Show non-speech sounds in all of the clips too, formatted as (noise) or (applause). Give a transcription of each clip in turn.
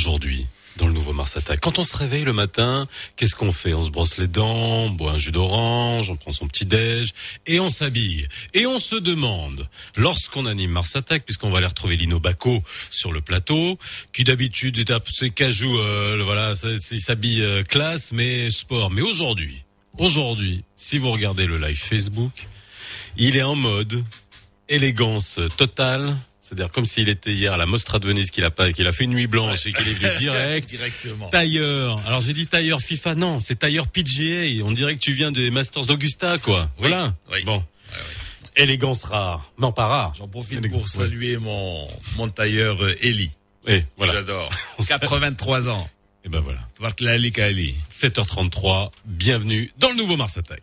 aujourd'hui dans le nouveau Mars Attack. Quand on se réveille le matin, qu'est-ce qu'on fait? On se brosse les dents, on boit un jus d'orange, on prend son petit déj et on s'habille. Et on se demande, lorsqu'on anime Mars Attack, puisqu'on va aller retrouver Lino Baco sur le plateau, qui d'habitude est ses cajou, euh, voilà, il s'habille euh, classe, mais sport. Mais aujourd'hui, aujourd'hui, si vous regardez le live Facebook, il est en mode élégance totale c'est-à-dire comme s'il était hier à la Mostra de Venise, qu'il a pas, qu'il a fait une nuit blanche et qu'il est venu (laughs) direct. Directement. Tailleur. Alors j'ai dit tailleur FIFA, non, c'est tailleur PGA. On dirait que tu viens des Masters d'Augusta, quoi. voilà. Bon. Élégance rare. Non, pas rare. J'en profite pour saluer mon, mon tailleur euh, Eli. Oui, voilà. J'adore. (laughs) 83 ans. Et ben voilà. 7h33, bienvenue dans le nouveau Mars Attack.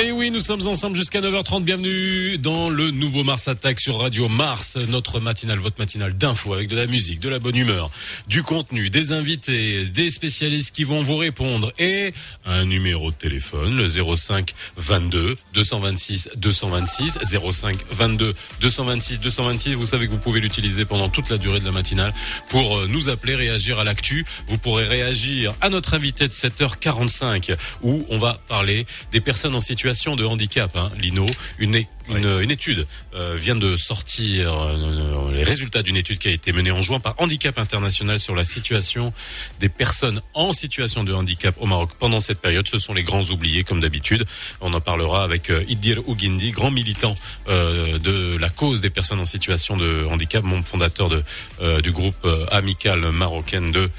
Et oui, nous sommes ensemble jusqu'à 9h30. Bienvenue dans le nouveau Mars Attack sur Radio Mars, notre matinale, votre matinale d'infos avec de la musique, de la bonne humeur, du contenu, des invités, des spécialistes qui vont vous répondre et un numéro de téléphone, le 05 22 226 226 05 22 226 226. Vous savez que vous pouvez l'utiliser pendant toute la durée de la matinale pour euh, nous appeler, réagir à l'actu. Vous pourrez réagir à notre invité de 7h45 où on va parler des personnes en situation situation de handicap, hein, Lino. Une, une, étude euh, vient de sortir euh, les résultats d'une étude qui a été menée en juin par Handicap International sur la situation des personnes en situation de handicap au Maroc pendant cette période. Ce sont les grands oubliés, comme d'habitude. On en parlera avec euh, Idir Ougindi, grand militant euh, de la cause des personnes en situation de handicap, membre fondateur de, du groupe amical marocain de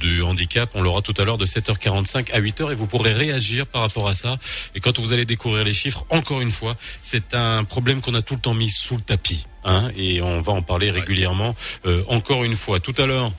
du handicap. On l'aura tout à l'heure de 7h45 à 8h et vous pourrez réagir par rapport à ça. Et quand vous allez découvrir les chiffres, encore une fois, c'est un problème qu'on a tout le temps mis sous le tapis. Hein, et on va en parler régulièrement. Euh, encore une fois, tout à l'heure,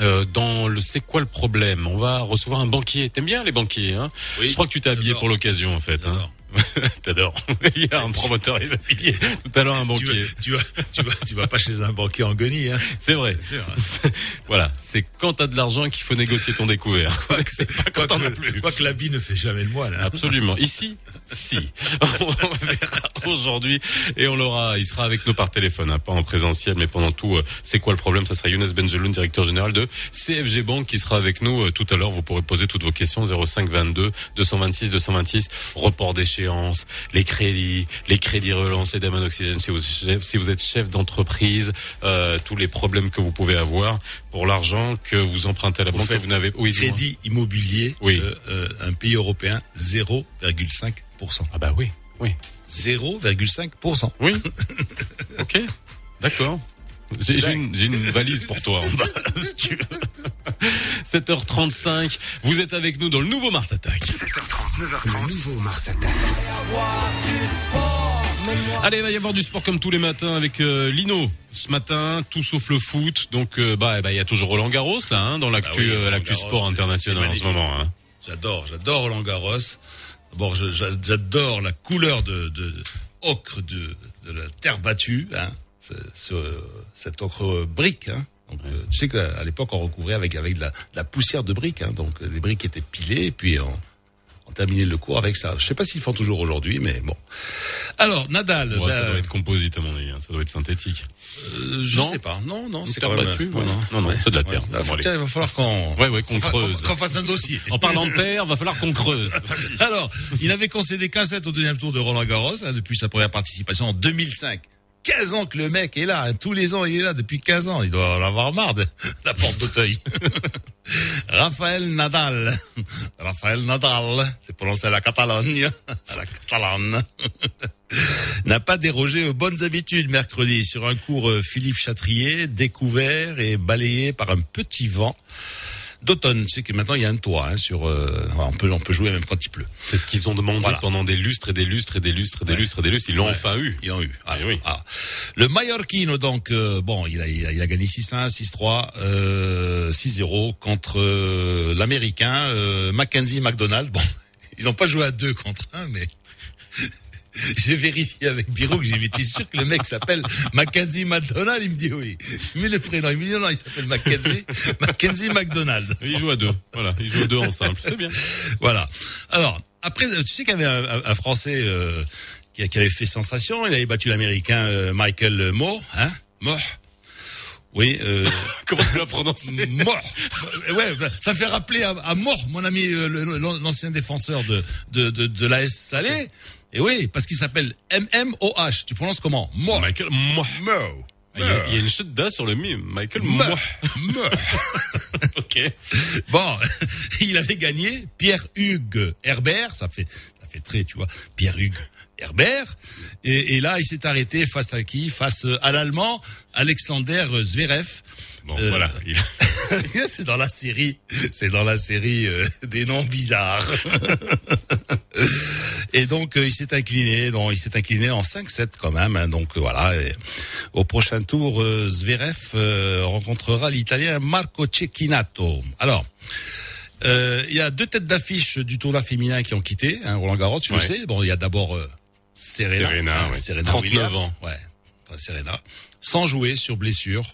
euh, dans le c'est quoi le problème On va recevoir un banquier. T'aimes bien les banquiers hein? Oui, Je crois que tu t'es habillé pour l'occasion en fait. Hein (laughs) T'adores. (laughs) Il y a un promoteur immobilier. Tout à l'heure, un banquier. Tu vas, tu vas, tu vas, pas chez un banquier en guenille, hein. C'est vrai. Sûr, hein. (laughs) voilà. C'est quand t'as de l'argent qu'il faut négocier ton découvert. c'est pas quand t'en as plus. Quoi que l'habit ne fait jamais le moine. Hein. Absolument. Ici, si. on verra aujourd'hui et on l'aura. Il sera avec nous par téléphone, hein, pas en présentiel, mais pendant tout. Euh, c'est quoi le problème? Ça sera Younes Benjeloun, directeur général de CFG Bank, qui sera avec nous euh, tout à l'heure. Vous pourrez poser toutes vos questions 05 22 226 226. Report les crédits, les crédits relance, les si vous, si vous êtes chef d'entreprise, euh, tous les problèmes que vous pouvez avoir pour l'argent que vous empruntez à la banque que vous n'avez oui, crédit immobilier oui. Euh, euh, un pays européen 0,5 Ah bah oui, oui. 0,5 Oui. (laughs) OK. D'accord. J'ai une, une, valise pour toi. (laughs) 7h35, vous êtes avec nous dans le nouveau Mars Attack. 7h30, 9h30. Le nouveau Mars Attack. Allez, il va y avoir du sport comme tous les matins avec euh, Lino. Ce matin, tout sauf le foot. Donc, euh, bah, eh ben, il y a toujours Roland Garros là, hein, dans l'actu, bah euh, l'actu sport international en ce moment. Hein. J'adore, j'adore Roland Garros. D'abord, j'adore la couleur de, de ocre de, de la terre battue. Hein ce, cette ocre brique. Hein. Donc, euh, tu sais qu'à l'époque, on recouvrait avec avec de la, la poussière de briques. Hein. Donc, les briques étaient pilées, et puis on, on terminait le cours avec ça. Je sais pas s'ils font toujours aujourd'hui, mais bon. Alors, Nadal. Ouais, ça ben, doit être composite à mon avis. Hein. Ça doit être synthétique. Euh, je non sais pas. Non, non, c'est quand même. Battu, non, non, non, c'est de la terre. tiens, il va falloir qu'on. Ouais, ouais, qu'on creuse. Qu'on fasse un dossier. En parlant de terre, va falloir qu'on creuse. (laughs) Alors, il avait concédé 15 au deuxième tour de Roland Garros hein, depuis sa première participation en 2005. 15 ans que le mec est là. Hein. Tous les ans, il est là depuis 15 ans. Il doit en avoir marre de (laughs) la porte d'Auteuil. (laughs) Raphaël Nadal. (laughs) Raphaël Nadal. C'est prononcé à la Catalogne. À la Catalane. N'a pas dérogé aux bonnes habitudes mercredi sur un cours euh, Philippe Chatrier, découvert et balayé par un petit vent d'automne. C'est que maintenant il y a un toit hein, sur. Euh, on peut on peut jouer même quand il pleut. C'est ce qu'ils ont demandé pendant des lustres et des lustres et des lustres et des lustres et des lustres. Ils l'ont enfin eu. Ils l'ont eu. Ah, oui. Ah. Le Mallorquino donc euh, bon il a, il a, gagné 6-1, 6-3, euh, 6-0 contre euh, l'américain euh, Mackenzie McDonald. Bon (laughs) ils n'ont pas joué à deux contre un mais (laughs) j'ai vérifié avec Biro que j'ai dit, t'es sûr que le mec s'appelle Mackenzie McDonald Il me dit oui. J'ai mis le prénom. Il me dit non, il s'appelle Mackenzie, (laughs) Mackenzie McDonald. Il joue à deux. Voilà. Il joue à deux en simple. C'est bien. Voilà. Alors, après, tu sais qu'il y avait un, un Français euh, qui, qui, avait fait sensation. Il avait battu l'Américain euh, Michael Moore, hein? Moore? Oui. Euh, (laughs) Comment tu l'as prononcé? Mort. ouais, ça fait rappeler à, à Mort, mon ami, l'ancien défenseur de de de, de l'AS Salé. Et oui, parce qu'il s'appelle M-M-O-H. Tu prononces comment? Mort. Michael Moore. Moore. Il y, a, il y a une chute d'A sur le mime. Michael Moore. Moore. (laughs) (laughs) ok. Bon, (laughs) il avait gagné Pierre-Hugues Herbert. Ça fait, ça fait très, tu vois. Pierre-Hugues Herbert. Et, et, là, il s'est arrêté face à qui? Face à l'Allemand Alexander Zverev. Bon, euh, voilà. (laughs) (laughs) c'est dans la série, c'est dans la série euh, des noms bizarres. (laughs) et donc euh, il s'est incliné, donc il s'est incliné en 5-7 quand même. Hein, donc voilà. Et au prochain tour, Zverev rencontrera l'Italien Marco Cecchinato. Alors. Il y a deux têtes d'affiche du tournoi féminin qui ont quitté, hein, Roland Garros, tu Ouais. le sais. Bon, il y a d'abord Serena, Serena, hein, ouais. Serena 39 Williams. ans. Ouais, Serena, sans jouer sur blessure.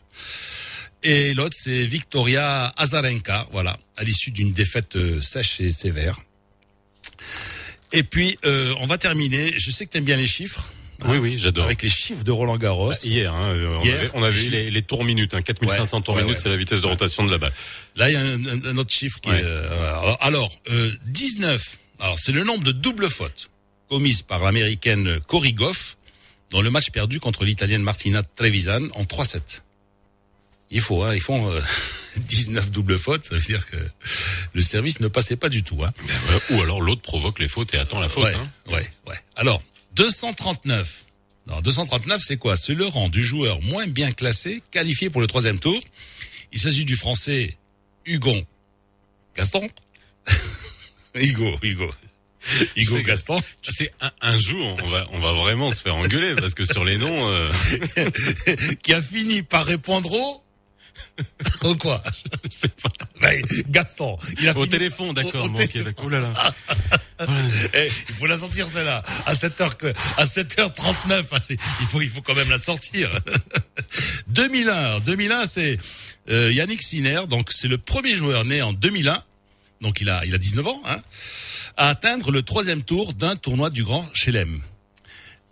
Et l'autre, c'est Victoria Azarenka, voilà, à l'issue d'une défaite euh, sèche et sévère. Et puis, euh, on va terminer. Je sais que tu aimes bien les chiffres. hein, Oui, oui, j'adore. Avec les chiffres de Roland Garros. Bah, Hier, hein, euh, on, Hier, avait, on avait les les, les tours minutes, hein, 4500 tours Ouais, minutes, ouais. c'est la vitesse de rotation de la balle. Là, il y a un, un- un autre chiffre qui est... euh, alors, alors, euh, 19. Alors, c'est le nombre de doubles fautes commises par l'américaine Cory Goff dans le match perdu contre l'italienne Martina Trevisan en 3-7. Il faut, hein, ils font euh, (laughs) 19 doubles fautes, ça veut dire que le service ne passait pas du tout. Hein. Euh, ou alors l'autre provoque les fautes et attend la faute. ouais, hein. ouais, ouais. Alors, 239. Alors, 239, c'est quoi? C'est le rang du joueur moins bien classé, qualifié pour le troisième tour. Il s'agit du français Hugon Gaston. (laughs) Hugo, Hugo. Hugo Gaston. Tu sais, un, un jour, on va, on va vraiment se faire engueuler parce que sur les noms, euh, (laughs) qui a fini par répondre au... (laughs) au quoi je sais pas. Gaston. Il a Au fini- téléphone, d'accord. au bon, ok, téléphone. d'accord. (laughs) Oh là là. Eh, il faut la sortir celle-là. À 7h que, à 7h39, hein, il faut il faut quand même la sortir. (laughs) 2001, 2001 c'est euh, Yannick Sinner, donc c'est le premier joueur né en 2001. Donc il a il a 19 ans hein, à atteindre le troisième tour d'un tournoi du Grand Chelem.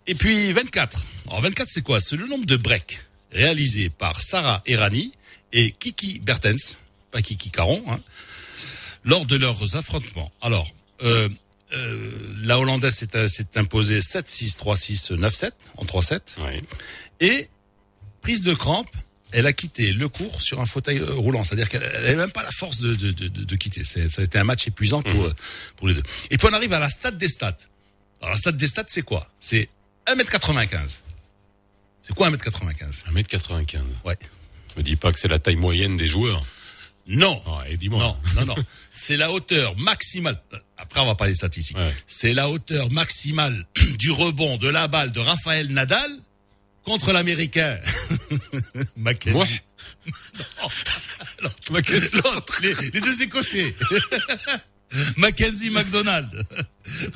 Et puis 24. Alors 24 c'est quoi? C'est le nombre de breaks réalisés par Sarah Errani et Kiki Bertens, pas Kiki Caron, hein, lors de leurs affrontements. Alors, euh, euh, la Hollandaise s'est euh, s'est imposée 7-6, 3-6, 9-7 en 3-7. Ouais. Et prise de crampe, elle a quitté le cours sur un fauteuil roulant. C'est-à-dire qu'elle n'avait même pas la force de, de, de, quitter. Ça a été un match épuisant pour, Mhm. pour les deux. Et puis on arrive à la stade des stats. Alors la stade des stats, c'est quoi? C'est 1m95. C'est quoi 1m95 1m95. Ouais. Me dis pas que c'est la taille moyenne des joueurs. Non. Ah. Non, non, non. (laughs) C'est la hauteur maximale. Après, on va parler statistiques. Ouais. C'est la hauteur maximale (clears throat) du rebond de la balle de Raphaël Nadal contre l'Américain. (laughs) Mackenzie. (laughs) L'autre, les, les deux Écossais. Mackenzie McDonald.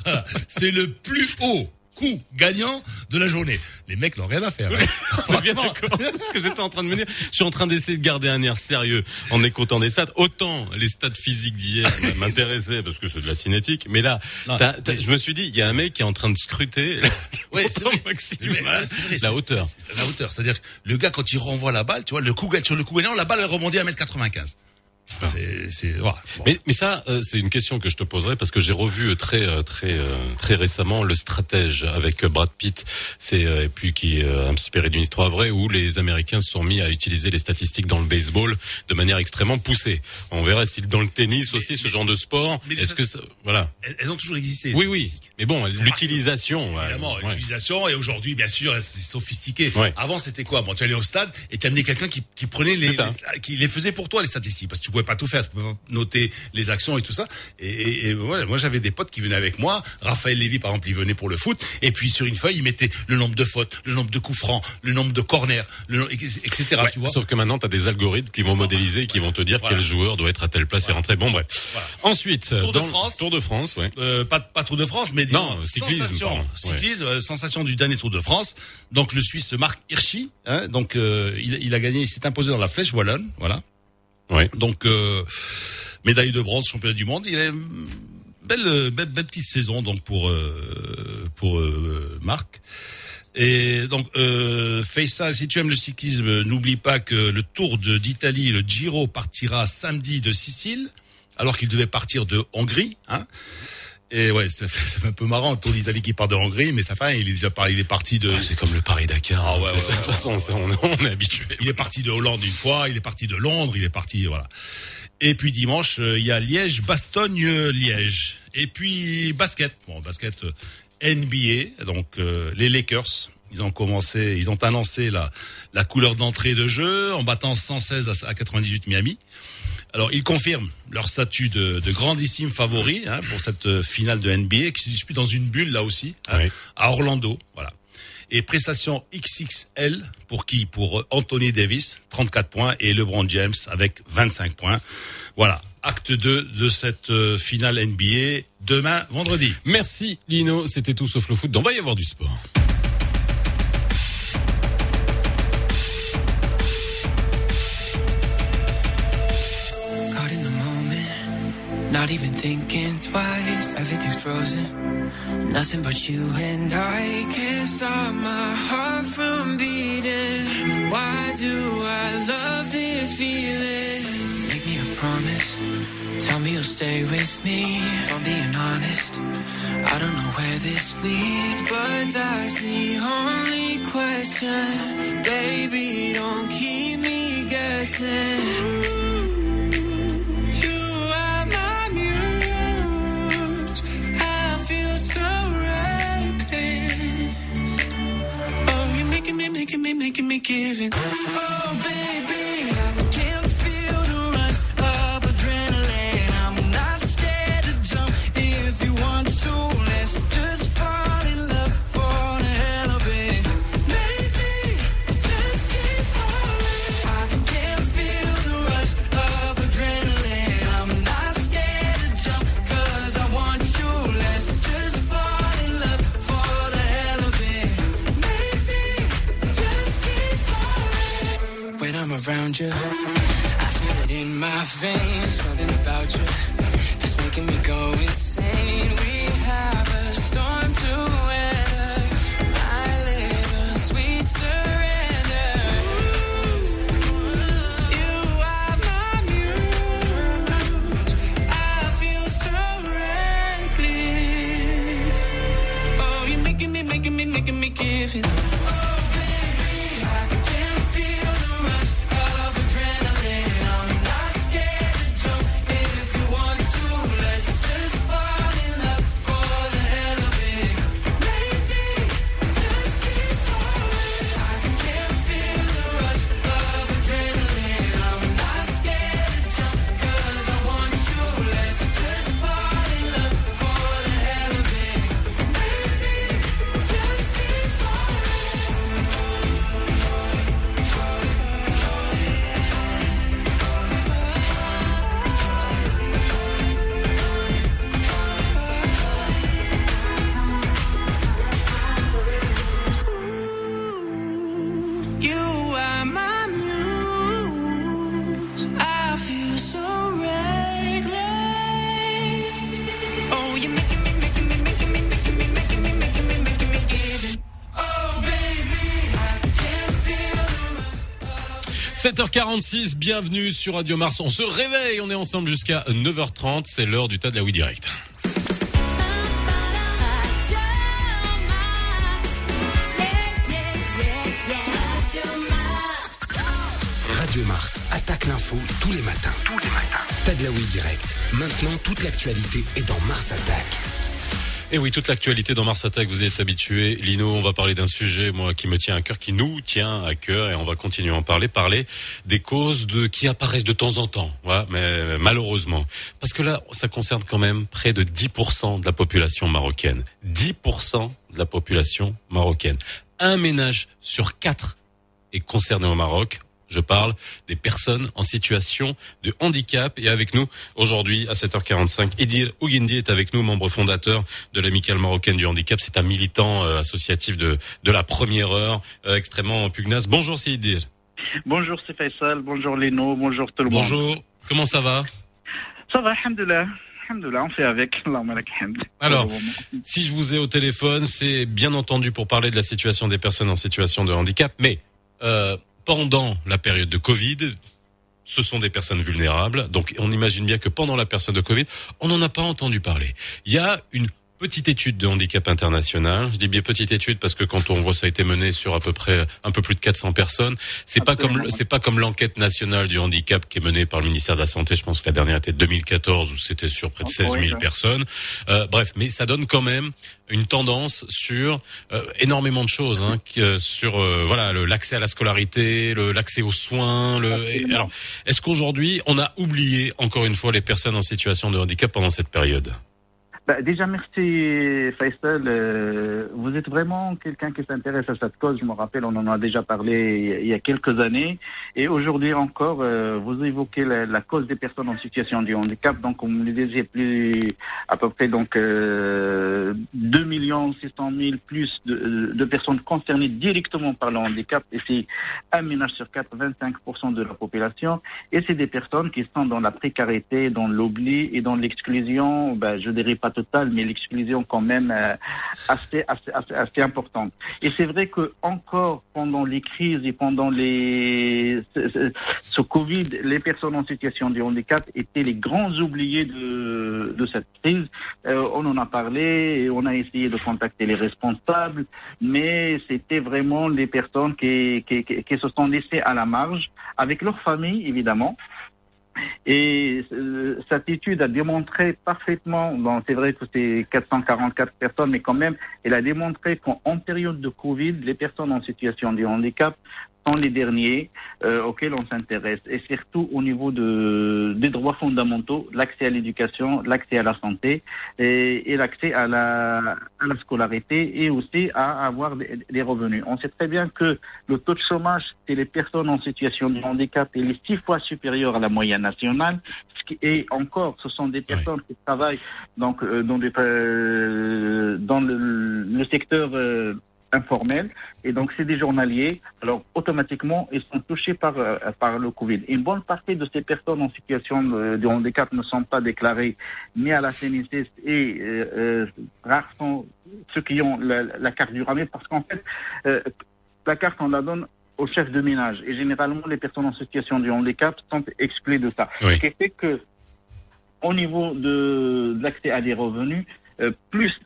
Voilà. C'est le plus haut coup gagnant de la journée. Les mecs n'ont rien à faire. hein. (laughs) Bien d'accord. (laughs) C'est ce que j'étais en train de me dire. Je suis en train d'essayer de garder un air sérieux en écoutant des stats. Autant les stats physiques d'hier (laughs) m'intéressaient parce que c'est de la cinétique. Mais là, Non, je me suis dit, il y a un mec qui est en train de scruter Ouais, Mais, vrai, c'est- la hauteur. La hauteur. C'est-à-dire que le gars, quand il renvoie la balle, tu vois, le coup, sur le coup gagnant, la balle, elle rebondit à 1m95. C'est, c'est, voilà. Bon. Mais, mais ça, euh, c'est une question que je te poserai parce que j'ai revu euh, très euh, très euh, très récemment le stratège avec Brad Pitt, c'est euh, et puis qui est inspiré d'une histoire vraie où les Américains se sont mis à utiliser les statistiques dans le baseball de manière extrêmement poussée. On verra si dans le tennis aussi ce genre de sport, est-ce que ça, voilà. Elles, ont toujours existé. Oui oui, mais bon, l'utilisation, Évidemment, ouais. l'utilisation, et aujourd'hui, bien sûr, c'est sophistiqué. Ouais. Avant, c'était quoi? Bon, tu allais au stade, et tu amenais quelqu'un qui, qui prenait les- qui les faisait pour toi, les statistiques, parce que tu pouvais pas tout faire, tu pouvais pas noter les actions et tout ça. Et, et, et voilà, moi, j'avais des potes qui venaient avec moi. Raphaël Lévy, par exemple, il venait pour le foot, et puis sur une feuille, il mettait le nombre de fautes, le nombre de coups francs, le nombre de corners, le, etc., Ouais, tu vois. Sauf que maintenant, tu as des algorithmes qui vont modéliser et qui vont te dire Voilà. quel joueur doit être à telle place et rentrer. Bon, bref. Voilà. Ensuite, Tour de dans France. Tour de France, ouais. Euh, pas, pas Tour de France, mais disons, Non, cyclisme, sensation. Ouais. cyclisme, euh, sensation du dernier Tour de France. Donc le Suisse Marc Hirschi, hein, donc euh, il, il a gagné, il s'est imposé dans la flèche wallonne, voilà. Ouais. Donc euh, médaille de bronze, championnat du monde. Il est belle, belle, belle petite saison donc pour euh, pour euh, Marc. Et donc, euh, ça, si tu aimes le cyclisme, n'oublie pas que le Tour d'Italie, le Giro, partira samedi de Sicile, alors qu'il devait partir de Hongrie. Hein. Et ouais, ça fait, ça fait un peu marrant, le Tour d'Italie qui part de Hongrie, mais ça fait, il est déjà parti, il est parti de. c'est comme le Paris Dakar. Ah ouais, de toute façon, on, on, est habitué. Il est parti de Hollande une fois, il est parti de Londres, il est parti, voilà. Et puis dimanche, euh, il y a Liège, Bastogne, Liège. Et puis basket, bon basket euh, NBA, donc euh, les Lakers. Ils ont commencé, ils ont annoncé la la couleur d'entrée de jeu en battant 116 à 98 Miami. Alors, ils confirment leur statut de, de grandissime favori hein, pour cette finale de NBA qui se dispute dans une bulle là aussi hein, à Orlando. Voilà. Et prestation XXL pour qui? Pour Anthony Davis, 34 points, et LeBron James avec 25 points. Voilà, acte 2 de cette euh, finale NBA demain vendredi. Merci Lino, c'était tout sauf le foot. On va y avoir du sport. Not even thinking twice, everything's frozen. Nothing but you and I can't stop my heart from beating. Why do I love this feeling? Make me a promise. Tell me you'll stay with me. If I'm being honest, I don't know where this leads, but that's the only question. Baby, don't keep me guessing. Making me, making me give it. Oh, baby, around you, I feel it in my veins. Something about you that's making me go insane. bienvenue sur Radio Mars. On se réveille, on est ensemble jusqu'à 9h30, c'est l'heure du tas Direct. Radio Mars attaque l'info tous les matins. Tous les matins. Tadlaoui Direct. Maintenant, toute l'actualité est dans Mars Attaque. Et oui, toute l'actualité dans Mars Attack, vous êtes habitués. Lino, on va parler d'un sujet, moi, qui me tient à cœur, qui nous tient à cœur, et on va continuer à en parler, parler des causes de, qui apparaissent de temps en temps, ouais, mais malheureusement. Parce que là, ça concerne quand même près de 10% de la population marocaine. 10% de la population marocaine. Un ménage sur quatre est concerné au Maroc. Je parle des personnes en situation de handicap. Et avec nous, aujourd'hui, à 7h45, Idir Ouguindi est avec nous, membre fondateur de l'Amicale marocaine du handicap. C'est un militant euh, associatif de, de la première heure, euh, extrêmement pugnace. Bonjour, c'est Idir. Bonjour, c'est Faisal. Bonjour, Lino. Bonjour, tout le monde. Bonjour. Comment ça va? Ça va. Alhamdoulilah, on fait avec. (laughs) Alors, si je vous ai au téléphone, c'est bien entendu pour parler de la situation des personnes en situation de handicap, mais euh, pendant la période de Covid, ce sont des personnes vulnérables. Donc, on imagine bien que pendant la période de Covid, on n'en a pas entendu parler. Il y a une petite étude de handicap international. Je dis bien petite étude parce que quand on voit ça a été mené sur à peu près un peu plus de 400 personnes, c'est pas comme c'est pas comme l'enquête nationale du handicap qui est menée par le ministère de la santé. Je pense que la dernière était 2014 où c'était sur près de 16 000 personnes. Euh, bref, mais ça donne quand même une tendance sur euh, énormément de choses, hein, euh, sur voilà l'accès à la scolarité, l'accès aux soins. Le, alors, est-ce qu'aujourd'hui on a oublié encore une fois les personnes en situation de handicap pendant cette période? Bah, déjà, merci Faisal. Euh, vous êtes vraiment quelqu'un qui s'intéresse à cette cause. Je me rappelle, on en a déjà parlé il y a quelques années. Et aujourd'hui encore, euh, vous évoquez la, cause des personnes en situation de handicap. Donc, on le disait, plus à peu près donc euh, 2 600 000 plus de, de, personnes concernées directement par le handicap. Et c'est un ménage sur quatre, 25% de la population. Et c'est des personnes qui sont dans la précarité, dans l'oubli et dans l'exclusion. Ben, je dirais pas mais l'exclusion quand même euh, assez, assez, importante. Et c'est vrai que encore pendant les crises et pendant les ce, Covid, les personnes en situation de handicap étaient les grands oubliés de, cette crise. Euh, on en a parlé on a essayé de contacter les responsables, mais c'était vraiment les personnes qui, qui se sont laissées à la marge, avec leur famille évidemment. Et euh, cette étude a démontré parfaitement, bon, c'est vrai que c'est 444 personnes, mais quand même, elle a démontré qu'en période de Covid, les personnes en situation de handicap sont les derniers euh, auxquels on s'intéresse, et surtout au niveau de, des droits fondamentaux, l'accès à l'éducation, l'accès à la santé et, et l'accès à la, à la scolarité et aussi à avoir des, revenus. On sait très bien que le taux de chômage chez les personnes en situation de handicap est six fois supérieur à la moyenne nationale, et encore, ce sont des personnes qui travaillent donc euh, dans, des, euh, dans le, le secteur informels et donc c'est des journaliers. Alors automatiquement ils sont touchés par euh, par le Covid. Une bonne partie de ces personnes en situation de, handicap ne sont pas déclarées ni à la CNSS et euh, euh, rares sont ceux qui ont la, carte du ramé parce qu'en fait la carte on la donne au chef de ménage et généralement les personnes en situation de handicap sont exclues de ça. Ce qui fait que au niveau de, de l'accès à des revenus, plus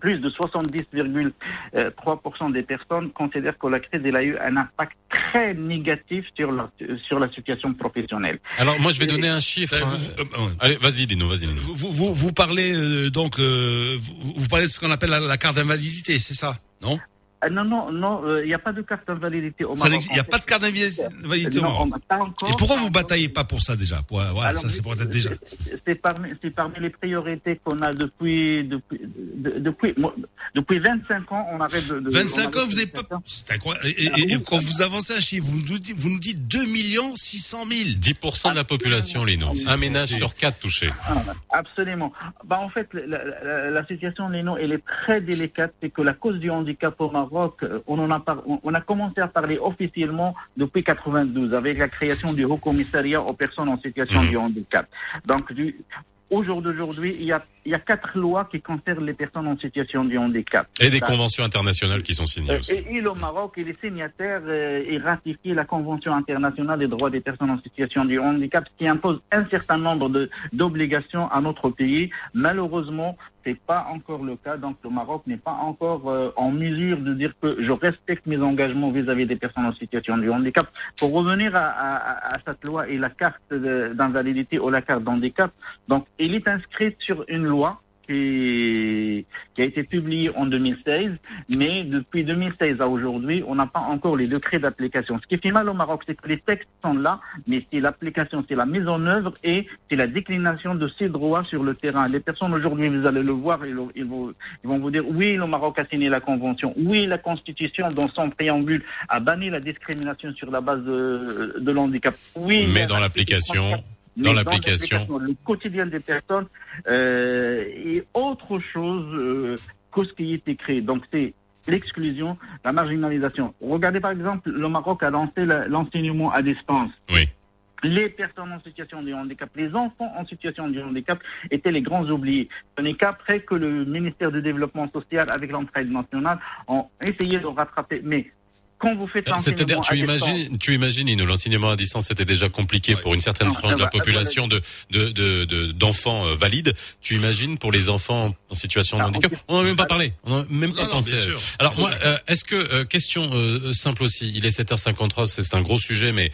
plus de 70,3% des personnes considèrent que la crise a eu un impact très négatif sur la, sur la situation professionnelle. Alors moi je vais donner un chiffre. Hein. Euh, euh, Allez, vas-y Dino, vas-y. Vous, vous, vous, parlez euh, donc vous, vous, parlez de ce qu'on appelle la carte d'invalidité, c'est ça, non? euh, non, non, non, il euh, n'y a pas de carte d'invalidité au Maroc. Il n'y a pas de carte d'invalidité au Maroc. Et pourquoi vous bataillez pas pour ça déjà pour, voilà, ça c'est pour être déjà. C'est parmi, parmi, les priorités qu'on a depuis depuis, depuis depuis 25 ans. On arrête de. 25 ans, vous n'avez pas. C'est incroyable. Et, et, quand vous avancez un chiffre, vous nous dites, vous nous dites 2 millions 600 000. 10% de la population, Lino. Un ménage sur quatre touché. Ah, absolument. Bah en fait, la, la, la situation, Lino, elle est très délicate. C'est que la cause du handicap au Maroc on, en a on a commencé à parler officiellement depuis 92 avec la création du Haut Commissariat aux personnes en situation mmh. de handicap. Donc, du, au jour d'aujourd'hui, il y a, il y a quatre lois qui concernent les personnes en situation de handicap. Et des conventions internationales qui sont signées aussi. Et, et le Maroc, il est signataire euh, et ratifie la Convention internationale des droits des personnes en situation de handicap qui impose un certain nombre d'obligations à notre pays. Malheureusement, c'est pas encore le cas. Donc le Maroc n'est pas encore euh, en mesure de dire que je respecte mes engagements vis-à-vis des personnes en situation de handicap. Pour revenir à, à, à cette loi et la carte d'invalidité ou la carte d'handicap, donc il est inscrit sur une loi qui, a été publié en 2016, mais depuis 2016 à aujourd'hui, on n'a pas encore les décrets d'application. Ce qui fait mal au Maroc, c'est que les textes sont là, mais c'est l'application, c'est la mise en œuvre et c'est la déclination de ces droits sur le terrain. Les personnes aujourd'hui, vous allez le voir, ils, ils, vont, ils vont vous dire oui, le Maroc a signé la convention, oui, la Constitution, dans son préambule, a banni la discrimination sur la base de, de l'handicap. Oui, mais dans l'application dans l'application. Le quotidien des personnes euh, est autre chose euh, que ce qui est écrit. Donc c'est l'exclusion, la marginalisation. Regardez par exemple, le Maroc a lancé l'enseignement à distance. Oui. les personnes en situation de handicap, les enfants en situation de handicap étaient les grands oubliés. Ce n'est qu'après que le ministère du Développement social, avec l'entraide nationale, ont essayé de rattraper. Mais quand vous faites C'est-à-dire, tu imagines, tu imagines, l'enseignement à distance c'était déjà compliqué pour une certaine frange de la population de de d'enfants de, euh, valides. Tu imagines pour les enfants en situation de handicap On n'en a même pas parlé, on n'a même pas pensé. Alors moi, euh, est-ce que euh, question simple aussi, il est 7h53, c'est un gros sujet, mais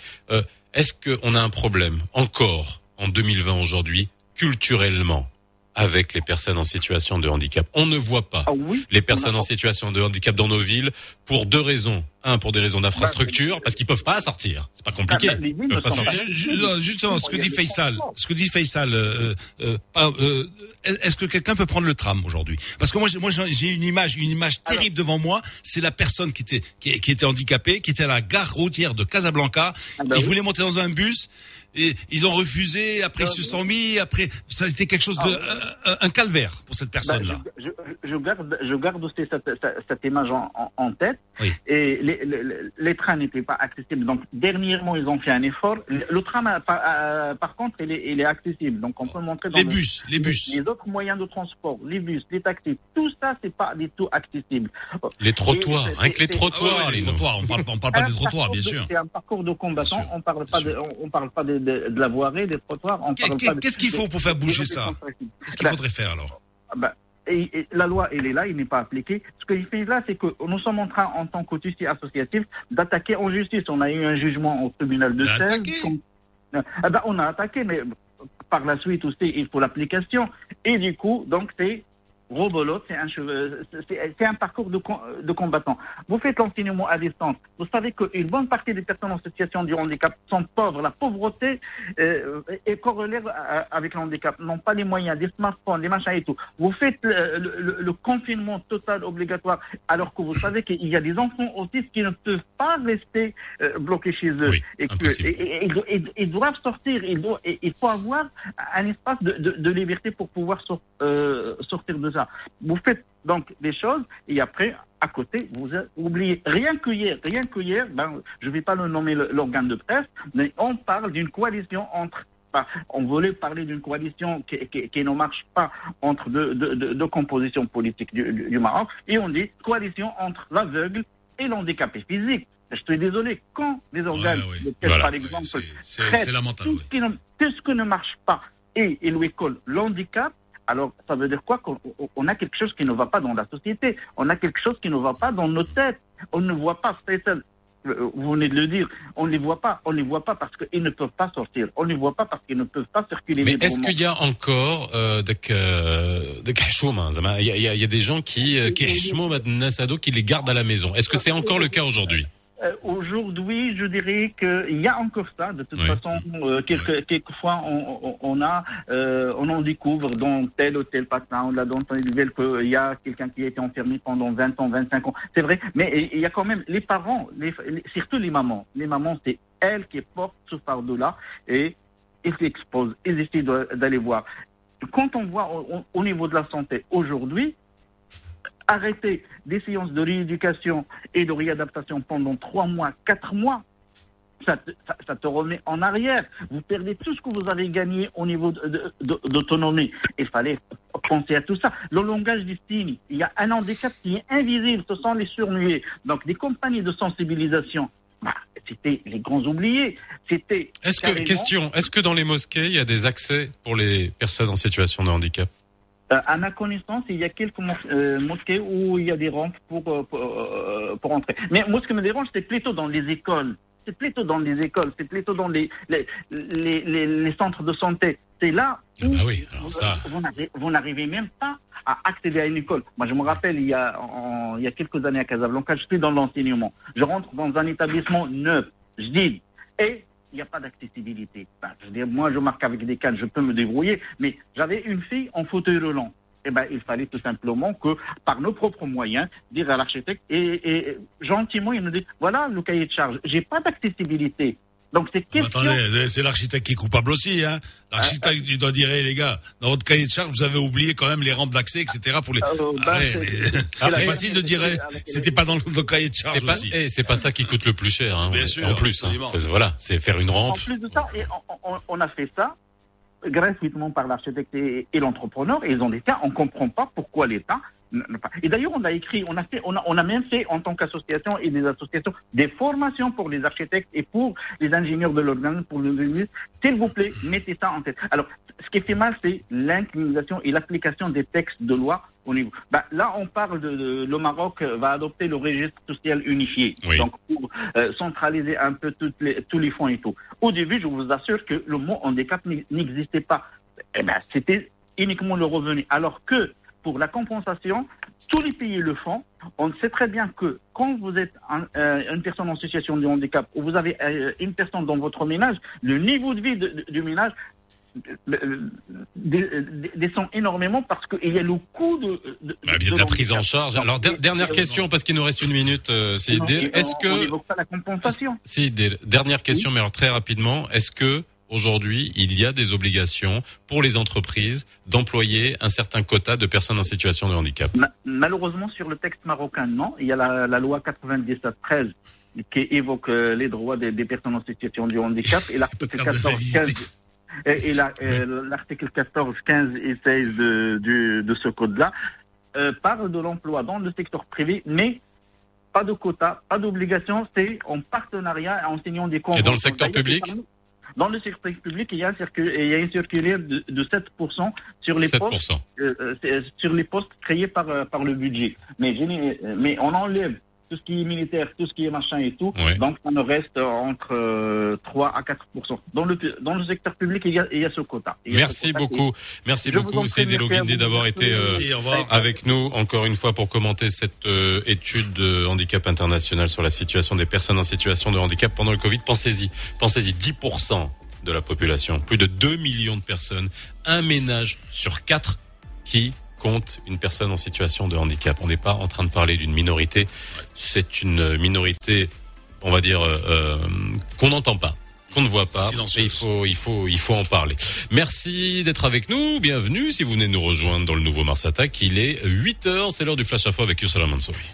est-ce qu'on a un problème encore en 2020 aujourd'hui culturellement? Avec les personnes en situation de handicap. On ne voit pas ah les personnes en situation de handicap dans nos villes pour deux raisons. Un, pour des raisons d'infrastructure, parce qu'ils peuvent pas sortir. C'est pas compliqué. Ah, bah, ils peuvent pas sortir. Justement, ce que dit Faisal, ce que dit Faisal, euh, euh, euh, est-ce que quelqu'un peut prendre le tram aujourd'hui? Parce que moi, moi, j'ai une image, une image terrible devant moi. C'est la personne qui était, qui, était handicapée, qui était à la gare routière de Casablanca. Ah, bah il voulait monter dans un bus et ils ont refusé. Après, ils se sont mis. Après, ça a été quelque chose de ah, un, calvaire pour cette personne-là. Bah, je, je, garde, je garde aussi cette, cette, image en, en, tête. Oui. Et les, les, les trains n'étaient pas accessibles. Donc dernièrement, ils ont fait un effort. Le, tram, par, euh, par, contre, il est, il est accessible. Donc on peut montrer dans les bus, les bus, les autres moyens de transport, les bus, les taxis. Tout ça, c'est pas du tout accessible. Les trottoirs, rien que les trottoirs, les trottoirs. On parle, on parle pas des trottoirs, bien sûr. C'est un parcours de combattant. On parle pas de, on, parle pas de, de, la voirie, des trottoirs. Qu'est-ce qu'il faut pour faire bouger ça Qu'est-ce qu'il faudrait faire alors ben, et, la loi, elle est là, il n'est pas appliqué. Ce qu'il fait là, c'est que nous sommes en train, en tant qu'officier associatif, d'attaquer en justice. On a eu un jugement au tribunal de Sèvres. Eh ben, on a attaqué, mais par la suite aussi, il faut l'application. Et du coup, donc, c'est Robolote, c'est un, parcours de, de combattant. Vous faites l'enseignement à distance. Vous savez qu'une bonne partie des personnes en situation de handicap sont pauvres. La pauvreté euh, est corrélée avec le handicap. N'ont pas les moyens, des smartphones, des machins et tout. Vous faites le, le, confinement total obligatoire alors que vous savez qu'il y a des enfants autistes qui ne peuvent pas rester euh, bloqués chez eux. et, ils doivent sortir. Il, faut avoir un espace de, de, de liberté pour pouvoir euh, sortir de vous faites donc des choses et après, à côté, vous oubliez. Rien que hier, rien que hier, ben, je ne vais pas le nommer l'organe de presse, mais on parle d'une coalition entre on voulait parler d'une coalition qui, ne marche pas entre deux, compositions politiques du, Maroc, et on dit coalition entre l'aveugle et l'handicapé physique. Je suis désolé, quand les organes, par exemple, c'est lamentable. Tout, ce qui ne, marche pas et il lui colle l'handicap, alors, ça veut dire quoi Qu'on a quelque chose qui ne va pas dans la société. On a quelque chose qui ne va pas dans nos têtes. On ne voit pas, euh, vous venez de le dire, on ne les voit pas. On ne les voit pas parce qu'ils ne peuvent pas sortir. On ne les voit pas parce qu'ils ne peuvent pas circuler. Mais est-ce qu'il y a encore euh, des (laughs) il y, a des gens qui euh, qui les gardent à la maison. Est-ce que c'est encore le cas aujourd'hui? Euh, aujourd'hui, je dirais qu'il y a encore ça. De toute façon, euh, quelques, quelquefois, on, on a, euh, on en découvre dans tel ou tel patin, on l'a dans nouvelle qu'il y a quelqu'un qui a été enfermé pendant 20 ans, 25 ans. C'est vrai, mais il y a quand même les parents, les, surtout les mamans. Les mamans, c'est elles qui portent ce fardeau-là et ils s'exposent, ils essaient d'aller voir. Quand on voit au niveau de la santé aujourd'hui, arrêter des séances de rééducation et de réadaptation pendant trois mois, quatre mois, ça te, remet en arrière. Vous perdez tout ce que vous avez gagné au niveau d'autonomie. Il fallait penser à tout ça. Le langage des signes, il y a un handicap qui est invisible, ce sont les surnués. Donc des compagnies de sensibilisation, bah, c'était les grands oubliés. C'était. Est-ce que question, est-ce que dans les mosquées il y a des accès pour les personnes en situation de handicap? Euh, à ma connaissance, il y a quelques euh, mosquées où il y a des rampes pour, euh, pour, entrer. Mais moi, ce qui me dérange, c'est plutôt dans les écoles. C'est plutôt dans les écoles, c'est plutôt dans les, les, les, les, centres de santé. C'est là où ah bah oui, ça... vous n'arrivez même pas à accéder à une école. Moi, je me rappelle, il y a, il y a quelques années à Casablanca, je suis dans l'enseignement. Je rentre dans un établissement neuf, je dis, et n'y a pas d'accessibilité. je veux dire, moi, je marque avec des cannes, je peux me débrouiller, mais j'avais une fille en fauteuil roulant. Eh ben, il fallait tout simplement que, par nos propres moyens, dire à l'architecte, et, gentiment, il nous dit, voilà le cahier de charge, j'ai pas d'accessibilité. Donc c'est question. Attendez, c'est l'architecte qui est coupable aussi, hein. L'architecte, il doit dire, les gars, dans votre cahier de charge, vous avez oublié quand même les rampes d'accès, etc. pour les. Euh, bah, Ah c'est- mais- Ah, c'est facile de dire, les- c'était pas dans le, cahier de C'est charge pas, aussi. eh, c'est pas ça qui coûte le plus cher, hein, Bien en- sûr, en plus. hein. voilà, c'est faire une En rampe. plus de ça, et on, a fait ça gratuitement par l'architecte et, et l'entrepreneur. Et ils ont dit tiens, on comprend pas pourquoi l'État. Et d'ailleurs, on a écrit, on a fait, on a, on a même fait en tant qu'association et des associations des formations pour les architectes et pour les ingénieurs de l'organisme, pour le ministre. S'il vous plaît, mettez ça en tête. Alors, ce qui fait mal, c'est l'incrimination et l'application des textes de loi au niveau. Bah, là, on parle de, de- le Maroc va adopter le registre social unifié. Oui. Donc, pour euh, centraliser un peu toutes les, tous les fonds et tout. Au début, je vous assure que le mot handicap n'e- n'existait pas. Eh ben, c'était uniquement le revenu. Alors que pour la compensation, tous les pays le font. On sait très bien que quand vous êtes un- euh, une personne en situation de handicap ou vous avez euh, une personne dans votre ménage, le niveau de vie de- de- du ménage euh, descend énormément parce qu'il y a le coût de, de, Bah, de la prise en charge. Alors, der- dernière question, parce qu'il nous reste une minute, est-ce on- On que, n'évoque pas la compensation. si, dernière question, mais alors très rapidement, est-ce que aujourd'hui, il y a des obligations pour les entreprises d'employer un certain quota de personnes en situation de handicap Ma- Malheureusement, sur le texte marocain, non. Il y a la, la loi 97-13 qui évoque euh, les droits des, des personnes en situation de handicap et (laughs) l'article Pas de 14, 15 et, et la- euh, l'article 14, 15 et 16 de, ce code-là euh, parle de l'emploi dans le secteur privé, mais pas de quota, pas d'obligation, c'est en partenariat en signant des conventions. dans le secteur public Dans le secteur public, il y a, il y a une circulaire de, de 7% sur les postes 7%. euh, euh, c'est- sur les postes créés par, euh, par le budget. Mais, euh, mais on enlève tout ce qui est militaire, tout ce qui est machin et tout. Ouais. Donc, ça nous reste entre euh, 3 à 4 Dans le, dans le secteur public, il y a, il y a ce quota. Ce Merci quota beaucoup. Merci Je beaucoup, Seydi merci Logindi, vous. d'avoir été euh, Merci, avec nous encore une fois pour commenter cette euh, étude de handicap international sur la situation des personnes en situation de handicap pendant le Covid. Pensez-y, pensez-y, 10% de la population, plus de 2 millions de personnes, un ménage sur quatre qui une personne en situation de handicap. On n'est pas en train de parler d'une minorité. C'est une minorité, on va dire, euh, euh, qu'on n'entend pas qu'on ne voit pas. Il faut, il faut, il faut en parler. Merci d'être avec nous. Bienvenue si vous venez nous rejoindre dans le nouveau Mars Attack. Il est 8 h C'est l'heure du flash à fond avec Youssef Mansouri.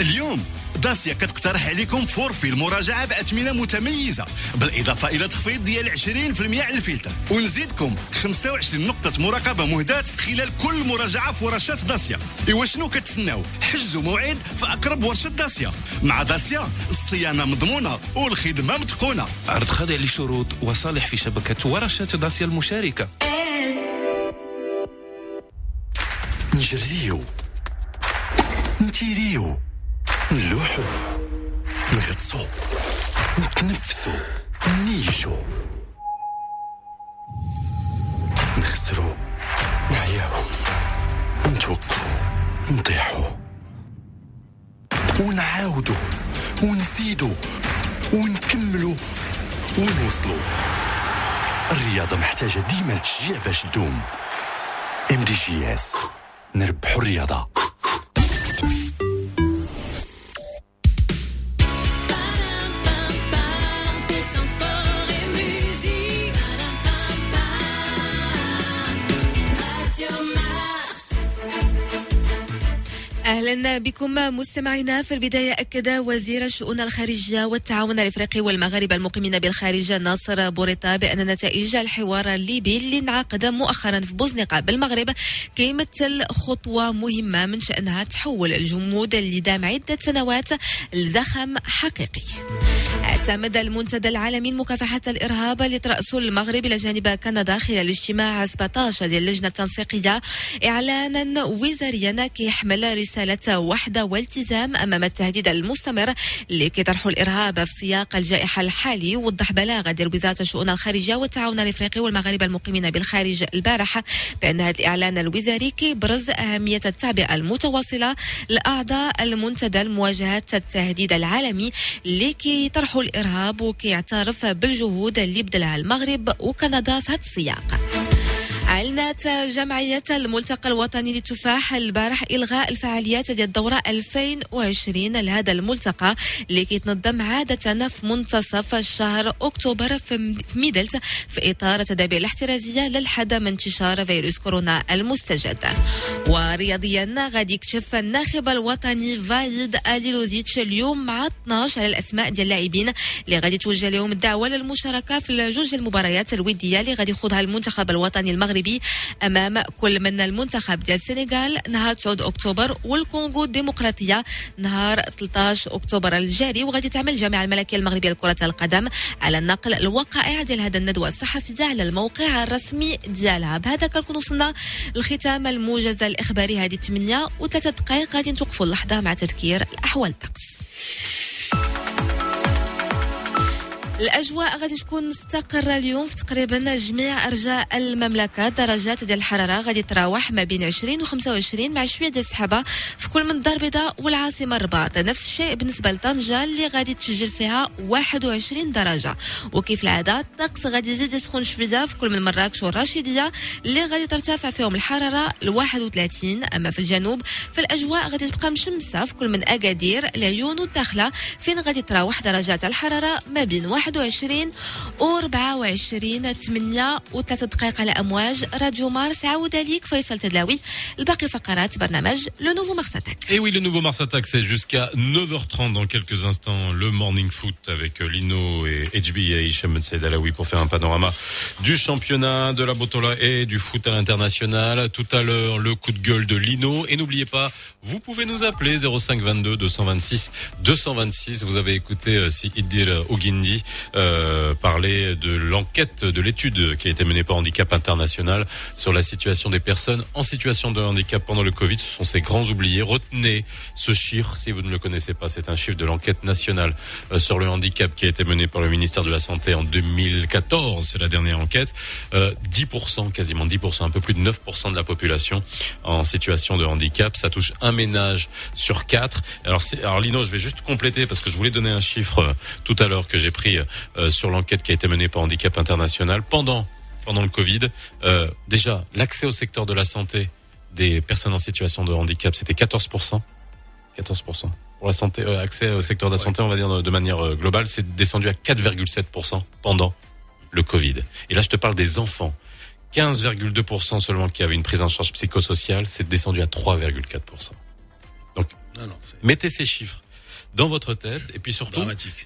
Lyon داسيا كتقترح عليكم فورفي المراجعة بأثمنة متميزة بالإضافة إلى تخفيض ديال 20% على الفلتر. ونزيدكم 25 نقطة مراقبة مهداة خلال كل مراجعة في ورشات داسيا. إوا شنو كتسناو؟ حجزوا موعد في أقرب ورشة داسيا. مع داسيا الصيانة مضمونة والخدمة متقونة. عرض خاضع لشروط وصالح في شبكة ورشات داسيا المشاركة. نجريو. نتيريو. نلوحو نغطسو نتنفسو نيجو نخسرو نعياو نتوقفو نطيحو. ونعاودو ونزيدو ونكملو ونوصلو. الرياضة محتاجة ديما التشجيع باش تدوم. ام دي جي اس نربحو الرياضة. أهلا بكم مستمعينا في البداية أكد وزير الشؤون الخارجية والتعاون الإفريقي والمغاربه المقيمين بالخارج ناصر بوريطا بأن نتائج الحوار الليبي اللي انعقد مؤخرا في بوزنيقه بالمغرب كيمثل خطوه مهمة من شأنها تحول الجمود اللي دام عدة سنوات لزخم حقيقي. اعتمد المنتدى العالمي لمكافحه الإرهاب اللي تراسه المغرب إلى جانب كندا خلال اجتماع 17 ديال اللجنه التنسيقية اعلانا وزاريا كيحمل رسالة وحدة والتزام أمام التهديد المستمر لكي طرح الإرهاب في سياق الجائحة الحالي وضح بلاغة ديال وزارة الشؤون الخارجية والتعاون الإفريقي والمغاربة المقيمين بالخارج البارحة بأن هذا الإعلان الوزاري كيبرز أهمية التعبئة المتواصلة لأعضاء المنتدى لمواجهة التهديد العالمي لكي طرحوا الإرهاب وكيعترف بالجهود اللي بذلها المغرب وكندا في هذا السياق. أعلنت جمعية الملتقى الوطني للتفاح البارح إلغاء الفعاليات ديال الدورة 2020 لهذا الملتقى اللي كيتنظم عادة في منتصف شهر أكتوبر في ميدلت في إطار التدابير الاحترازية للحد من انتشار فيروس كورونا المستجد. ورياضيا غادي يكتشف الناخب الوطني فايد أليلوزيتش اليوم مع 12 على الأسماء ديال اللاعبين اللي غادي توجه لهم الدعوة للمشاركة في جوج المباريات الودية اللي غادي يخوضها المنتخب الوطني المغربي أمام كل من المنتخب ديال السنغال نهار 9 أكتوبر والكونغو الديمقراطية نهار 13 أكتوبر الجاري وغادي تعمل الجامعة الملكية المغربية لكرة القدم على نقل الوقائع ديال هذا الندوة الصحفيه على الموقع الرسمي ديالها. بهذا كنكون وصلنا لختام الموجز الإخباري هذه 8 وثلاثة دقائق. غادي نتوقفوا اللحظة مع تذكير الأحوال. الطقس الأجواء غادي تكون مستقرة اليوم في تقريبا جميع أرجاء المملكة. درجات ديال الحرارة غادي تراوح ما بين 20 و 25 مع شوية ديال السحابة في كل من الدار البيضاء والعاصمة الرباط. نفس الشيء بالنسبة لطنجة اللي غادي تسجل فيها 21 درجة. وكيف العادة الطقس غادي يزيد يسخن شوية في كل من مراكش والرشيديه اللي غادي ترتفع فيهم الحرارة ل 31 أما في الجنوب في الاجواء غادي تبقى مشمسة في كل من أكادير العيون والداخلة. فين غادي تراوح درجات الحرارة؟ ما بين 21 و 24 8 و 3 دقائق على امواج راديو مارس عاود عليك فيصل تدلاوي الباقي فقرات برنامج لو نوفو مارس اتاك Et oui, le nouveau Mars Attack, c'est jusqu'à 9h30 dans quelques instants, le Morning Foot avec euh, Lino et HBA Hicham Ben Said Alaoui pour faire un panorama du championnat, de la Botola et du foot à l'international. Tout à l'heure, le coup de gueule de Lino. Et n'oubliez pas, vous pouvez nous appeler 05 22 226 226. Vous avez écouté euh, si Idil Ogindi euh, parler de l'enquête de l'étude qui a été menée par Handicap International sur la situation des personnes en situation de handicap pendant le Covid. Ce sont ces grands oubliés. Retenez ce chiffre si vous ne le connaissez pas. C'est un chiffre de l'enquête nationale euh, sur le handicap qui a été menée par le ministère de la Santé en 2014. C'est la dernière enquête. Euh, 10%, quasiment 10%, un peu plus de 9% de la population en situation de handicap. Ça touche un ménage sur quatre. Alors, alors Lino, je vais juste compléter parce que je voulais donner un chiffre euh, tout à l'heure que j'ai pris euh, sur l'enquête qui a été menée par Handicap International pendant pendant le Covid. Euh, déjà, l'accès au secteur de la santé des personnes en situation de handicap, c'était 14%. 14%. Pour la santé, euh, accès au secteur de la santé, on va dire de, de manière euh, globale, c'est descendu à 4,7% pendant le Covid. Et là, je te parle des enfants. 15,2% seulement qui avaient une prise en charge psychosociale, c'est descendu à 3,4%. Non, non, c'est Mettez ces chiffres dans votre tête et puis surtout,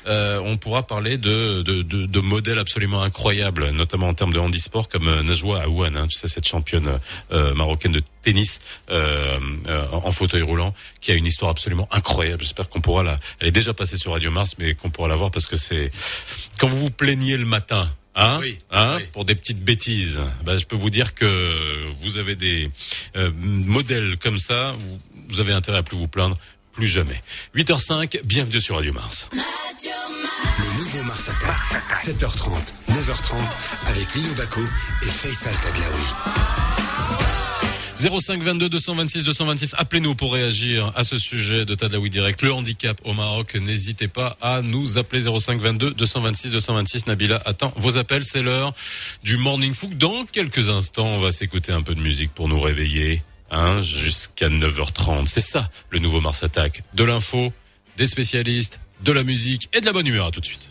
euh, on pourra parler de, de, de, de modèles absolument incroyables, notamment en termes de handisport, comme euh, Najwa Aouane, hein, tu sais, cette championne euh, marocaine de tennis euh, euh, en en fauteuil roulant, qui a une histoire absolument incroyable. J'espère qu'on pourra la... Elle est déjà passée sur Radio Mars, mais qu'on pourra la voir parce que c'est... Quand vous vous plaignez le matin... Hein, Oui, hein, oui. pour des petites bêtises. Ben, je peux vous dire que vous avez des euh, modèles comme ça, vous, vous avez intérêt à plus vous plaindre, plus jamais. 8h05, bienvenue sur Radio Mars. Le nouveau Mars Attack. 7h30, 9h30 avec Lino Baco et Faisal Tadlaoui. 05 22 226 226. Appelez-nous pour réagir à ce sujet de Tadawi Direct, le handicap au Maroc. N'hésitez pas à nous appeler 05 22 226 226. Nabila attend vos appels. C'est l'heure du Morning Fook. Dans quelques instants, on va s'écouter un peu de musique pour nous réveiller. Jusqu'à 9h30. C'est ça, le nouveau Mars Attack. De l'info, des spécialistes, de la musique et de la bonne humeur. À tout de suite.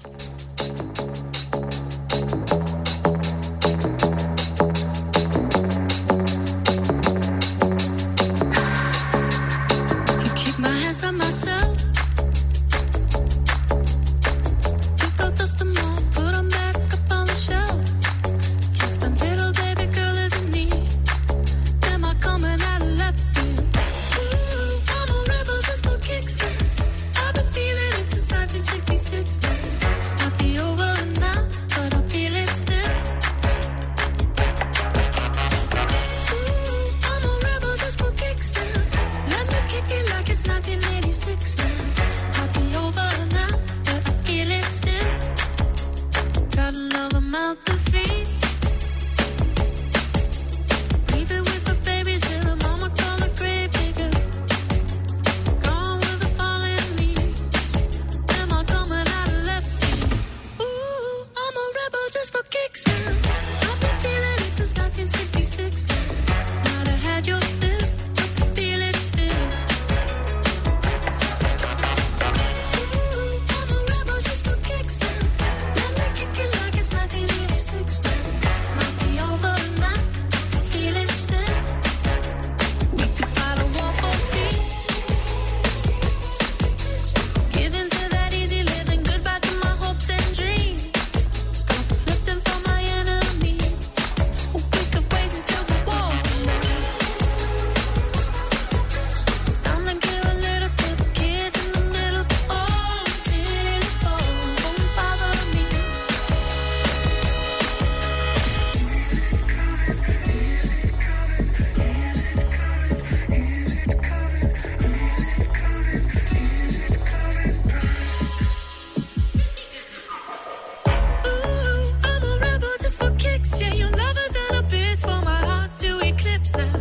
now.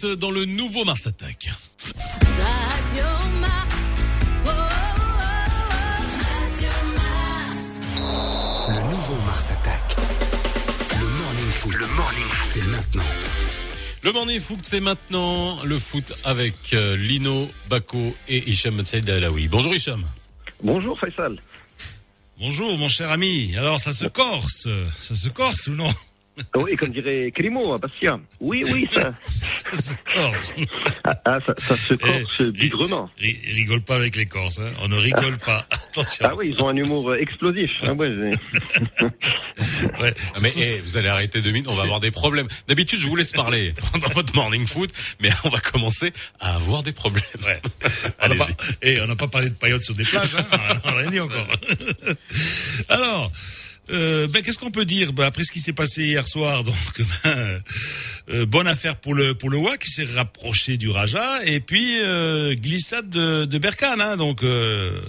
8h08 dans le nouveau Mars Attack. Radio Mars. Oh, oh, oh, Radio Mars. Le nouveau Mars Attack. Le morning foot. Le morning C'est maintenant. Le Morning Foot, c'est maintenant le foot avec euh, Lino, Bako et Hicham Saïd Alaoui. Bonjour Hicham. Bonjour Faisal. Bonjour, mon cher ami. Alors, ça se corse. Ça se corse ou non? Oui, comme dirait Crimo à Bastia. Oui, oui, ça, (laughs) Ça se corse. ah, ah, ça, ça se corse Eh, bigrement. Ri- Rigole pas avec les Corses. Hein. On ne rigole pas. (laughs) Attention. Ah oui, ils ont un humour euh, explosif. Ah ouais, (laughs) Ouais. Ah, mais eh, vous allez arrêter deux minutes, on va avoir des problèmes. D'habitude, je vous laisse parler pendant votre Morning Foot, mais on va commencer à avoir des problèmes. Ouais. On n'a Allez-y. pas, eh, on n'a pas parlé de paillotes sur des plages, hein. on n'a rien dit encore. Alors, euh, ben, qu'est-ce qu'on peut dire? Ben, après ce qui s'est passé hier soir (laughs) Donc, ben, euh, bonne affaire pour le pour le WAC qui s'est rapproché du Raja et puis euh, glissade de, de Berkane. Hein, donc, euh,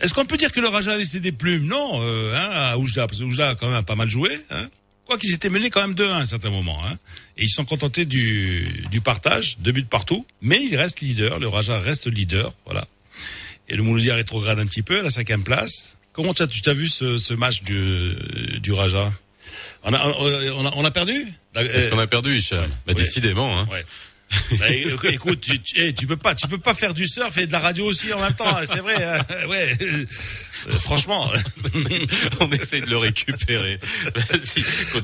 est-ce qu'on peut dire que le Raja a laissé des plumes? Non, euh, hein, à Oujda, parce que Oujda a quand même pas mal joué. Hein. Quoi qu'ils étaient menés quand même 2-1 à un certain moment. Hein. Et ils sont contentés du, du partage, deux buts partout. Mais il reste leader, le Raja reste leader, voilà. Et le Mouloudia rétrograde un petit peu à la cinquième place. Comment t'as- tu t'as vu ce, ce match du, du Raja? On a, on, a, on a perdu? Est-ce qu'on a perdu Hicham? Ouais. bah, Oui. Décidément. Hein. Ouais. Bah, éc- écoute, tu, tu, eh, tu peux pas, tu peux pas faire du surf et de la radio aussi en même temps. C'est vrai. hein, (laughs) ouais. Euh, franchement. (laughs) on essaie de le récupérer.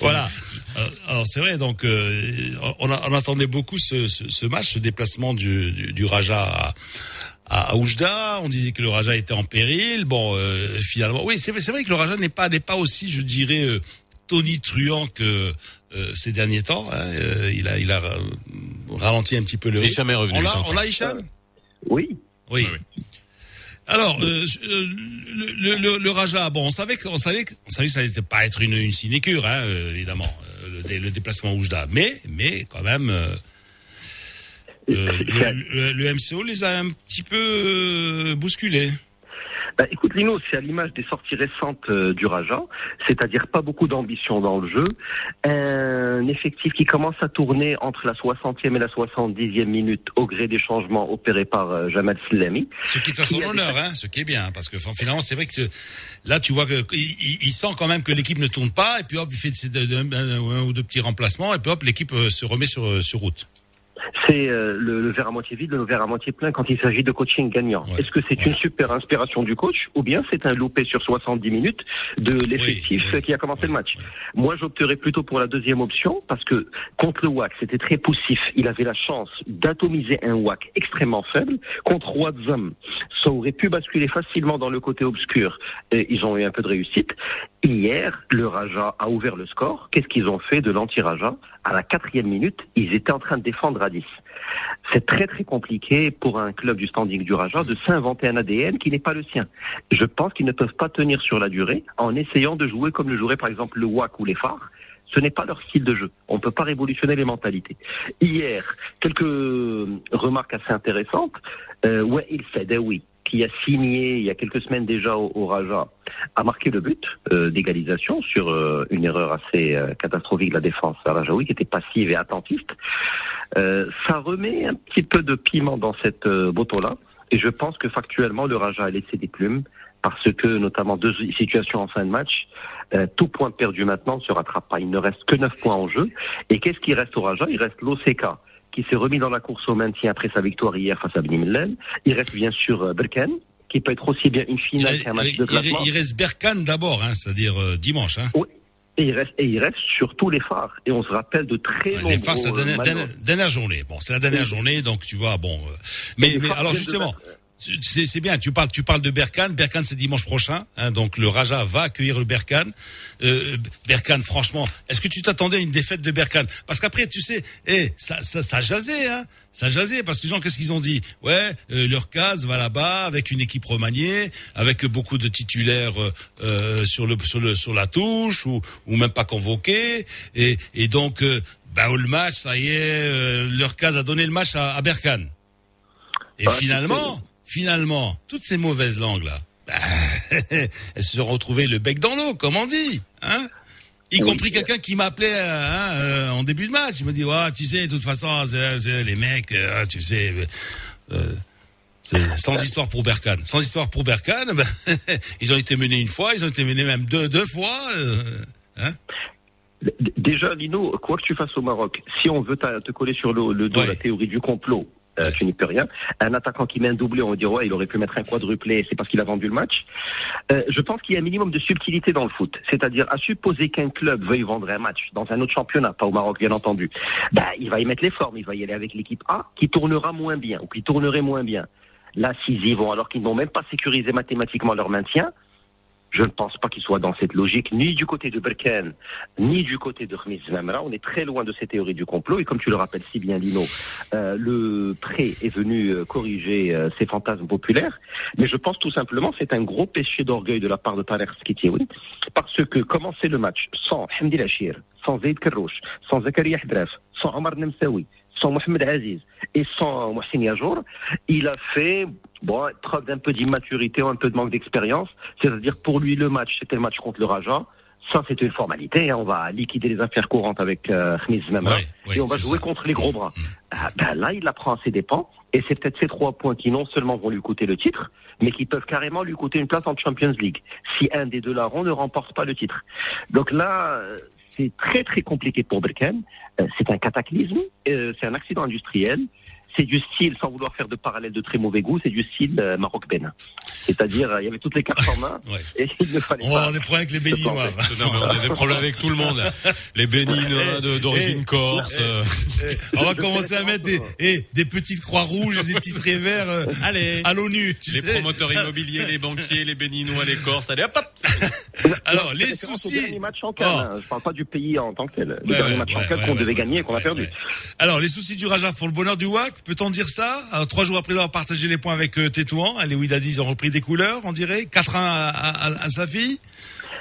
Voilà. Alors, alors, c'est vrai. Donc euh, on, a- on attendait beaucoup ce, ce, ce match, ce déplacement du, du, du Raja à, à, Oujda. On disait que le Raja était en péril. Bon, euh, finalement, oui, c'est vrai, que le Raja n'est pas n'est pas aussi, je dirais, euh, tonitruant que euh, ces derniers temps. hein. Euh, il a il a ralenti un petit peu le. Hicham est revenu. On l'a, on Hicham? Oui. Oui. Alors, euh, le, le, le, le Raja, bon, on savait que, on savait que, on savait que ça n'allait pas être une, une sinécure, hein, évidemment, le, dé- le déplacement Oujda. Mais, mais quand même, (laughs) le, le- MCO les a un petit peu euh, bousculés. Bah, écoute Lino, c'est à l'image des sorties récentes euh, du Raja, c'est-à-dire pas beaucoup d'ambition dans le jeu, un effectif qui commence à tourner entre la 60e et la 70e minute au gré des changements opérés par euh, Jamal Slami. Ce qui est à son honneur, hein, ce qui est bien, parce que finalement, c'est vrai que là, tu vois que il, il- il sent quand même que l'équipe ne tourne pas, et puis hop, il fait un, un ou deux petits remplacements, et puis hop, l'équipe euh, se remet sur, euh, sur route. C'est euh, le, le verre à moitié vide, le verre à moitié plein quand il s'agit de coaching gagnant. Ouais. Est-ce que c'est Ouais. une super inspiration du coach ou bien c'est un loupé sur 70 minutes de l'effectif Oui, qui a commencé le match? Moi, j'opterais plutôt pour la deuxième option parce que contre le WAC, c'était très poussif. Il avait la chance d'atomiser un WAC extrêmement faible. Contre Wadzam, ça aurait pu basculer facilement dans le côté obscur. Et ils ont eu un peu de réussite. Hier, le Raja a ouvert le score. Qu'est-ce qu'ils ont fait de l'anti-Raja? À la quatrième minute, ils étaient en train de défendre à 10. C'est très très compliqué pour un club du standing du Raja de s'inventer un ADN qui n'est pas le sien. Je pense qu'ils ne peuvent pas tenir sur la durée en essayant de jouer comme le jouerait par exemple le WAC ou les phares. Ce n'est pas leur style de jeu. On ne peut pas révolutionner les mentalités. Hier, quelques remarques assez intéressantes. Euh, ouais, il oui, qui a signé il y a quelques semaines déjà au, au Raja, a marqué le but euh, d'égalisation sur euh, une erreur assez euh, catastrophique de la défense à Rajaoui, qui était passive et attentiste. Euh, ça remet un petit peu de piment dans cette euh, moto-là. Et je pense que factuellement, le Raja a laissé des plumes parce que, notamment deux situations en fin de match, euh, tout point perdu maintenant ne se rattrape pas. Il ne reste que 9 points en jeu. Et qu'est-ce qui reste au Raja? Il reste l'OCK qui s'est remis dans la course au maintien après sa victoire hier face à Bnimlen. Il reste bien sûr euh, Berken, qui peut être aussi bien une finale qu'un match de classement. il reste Berkane d'abord, hein, c'est-à-dire euh, dimanche. Hein. Et il reste, et il reste surtout les phares. Et on se rappelle de très Ouais, nombreux les phases, c'est la dernière, dernière- dernière journée. Bon, c'est la dernière Oui. journée, donc tu vois, bon. euh, mais, phares alors justement, c'est bien. Tu parles, tu parles de Berkane. Berkane, c'est dimanche prochain. hein, donc le Raja va accueillir le Berkane. Euh, Berkane, franchement, est-ce que tu t'attendais à une défaite de Berkane? Parce qu'après, tu sais, eh, ça, ça, ça jasait, hein. Ça jasait parce que les gens, qu'est-ce qu'ils ont dit? Ouais, euh, leur case va là-bas avec une équipe remaniée, avec beaucoup de titulaires euh, euh, sur le sur le sur la touche ou ou même pas convoqués. Et et donc, euh, bah, le match, ça y est, euh, leur case a donné le match à, à Berkane. Et Bah, finalement, finalement, toutes ces mauvaises langues là, bah, (laughs) elles se sont retrouvées le bec dans l'eau, comme on dit, hein y Oui. compris quelqu'un qui m'appelait hein, euh, en début de match. Il me dit, ouais, tu sais, de toute façon, c'est- c'est les mecs, euh, tu sais, euh, c'est sans histoire pour Berkane. Sans histoire pour Berkane, ben, (laughs) ils ont été menés une fois, ils ont été menés même deux, deux fois. euh, hein Déjà, Lino, quoi que tu fasses au Maroc, si on veut te coller sur le, le dos Ouais. la théorie du complot, euh, tu n'y peux rien. Un attaquant qui met un doublé, on va dire ouais, il aurait pu mettre un quadruplé, c'est parce qu'il a vendu le match. Euh, je pense qu'il y a un minimum de subtilité dans le foot. C'est-à-dire, à supposer qu'un club veuille vendre un match dans un autre championnat, pas au Maroc bien entendu, ben, il va y mettre les formes, il va y aller avec l'équipe A qui tournera moins bien ou qui tournerait moins bien. Là, s'ils y vont alors qu'ils n'ont même pas sécurisé mathématiquement leur maintien, je ne pense pas qu'ils soient dans cette logique, ni du côté de Berken, ni du côté de Khmis Zamra. On est très loin de ces théories du complot. Et comme tu le rappelles si bien, Lino, euh, le prêt est venu euh, corriger euh, ces fantasmes populaires. Mais je pense tout simplement c'est un gros péché d'orgueil de la part de Tarek. Parce que commencer le match sans Hamdi Lachir, sans Zaid Kerrouche, sans Zakaria Hdraf, sans Omar Nemsaoui, sans Mohamed Aziz et sans Mohsin Yajour, il a fait bon, preuve d'un peu d'immaturité ou un peu de manque d'expérience. C'est-à-dire pour lui, le match, c'était le match contre le Raja. Ça, c'était une formalité. hein. On va liquider les affaires courantes avec euh, Khmiz Memra. Ouais, ouais, et on va c'est jouer ça. contre les gros bras. Mm. Ah, ben là, il la prend à ses dépens. Et c'est peut-être ces trois points qui non seulement vont lui coûter le titre, mais qui peuvent carrément lui coûter une place en Champions League. Si un des deux larrons ne remporte pas le titre. Donc là, c'est très très compliqué pour Berken. Euh, c'est un cataclysme. euh, c'est un accident industriel. C'est du style, sans vouloir faire de parallèle de très mauvais goût, c'est du style euh, Maroc-Bénin. C'est-à-dire, il y avait toutes les cartes en main (laughs) Ouais. et il ne fallait On pas. a des problèmes avec les Béninois. Non, mais on a des problèmes avec tout le monde. Les Béninois de- d'origine Eh, corse. euh. On va commencer à mettre des, eh, des petites croix rouges et des petites revers euh, Allez. à l'ONU. Les sais. promoteurs immobiliers, les banquiers, les Béninois, les Corses. Allez, hop, hop. (laughs) Alors, les soucis. match en Cannes, Oh. hein. Je parle pas du pays en tant que tel. Le Ouais, dernier ouais, match en ouais, qu'on ouais, devait ouais, gagner et qu'on a perdu. Alors, les soucis du Raja font le bonheur du WAC. Peut-on dire ça? Alors, Trois jours après avoir partagé les points avec euh, Tétouan, les Ouidadis ils ont repris des couleurs, on dirait. 4-1 à, sa fille.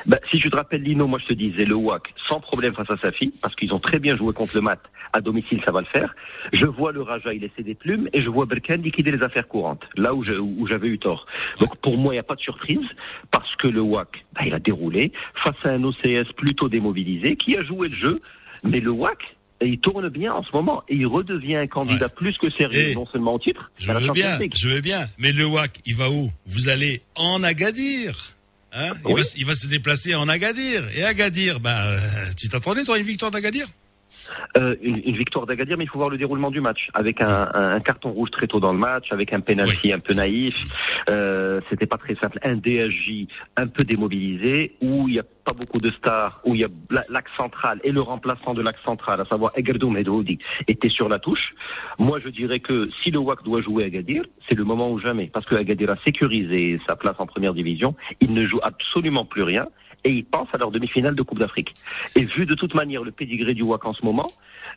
Bah, si tu te rappelles Lino, moi je te disais le WAC sans problème face à sa fille, parce qu'ils ont très bien joué contre le Mat à domicile, ça va le faire. Je vois le Raja y laisser des plumes et je vois Berken liquider les affaires courantes, là où je- j'avais eu tort. Donc pour moi, il n'y a pas de surprise, parce que le WAC, bah, il a déroulé face à un OCS plutôt démobilisé qui a joué le jeu, mais le WAC, il tourne bien en ce moment et il redevient un candidat Ouais. plus que sérieux, Et non seulement au titre, Je veux bien, je veux bien. Mais le WAC, il va où? Vous allez en Agadir. Hein? Il, va, se- il va se déplacer en Agadir. Et Agadir, ben, euh, tu t'attendais, toi, à une victoire d'Agadir? Euh, une, une victoire d'Agadir, mais il faut voir le déroulement du match. Avec un, un- un carton rouge très tôt dans le match, avec un penalty un peu naïf. Euh, C'était pas très simple. Un DSJ un peu démobilisé, où il n'y a pas beaucoup de stars, où il y a la- l'axe central et le remplaçant de l'axe central, à savoir Egerdoum Medhoudi, était sur la touche. Moi, je dirais que si le WAC doit jouer Agadir, c'est le moment ou jamais. Parce que Agadir a sécurisé sa place en première division. Il ne joue absolument plus rien. Et il pense à leur demi-finale de Coupe d'Afrique. Et vu de toute manière le pédigré du WAC en ce moment,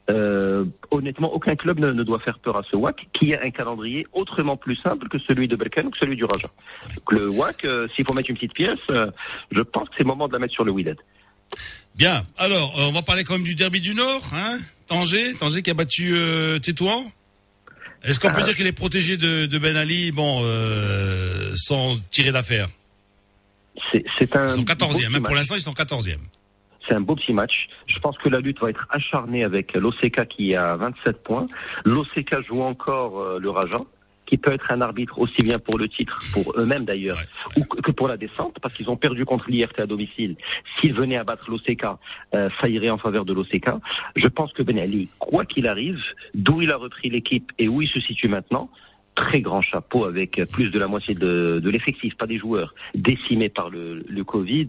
euh, honnêtement, aucun club ne, ne doit faire peur à ce WAC, qui a un calendrier autrement plus simple que celui de Berken ou que celui du Raja. Donc, le WAC, euh, s'il faut mettre une petite pièce, euh, je pense que c'est le moment de la mettre sur le Wydad. Bien. Alors, on va parler quand même du derby du Nord. Hein Tanger, Tanger qui a battu Tétouan. Est-ce qu'on peut dire qu'il est protégé de, de Ben Ali, bon, sans tirer d'affaire C'est un Ils sont beau 14e. petit Même pour match. l'instant, ils sont 14e. C'est un beau petit match. Je pense que la lutte va être acharnée avec l'OCK qui a 27 points. L'OCK joue encore euh, le Raja, qui peut être un arbitre aussi bien pour le titre, pour eux-mêmes d'ailleurs, Ouais, ou que que pour la descente, parce qu'ils ont perdu contre l'IRT à domicile. S'ils venaient à battre l'OCK, euh, ça irait en faveur de l'OCK. Je pense que Ben Ali, quoi qu'il arrive, d'où il a repris l'équipe et où il se situe maintenant, très grand chapeau avec plus de la moitié de, de l'effectif, pas des joueurs, décimés par le, le Covid.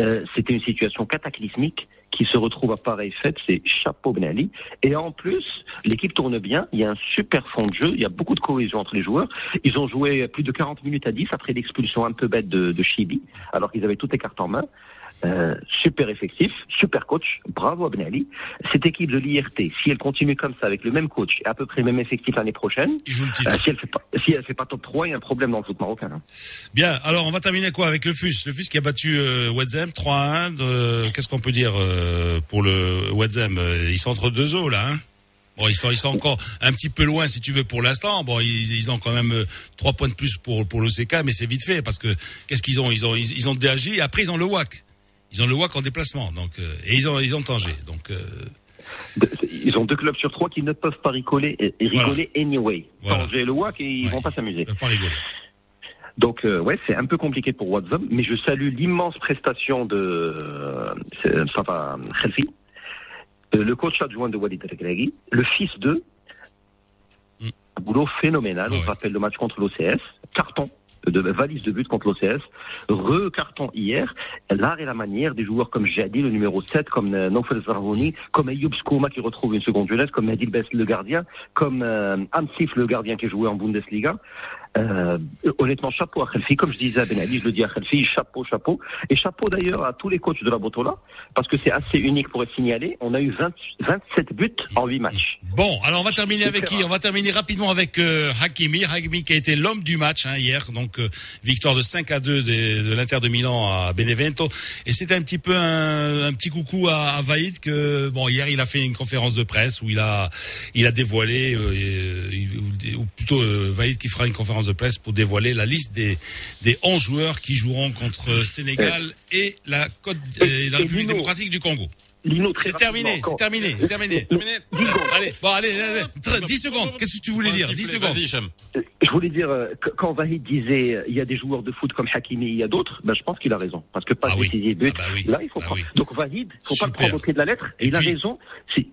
Euh, C'était une situation cataclysmique qui se retrouve à pareille fête, c'est chapeau Ben Ali. Et en plus, l'équipe tourne bien, il y a un super fond de jeu, il y a beaucoup de cohésion entre les joueurs. Ils ont joué plus de 40 minutes à 10 après l'expulsion un peu bête de, de Chibi, alors qu'ils avaient toutes les cartes en main. Euh, super effectif, super coach, bravo à Ben Ali. Cette équipe de l'IRT, si elle continue comme ça avec le même coach et à peu près le même effectif l'année prochaine, le euh, si elle fait pas, si elle fait pas top 3, il y a un problème dans le foot marocain. hein. Bien, alors on va terminer quoi avec le FUS? Le FUS qui a battu euh, Wedzem 3-1. de- Qu'est-ce qu'on peut dire euh, pour le Wedzem Euh, Ils sont entre deux eaux là. Hein bon, ils sont, ils sont encore un petit peu loin si tu veux pour l'instant. Bon, ils, ils ont quand même euh, trois points de plus pour pour l'OCK, mais c'est vite fait parce que qu'est-ce qu'ils ont? Ils ont ils, ils ont DAJ et après ils ont le WAC. Ils ont le WAC en déplacement, donc euh, et ils ont ils ont Tanger. Donc euh, Ils ont deux clubs sur trois qui ne peuvent pas rigoler, et rigoler anyway. Voilà. Tanger et le WAC, et ils Ouais. vont pas s'amuser. ils peuvent pas rigoler. Donc euh, ouais, c'est un peu compliqué pour Watson, mais je salue l'immense prestation de euh, Mustafa Khelfi, euh, le coach adjoint de Walid El le fils de Mm. un boulot phénoménal. Ah On ouais. se rappelle le match contre l'OCS, carton de valise de but contre l'OCS, re-carton hier, l'art et la manière des joueurs comme Jadi, le numéro 7, comme euh, Nofel Zarvouni, comme Ayoub Skouma qui retrouve une seconde jeunesse, comme Adil Bess le gardien, comme euh, Amsif le gardien qui joué en Bundesliga. Euh, honnêtement, chapeau à Khelfi. Comme je disais à Ben Ali, je le dis à Khelfi, chapeau, chapeau. Et chapeau d'ailleurs à tous les coachs de la Botola, parce que c'est assez unique pour être signalé. On a eu 20 27 buts en 8 matchs. Bon, alors on va terminer avec qui? On va terminer rapidement avec euh, Hakimi. Hakimi qui a été l'homme du match hein, hier, donc euh, victoire de 5 à 2 de, de l'Inter de Milan à Benevento. Et c'était un petit peu un, un petit coucou à, à Vaïd que bon hier il a fait une conférence de presse où il a il a dévoilé euh, euh, ou plutôt euh, Vaïd qui fera une conférence de presse pour dévoiler la liste des des 11 joueurs qui joueront contre Sénégal et la Côte et la République démocratique du Congo. Lino, C'est terminé, c'est terminé, c'est terminé. Allez, bon, allez, allez, allez, 10 secondes. Qu'est-ce que tu voulais dire? 10 secondes. Je voulais dire, euh, quand Vahid disait euh, il y a des joueurs de foot comme Hakimi, il y a d'autres, ben, je pense qu'il a raison. Parce que pas Ah oui. décisif, but, Ah bah oui. là, il faut Ah prendre. oui. Donc Vahid, faut pas le prendre au pied de la lettre. Et il a raison.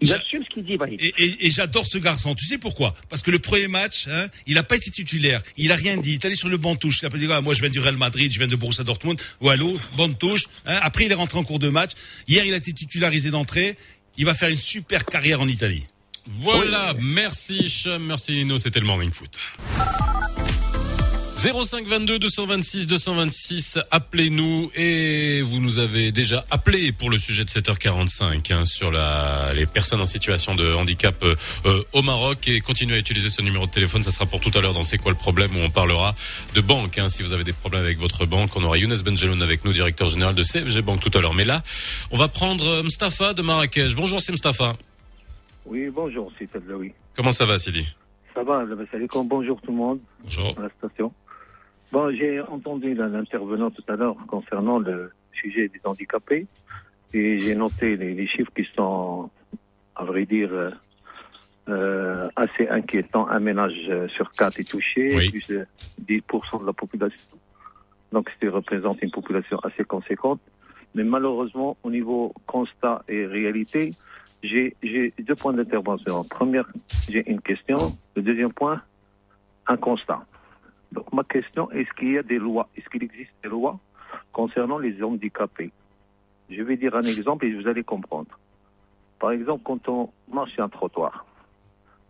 Il assume ce qu'il dit, Vahid. Et, et- et j'adore ce garçon. Tu sais pourquoi? Parce que le premier match, hein, il a pas été titulaire. Il a rien dit. Il est allé sur le banc de touche. Il a pas dit ah, moi je viens du Real Madrid, je viens de Borussia Dortmund. Ou allô, banc de touche. Hein. Après il est rentré en cours de match. Hier il a été titularisé d'entrée. Il va faire une super carrière en Italie. Voilà, merci Hicham, merci Lino, c'était le Morning Foot. 0522 226 226, appelez-nous et vous nous avez déjà appelé pour le sujet de 7h45 hein, sur la, les personnes en situation de handicap euh, euh, au Maroc et continuez à utiliser ce numéro de téléphone, ça sera pour tout à l'heure dans C'est quoi le problème où on parlera de banque. Hein, si vous avez des problèmes avec votre banque, on aura Younes Benjeloun avec nous, directeur général de CFG Banque tout à l'heure. Mais là, on va prendre euh, Mstafa de Marrakech. Bonjour c'est Mstafa. Oui, bonjour, c'est Tadlaoui. Comment ça va Sidi? Ça va, bonjour tout le monde Bonjour. à la station. Bon, j'ai entendu l'intervenant tout à l'heure concernant le sujet des handicapés et j'ai noté les, les chiffres qui sont, à vrai dire, euh, euh, assez inquiétants. Un ménage euh, sur quatre est touché, Oui. plus de 10% de la population. Donc, ça représente une population assez conséquente. Mais malheureusement, au niveau constat et réalité, j'ai deux points d'intervention. Première, j'ai une question. Le deuxième point, un constat. Donc ma question, est-ce qu'il y a des lois, est-ce qu'il existe des lois concernant les handicapés? Je vais dire un exemple et vous allez comprendre. Par exemple, quand on marche sur un trottoir,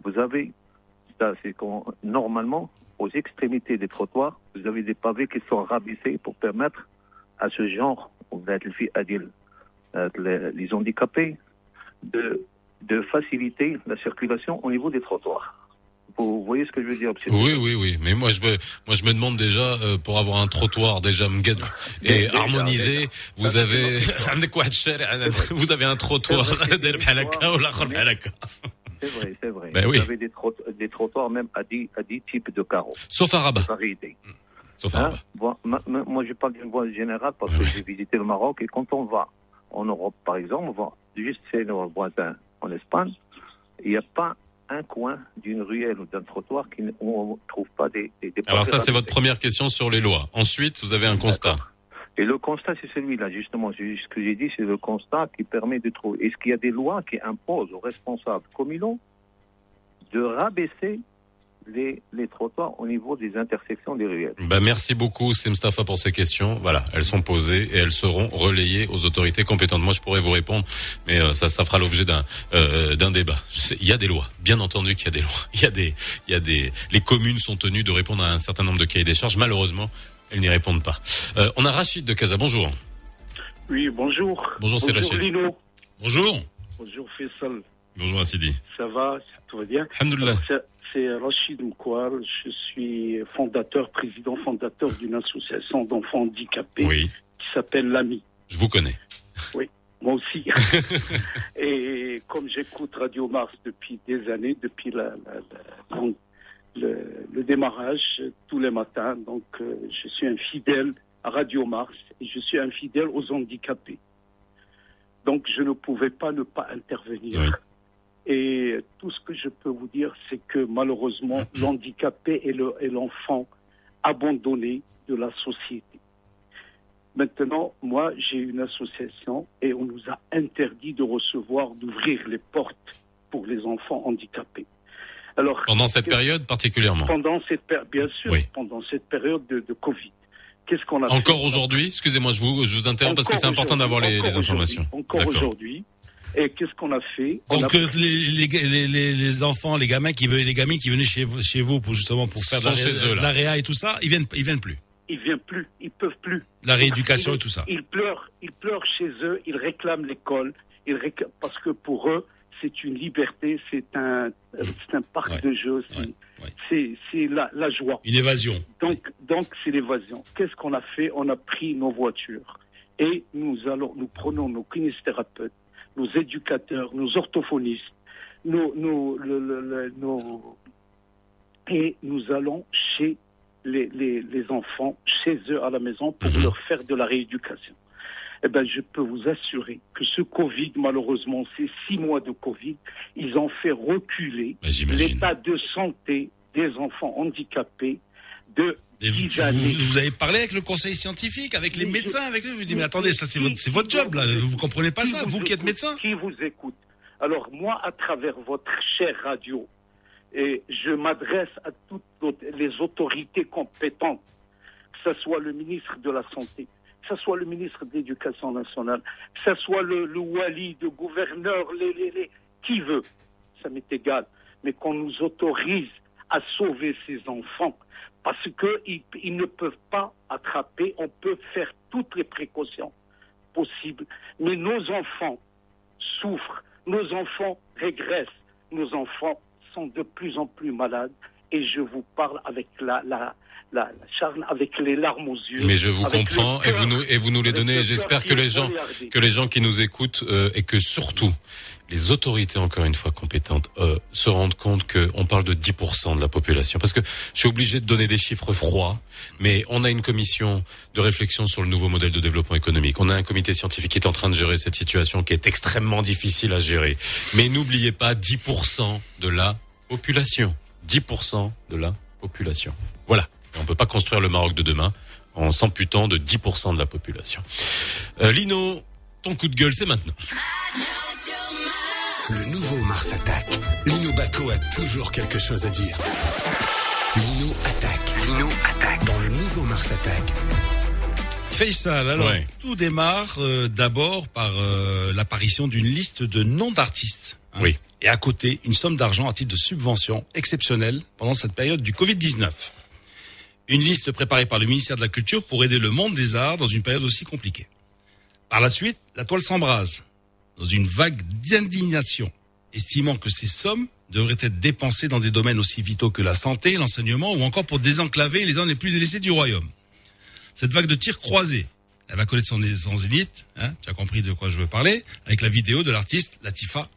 vous avez, ça c'est normalement, aux extrémités des trottoirs, vous avez des pavés qui sont rabaissés pour permettre à ce genre, euh, les handicapés, de, de faciliter la circulation au niveau des trottoirs. Vous voyez ce que je veux dire Oui, oui, oui. Mais moi, je me, moi, je me demande déjà euh, pour avoir un trottoir déjà Mgad et harmonisé. Vous avez, vous avez un trottoir. C'est vrai, c'est vrai. Ben oui. Vous avez des, trottoirs même à 10, à types de carreaux. Sauf à Rabat. Variétés. Sauf à hein? moi, je parle d'une voie générale parce que j'ai visité le Maroc et quand on va en Europe, par exemple, on va juste chez nos voisins en Espagne, il n'y a pas un coin d'une ruelle ou d'un trottoir où on ne trouve pas des, des, des Alors ça, c'est votre première question sur les lois. Ensuite, vous avez un constat. Et le constat, c'est celui-là, justement. Ce que j'ai dit, c'est le constat qui permet de trouver. Est-ce qu'il y a des lois qui imposent aux responsables communaux de rabaisser les, les trottoirs au niveau des intersections des ruelles. Bah, merci beaucoup, c'est Mustafa pour ces questions. Voilà, elles sont posées et elles seront relayées aux autorités compétentes. Moi, je pourrais vous répondre, mais euh, ça, ça fera l'objet d'un euh, d'un débat. Il y a des lois, bien entendu qu'il y a des lois. (laughs) Il y a des, il y a des. Les communes sont tenues de répondre à un certain nombre de cahiers des charges. Malheureusement, elles n'y répondent pas. Euh, on a Rachid de Casa. Bonjour. Oui, bonjour. Bonjour, c'est Rachid. Lino. Bonjour. Bonjour Faisal. Bonjour Assidi. Ça va? Tout va bien? Alhamdoulilah. C'est- Rachid Moukwar. Je suis fondateur, président fondateur d'une association d'enfants handicapés Oui, qui s'appelle l'AMI. je vous connais. Oui, moi aussi. (laughs) Et comme j'écoute Radio Mars depuis des années, depuis la, la- la- donc, le, le démarrage tous les matins, donc euh, je suis un fidèle à Radio Mars et je suis un fidèle aux handicapés. Donc je ne pouvais pas ne pas intervenir. Oui. Et tout ce que je peux vous dire, c'est que malheureusement, (laughs) l'handicapé est le- est l'enfant abandonné de la société. Maintenant, moi, j'ai une association et on nous a interdit de recevoir, d'ouvrir les portes pour les enfants handicapés. Alors, Pendant cette période particulièrement. pendant cette bien sûr, Oui. pendant cette période de, de Covid, qu'est-ce qu'on a Encore aujourd'hui, excusez-moi, je vous, je vous interromps parce que c'est important d'avoir les, informations. Encore aujourd'hui. Et qu'est-ce qu'on a fait? On Donc a euh, les, les, les, les, les enfants, les gamins qui venaient, les gamins qui venaient chez vous, chez vous pour justement pour faire de la, réa et tout ça, ils viennent, ils viennent plus. Ils viennent plus, ils peuvent plus. La rééducation et tout ça. Ils pleurent, ils pleurent chez eux, ils réclament l'école, ils récl- parce que pour eux, c'est une liberté, c'est un, c'est un parc Ouais. de jeux, c'est, Ouais. Ouais. c'est, c'est la, la joie. Une évasion. Donc, donc c'est l'évasion. Qu'est-ce qu'on a fait? On a pris nos voitures et nous allons, nous prenons nos kinésithérapeutes, nos éducateurs, nos orthophonistes, nos, nos, le- le- le- nos- et nous allons chez les, les, les enfants, chez eux à la maison, pour Mhm. leur faire de la rééducation. Eh ben, je peux vous assurer que ce Covid, malheureusement, ces six mois de Covid, ils ont fait reculer J'imagine. l'état de santé des enfants handicapés de vous, 10 vous- années. vous avez parlé avec le conseil scientifique, avec les Mais je- médecins, avec eux. Vous dites, mais Mais- attendez, ça c'est votre, c'est votre qui- job là. Vous comprenez pas ça, vous qui êtes médecin. Qui vous écoute Alors moi, à travers votre chère radio, et je m'adresse à toutes les autorités compétentes, que ce soit le ministre de la Santé, que ce soit le ministre de l'Éducation nationale, que ce soit le, le wali, le gouverneur, les, les, les- qui veut, ça m'est égal, mais qu'on nous autorise à sauver ces enfants, parce qu'ils ils ne peuvent pas attraper, on peut faire toutes les précautions possibles, mais nos enfants souffrent, nos enfants régressent, nos enfants sont de plus en plus malades, et je vous parle avec la, la, la, la charne, avec les larmes aux yeux. Mais je vous comprends et vous nous et vous nous les donnez. le J'espère que les gens que les gens qui nous écoutent euh, et que surtout les autorités encore une fois compétentes euh, se rendent compte que on parle de 10% de la population. Parce que je suis obligé de donner des chiffres froids mais on a une commission de réflexion sur le nouveau modèle de développement économique. On a un comité scientifique qui est en train de gérer cette situation qui est extrêmement difficile à gérer. Mais n'oubliez pas 10% de la population. 10% de la population. Voilà on peut pas construire le Maroc de demain en s'amputant de 10% de la population euh, Lino ton coup de gueule c'est maintenant Le nouveau Mars attaque. Lino Baco a toujours quelque chose à dire. Lino attaque. Lino attaque. Dans le nouveau Mars attaque. Faisal, alors Ouais. tout démarre euh, d'abord par euh, l'apparition d'une liste de noms d'artistes. hein. Oui. Et à côté, une somme d'argent à titre de subvention exceptionnelle pendant cette période du Covid-19. Une liste préparée par le ministère de la Culture pour aider le monde des arts dans une période aussi compliquée. Par la suite, la toile s'embrase dans une vague d'indignation, estimant que ces sommes devraient être dépensées dans des domaines aussi vitaux que la santé, l'enseignement ou encore pour désenclaver les zones les plus délaissées du royaume. Cette vague de tirs croisés, elle va connaître son, son zénith, hein, tu as compris de quoi je veux parler, avec la vidéo de l'artiste Latifa.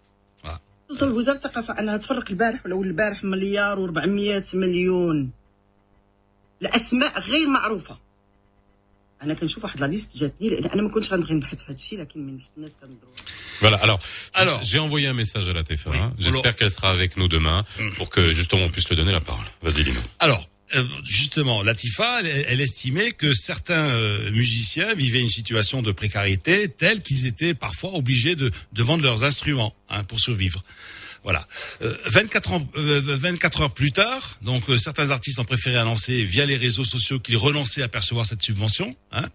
Voilà. توصل وزارة الثقافة أنها تفرق البارح ولا البارح مليار و400 مليون لأسماء غير معروفة أنا كنشوف واحد لا ليست جاتني لأن أنا ما كنتش غنبغي نبحث في هذا الشيء لكن من شفت الناس كنضروا Voilà. Alors, Alors. j'ai envoyé un message à la TF1. Oui. J'espère Alors- qu'elle sera avec nous demain pour que justement on puisse lui donner la parole. Vas-y, Lino. Alors, euh, justement, Latifa, elle, elle estimait que certains euh, musiciens vivaient une situation de précarité telle qu'ils étaient parfois obligés de, de vendre leurs instruments hein, pour survivre. Voilà. Euh, 24, ans, euh, 24 heures plus tard, donc euh, certains artistes ont préféré annoncer via les réseaux sociaux qu'ils renonçaient à percevoir cette subvention. Hein.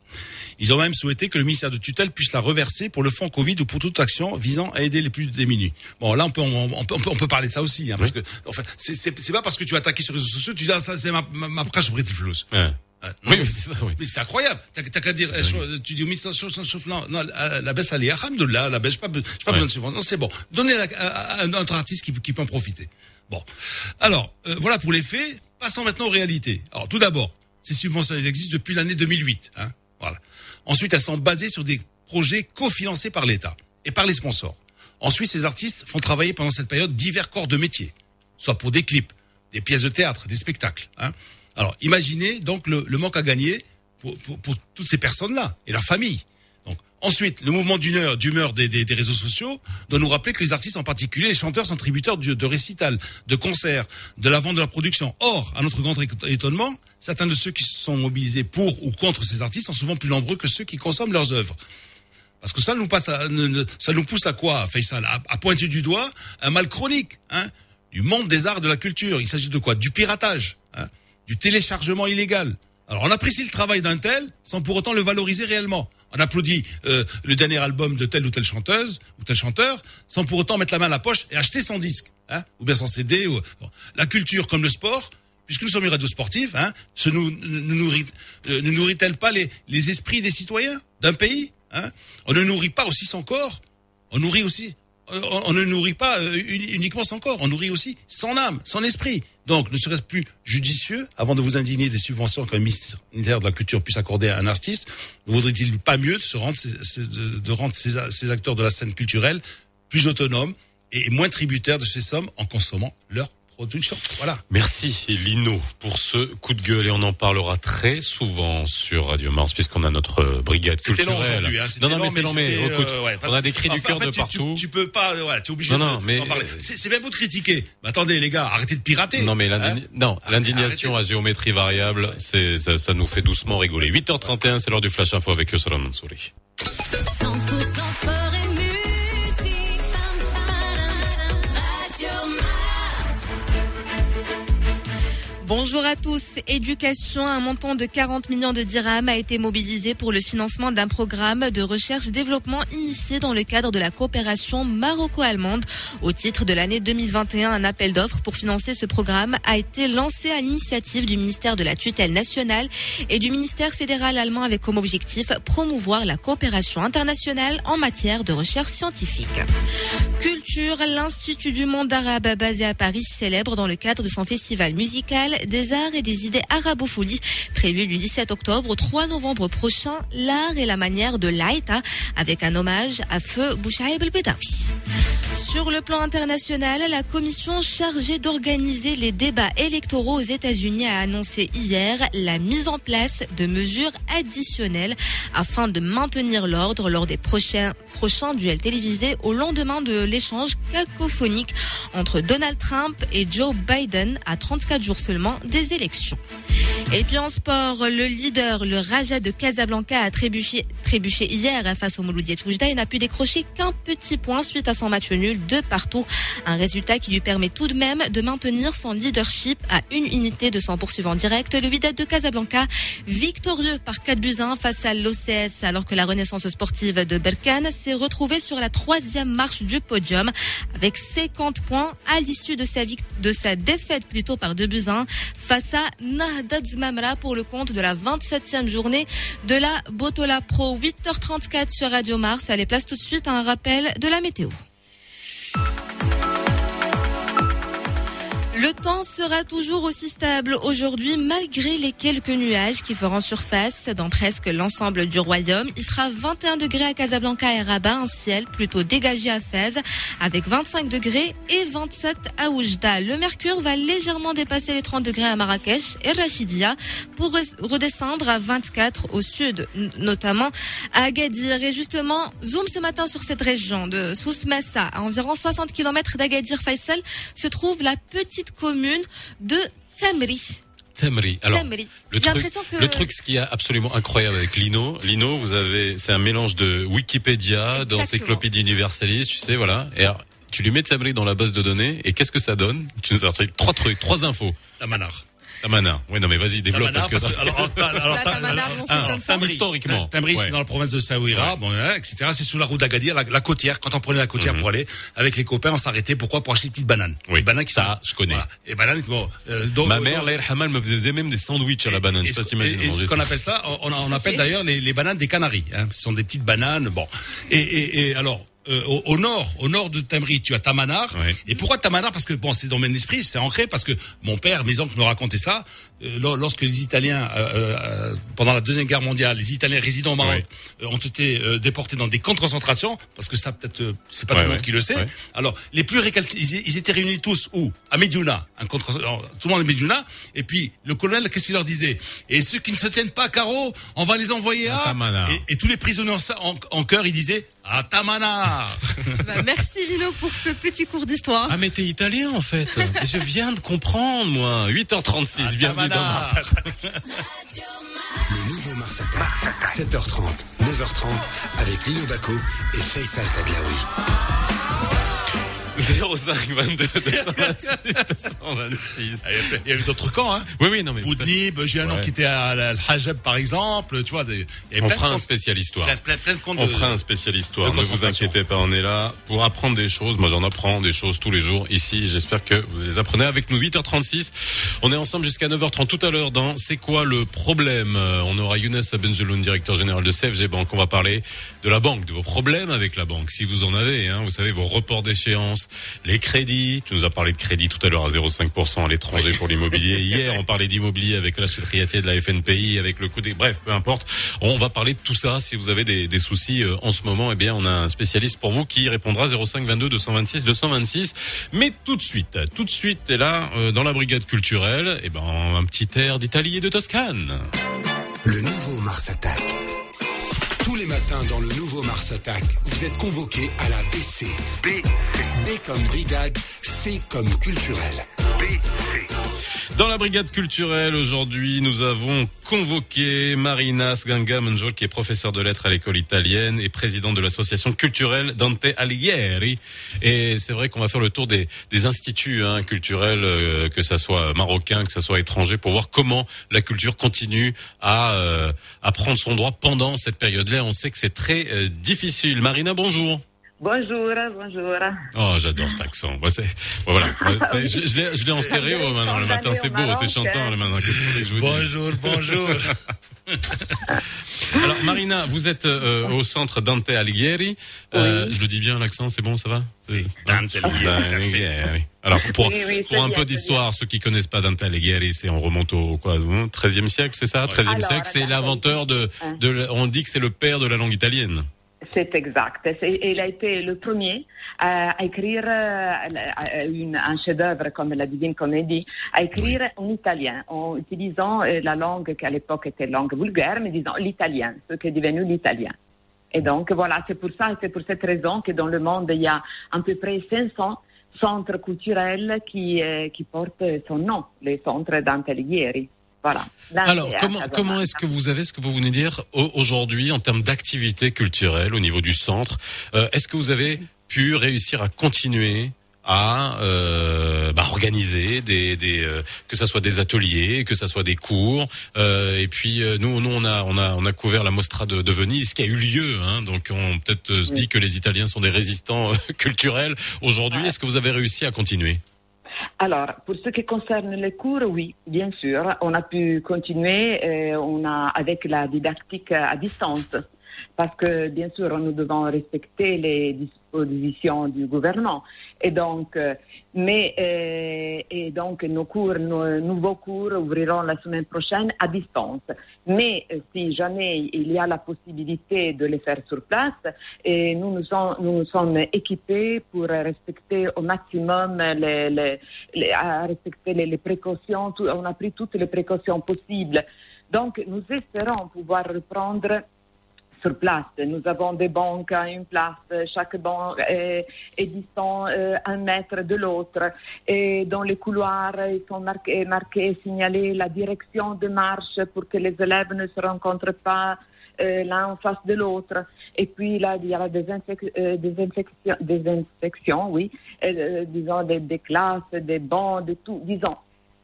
Ils ont même souhaité que le ministère de tutelle puisse la reverser pour le fonds Covid ou pour toute action visant à aider les plus démunis. Bon, là, on peut, on, on peut, on peut, parler de ça aussi, hein, parce que, enfin, c'est- pas parce que tu as attaqué sur les réseaux sociaux, tu dis ah, ça c'est ma ma, ma prêche. Ouais. Euh, non, Oui, mais- c'est ça, oui. Mais c'est incroyable. T'as t'as qu'à dire, eh, tu dis au ministre, chauffe, chauffe, non, non, la, la baisse, elle est, alhamdoulilah, la baisse, j'ai pas, j'ai pas Ouais. besoin de subvention. Non, c'est bon. Donnez-la à, à un autre artiste qui, qui peut en profiter. Bon. Alors, euh, voilà pour les faits. Passons maintenant aux réalités. Alors, tout d'abord, ces subventions, elles existent depuis l'année 2008. Hein. Voilà. Ensuite, elles sont basées sur des projets cofinancés par l'État et par les sponsors. Ensuite, ces artistes font travailler pendant cette période divers corps de métier, soit pour des clips, des pièces de théâtre, des spectacles. Hein. Alors, imaginez donc le, manque à gagner pour, pour, toutes ces personnes-là et leurs familles. Donc, ensuite, le mouvement d'humeur, des, des, réseaux sociaux doit nous rappeler que les artistes, en particulier les chanteurs, sont tributaires de, récitals, de concerts, de la vente de leur production. Or, à notre grand étonnement, certains de ceux qui se sont mobilisés pour ou contre ces artistes sont souvent plus nombreux que ceux qui consomment leurs œuvres. Parce que ça nous passe, ça pousse à quoi, Faisal? À, pointer du doigt un mal chronique, hein, du monde des arts de la culture. Il s'agit de quoi? Du piratage, hein, du téléchargement illégal. Alors on apprécie le travail d'un tel sans pour autant le valoriser réellement. On applaudit euh, le dernier album de telle ou telle chanteuse ou tel chanteur sans pour autant mettre la main à la poche et acheter son disque, hein, ou bien son CD. Ou... bon. La culture comme le sport, puisque nous sommes une radio sportive, hein, nous, ne nourrit, euh, ne nourrit-elle pas les, les esprits des citoyens d'un pays hein? On ne nourrit pas aussi son corps, on nourrit aussi, on, ne nourrit pas euh, uni- uniquement son corps, on nourrit aussi son âme, son esprit. Donc, ne serait-ce plus judicieux, avant de vous indigner des subventions qu'un ministère de la Culture puisse accorder à un artiste, ne vaudrait-il pas mieux de, se rendre, de, rendre ces acteurs de la scène culturelle plus autonomes et moins tributaires de ces sommes en consommant leur production Voilà. Merci Lino pour ce coup de gueule et on en parlera très souvent sur Radio Mars puisqu'on a notre brigade long culturelle. aujourd'hui. Hein, non non mais long, long mais c'était, écoute, euh, ouais, on a des cris du cœur en fait, de tu- partout. Tu, tu peux pas, euh, ouais, tu es obligé Non, de non, mais-. C'est bien beau de critiquer. Mais attendez les gars, arrêtez de pirater. Non mais Hein l'indign- non, l'indignation à géométrie variable, c'est ça, ça nous fait doucement rigoler. 8h31, c'est l'heure du flash info avec Salam Mansouri. Bonjour à tous. Éducation, un montant de 40 millions de dirhams a été mobilisé pour le financement d'un programme de recherche-développement initié dans le cadre de la coopération maroco-allemande. Au titre de l'année 2021, un appel d'offres pour financer ce programme a été lancé à l'initiative du ministère de la tutelle nationale et du ministère fédéral allemand avec comme objectif promouvoir la coopération internationale en matière de recherche scientifique. Culture, l'Institut du monde arabe basé à Paris célèbre dans le cadre de son festival musical des arts et des idées arabopholies prévu du 17 octobre au 3 novembre prochain, l'art et la manière de l'Aïta avec un hommage à feu Bouchaïb el-Bedawi. Sur le plan international, la commission chargée d'organiser les débats électoraux aux États-Unis a annoncé hier la mise en place de mesures additionnelles afin de maintenir l'ordre lors des prochains, prochains duels télévisés au lendemain de l'échange cacophonique entre Donald Trump et Joe Biden à 34 jours seulement des élections. Et puis en sport, le leader, le Raja de Casablanca a trébuché, trébuché hier face au Mouloudiet Oujda et n'a pu décrocher qu'un petit point suite à son match nul de partout. Un résultat qui lui permet tout de même de maintenir son leadership à une unité de son poursuivant direct, le Wydad de Casablanca, victorieux par 4 buts à 1 face à l'OCS alors que la renaissance sportive de Berkane s'est retrouvée sur la troisième marche du podium avec 50 points à l'issue de sa, de sa défaite plutôt par 2 buts à 1 face à Nahdat Zmamra pour le compte de la 27e journée de la Botola Pro 8h34 sur Radio Mars. Allez, place tout de suite à un rappel de la météo. Le temps sera toujours aussi stable aujourd'hui malgré les quelques nuages qui feront surface dans presque l'ensemble du royaume. Il fera 21 degrés à Casablanca et Rabat, un ciel plutôt dégagé à Fès avec 25 degrés et 27 à Oujda. Le mercure va légèrement dépasser les 30 degrés à Marrakech et Rachidia pour redescendre à 24 au sud, notamment à Agadir. Et justement, zoom ce matin sur cette région de Sousmessa, à environ 60 km d'Agadir Faisal, se trouve la petite commune de Tamri. Tamri. Alors, Tamri. le J'ai truc, l'impression que- le truc, ce qui est absolument incroyable avec Lino, Lino, vous avez, c'est un mélange de Wikipédia, d'encyclopédie universaliste, tu sais, voilà. Et alors, tu lui mets Tamri dans la base de données et qu'est-ce que ça donne? Tu nous as trois trucs, trois infos. Tamanar. Tamana. Oui, non mais vas-y, développe Tamanar, parce que parce que- alors, alors, Ah, comme ça. Tamri, historiquement. Tamri, Ouais. c'est dans la province de Saouira, bon, hein, etc. C'est sous la route d'Agadir, la, la côtière. Quand on prenait la côtière pour aller avec les copains, on s'arrêtait. Pourquoi? Pour acheter des petites bananes. Mhm. Oui, Des bananes qui ça, je connais. Voilà. Et bananes, bon. euh, donc- Ma donc- mère, l'air Hamal, me faisait même des sandwichs à la banane. Et, Je sais pas ce- si t'imagines, et- et ce qu'on ça. appelle ça, on, on appelle d'ailleurs les, les bananes des Canaries. Hein. Ce sont des petites bananes. Bon. Et, et, et alors. Euh, au, au nord, au nord de Tamri, tu as Tamanar. Et pourquoi Tamanar? Parce que bon, c'est dans mon esprit, c'est ancré parce que mon père, mes oncles me racontaient ça. euh, lor- lorsque les Italiens, euh, euh, pendant la deuxième guerre mondiale, les Italiens résidant au Maroc euh, ont été euh, déportés dans des camps de concentration, parce que ça peut-être, euh, c'est pas Ouais, tout le monde qui le sait. Alors, les plus récalcitrants, ils, ils étaient réunis tous où? À Mediouna, un contre, tout le monde à Mediouna. Et puis, le colonel, qu'est-ce qu'il leur disait? Et ceux qui ne se tiennent pas à carreau, on va les envoyer à... Tamanar. Et, et tous les prisonniers en, en, en chœur, ils disaient à Tamanar. Bah, merci Lino pour ce petit cours d'histoire. Ah mais t'es italien en fait. Et (laughs) je viens de comprendre moi. 8h36, bienvenue dans Mars. Le nouveau Mars Attack, 7h30, 9h30, avec Lino Baco et Faisal Tadlaoui. 05 22 226 226. Ah, Il y avait- d'autres camps, hein. Oui, oui, non mais. Boudnib, j'ai un oncle qui était à la- le Hajab, par exemple, tu vois. Des, il y avait On de fera un spécial histoire. Plein, plein, plein de On fera un spécial histoire. Ne vous inquiétez pas, on est là pour apprendre des choses. Moi, j'en apprends des choses tous les jours ici. J'espère que vous les apprenez avec nous. 8h36. On est ensemble jusqu'à 9h30 tout à l'heure dans C'est quoi le problème Euh, On aura Younes Benjeloun, directeur général de CFG Bank. On va parler de la banque, de vos problèmes avec la banque. Si vous en avez, hein, vous savez, vos reports d'échéance, les crédits. Tu nous as parlé de crédit tout à l'heure à 0,5% à l'étranger pour l'immobilier. (laughs) Hier, on parlait d'immobilier avec la choutriatier de la FNPI, avec le coût des... Bref, peu importe. On va parler de tout ça. Si vous avez des, des soucis euh, en ce moment, eh bien, on a un spécialiste pour vous qui répondra 05 22 226 226. Mais tout de suite, tout de suite, et là, euh, dans la brigade culturelle, eh ben, un petit air d'Italie et de Toscane. Le nouveau Mars Attack. Matins dans le nouveau Mars Attack, vous êtes convoqués à la BC. B. B comme brigade, C comme culturel. Dans la brigade culturelle, aujourd'hui, nous avons convoqué Marina Sganga-Manjol, qui est professeure de lettres à l'école italienne et présidente de l'association culturelle Dante Alighieri. Et c'est vrai qu'on va faire le tour des, des instituts hein, culturels, euh, que ça soit marocain, que ça soit étranger, pour voir comment la culture continue à, euh, à prendre son droit pendant cette période-là. On sait que c'est très euh, difficile. Marina, bonjour. Bonjour, bonjour. Oh, j'adore cet accent. Bah, c'est, bon, voilà. (laughs) Je, je l'ai, en stéréo maintenant le matin. C'est beau, c'est chantant le matin. Qu'est-ce que vous voulez que je vous dise Bonjour, bonjour. (laughs) Alors, Marina, vous êtes euh, au centre Dante Alighieri. Euh, Je le dis bien, l'accent, c'est bon, ça va? Oui, Dante Alighieri. Alors, pour, Oui, oui, pour un bien, peu d'histoire, ceux qui connaissent pas Dante Alighieri, c'est on remonte au quoi, hein, 13e siècle, c'est ça? 13e Alors, siècle, c'est Dante l'inventeur de, de, on dit que c'est le père de la langue italienne. C'est exact. Il a été le premier à écrire euh, un chef-d'œuvre comme la Divine Comédie, à écrire en italien, en utilisant euh, la langue qui à l'époque était langue vulgaire, mais disons l'italien, ce qui est devenu l'italien. Et donc voilà, c'est pour ça, c'est pour cette raison que dans le monde il y a à peu près 500 centres culturels qui, euh, qui portent son nom, les centres Dante Alighieri. Voilà. Alors, comment, comment est-ce que vous avez ce que vous venez de dire au- aujourd'hui en termes d'activité culturelle au niveau du centre Euh, Est-ce que vous avez pu réussir à continuer à euh, bah, organiser des, des euh, que ça soit des ateliers, que ça soit des cours, euh, et puis euh, nous, nous on a on a on a couvert la Mostra de, de Venise qui a eu lieu, hein, donc on peut-être se dit que les Italiens sont des résistants euh, (laughs) culturels aujourd'hui. Est-ce que vous avez réussi à continuer? Alors, pour ce qui concerne les cours, oui, bien sûr, on a pu continuer euh, on a, avec la didactique à distance. Parce que, bien sûr, nous devons respecter les dispositions du gouvernement. Et donc, euh, mais, euh, et donc, nos cours, nos nouveaux cours ouvriront la semaine prochaine à distance. Mais euh, si jamais il y a la possibilité de les faire sur place, nous nous, sommes, équipés pour respecter au maximum les, à respecter les, précautions. On a pris toutes les précautions possibles. Donc, nous espérons pouvoir reprendre sur place. Nous avons des banques à une place, chaque banque est, distant euh, un mètre de l'autre. Et dans les couloirs, ils sont marqués, marqués, signalés la direction de marche pour que les élèves ne se rencontrent pas euh, l'un en face de l'autre. Et puis là, il y a des, infec- euh, infections, oui, euh, disons des, des classes, des bancs, de tout. Disons,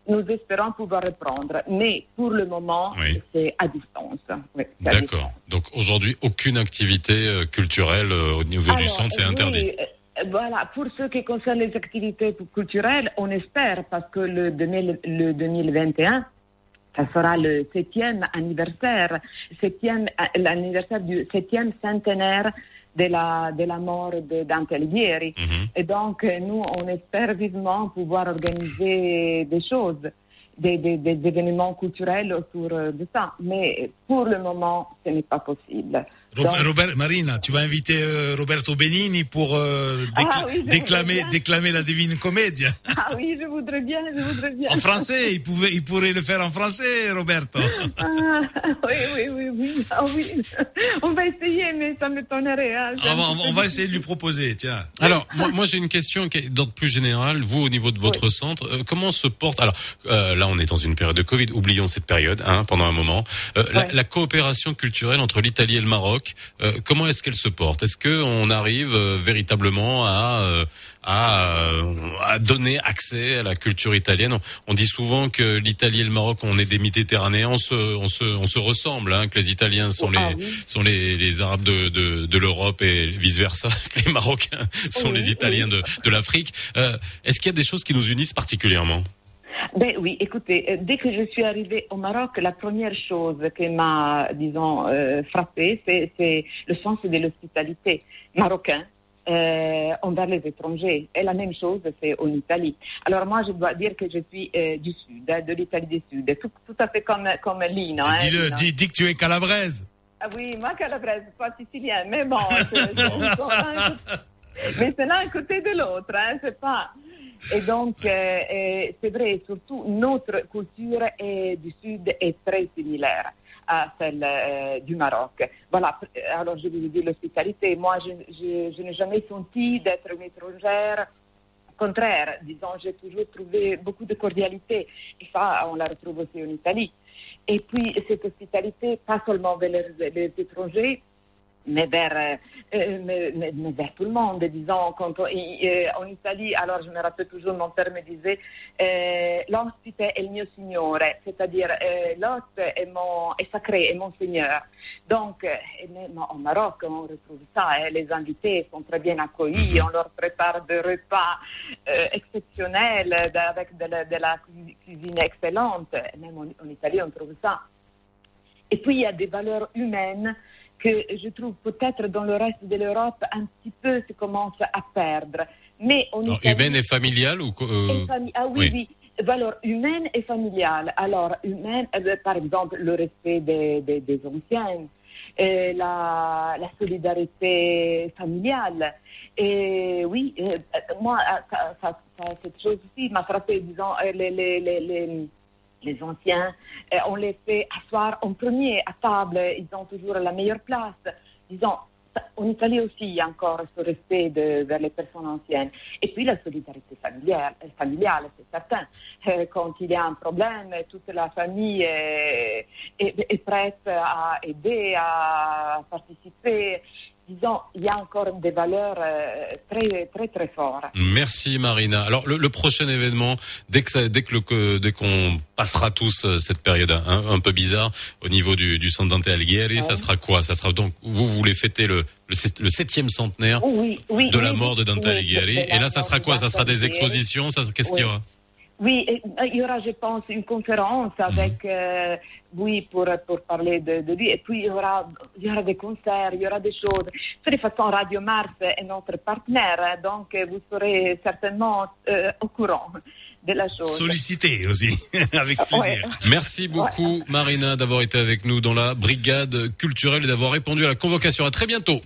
nous espérons pouvoir reprendre, mais pour le moment, Oui. c'est à distance. Oui, D'accord. Donc aujourd'hui, aucune activité euh, culturelle euh, au niveau du centre, c'est oui, interdit. euh, Voilà, pour ce qui concerne les activités culturelles, on espère parce que le, 2000 le 2021, ça sera le septième anniversaire, septième, l'anniversaire du septième centenaire de la, de la mort de Dante Alighieri. Mhm. Et donc, euh, nous, on espère vivement pouvoir organiser des choses, des, des, des événements culturels autour euh, de ça. Mais pour le moment, ce n'est pas possible. Robert, Marina, tu vas inviter euh, Roberto Benini pour euh, Ah oui, déclamer, déclamer la Divine Comédie. (laughs) Ah oui, je voudrais bien, je voudrais bien. En français, il, pouvait, il pourrait le faire en français, Roberto. Ah, oui, oui, oui, oui. Ah, oui. On va essayer, mais ça m'étonnerait. hein. C'est On va, petit peu on va difficile. essayer de lui proposer, tiens. Alors, moi, moi j'ai une question d'ordre plus général. Vous, au niveau de votre centre, euh, comment se porte Alors, euh, là, on est dans une période de Covid. Oublions cette période, hein, pendant un moment. Euh, la, la coopération culturelle entre l'Italie et le Maroc, euh, comment est-ce qu'elle se porte? Est-ce que on arrive euh, véritablement à euh, à, euh, à donner accès à la culture italienne? On, dit souvent que l'Italie et le Maroc, on est des Méditerranéens, on se on se on se ressemble. Hein, que les Italiens sont Ah les oui. sont les, les Arabes de, de, de l'Europe et vice versa. (laughs) que Les Marocains sont Oui, les Italiens de, de l'Afrique. Euh, Est-ce qu'il y a des choses qui nous unissent particulièrement? Ben oui, écoutez, euh, dès que je suis arrivée au Maroc, la première chose qui m'a, disons, euh, frappée, c'est, le sens de l'hospitalité marocain. Euh, envers les étrangers. Et la même chose, c'est en Italie. Alors moi, je dois dire que je suis euh, du Sud, hein, de l'Italie du Sud, tout, tout à fait comme, comme Lino. hein, Dis-le, dis, dis que tu es calabraise. Ah oui, moi, calabrese, pas sicilien, mais bon, c'est, c'est- c'est- mais c'est l'un côté de l'autre, hein, c'est pas. Et donc, euh, euh, c'est vrai, surtout, notre culture est, du Sud est très similaire à celle euh, du Maroc. Voilà, alors je vous dis l'hospitalité. Moi, je, n'ai jamais senti d'être une étrangère. Au contraire, disons, j'ai toujours trouvé beaucoup de cordialité. Et ça, on la retrouve aussi en Italie. Et puis, cette hospitalité, pas seulement vers les étrangers, mais vers, euh, euh, mais, mais- mais vers tout le monde, disons, quand on- euh, en Italie, alors je me rappelle toujours, mon père me disait, euh, l'ospite è il mio signore, c'est-à-dire l'hôte est, mon, est sacré, est mon seigneur. Donc, et même au Maroc, on retrouve ça, hein, les invités sont très bien accueillis, on leur prépare des repas exceptionnels, avec de la, de la cu- cuisine excellente, même en, en Italie, on trouve ça. Et puis, il y a des valeurs humaines que je trouve peut-être dans le reste de l'Europe un petit peu se commence à perdre. Mais Alors, Italie, Humaine et familiale ou euh, et fami- ah oui, oui, valeurs humaines et familiales. Alors, humaine, ben, par exemple, le respect des, des, des anciens, et la, la solidarité familiale. Et oui, euh, euh, moi, euh, ça, ça- ça- cette chose aussi m'a frappé, disons, euh, les, les, les, les, les anciens, euh, on les fait asseoir en premier à table, ils ont toujours la meilleure place. Disons, en Italie aussi, il y a encore ce respect vers les personnes anciennes. Et puis la solidarité familiale, euh, c'est certain. Euh, quand il y a un problème, toute la famille est, est prête à aider, à participer. Disons, il y a encore des valeurs euh, très, très, très fortes. Merci Marina. Alors le, le prochain événement, dès que ça, dès que le, que- dès qu'on passera tous euh, cette période un, un peu bizarre au niveau du, du centre Dante Alighieri, ça sera quoi? Ça sera donc vous voulez fêter le le, sept- le septième centenaire Oui, oui, de la mort de Dante Alighieri. Et là, ça sera quoi? Ça sera des expositions? Ça, qu'est-ce qu'il y aura? Oui, euh, il y aura, je pense, une conférence avec, euh, oui, pour, pour parler de, de lui. Et puis, il y, aura, il y aura des concerts, il y aura des choses. De toute façon, Radio Mars est notre partenaire, donc vous serez certainement euh, au courant de la chose. Sollicité aussi, (laughs) avec plaisir. Merci beaucoup Marina d'avoir été avec nous dans la brigade culturelle et d'avoir répondu à la convocation. À très bientôt.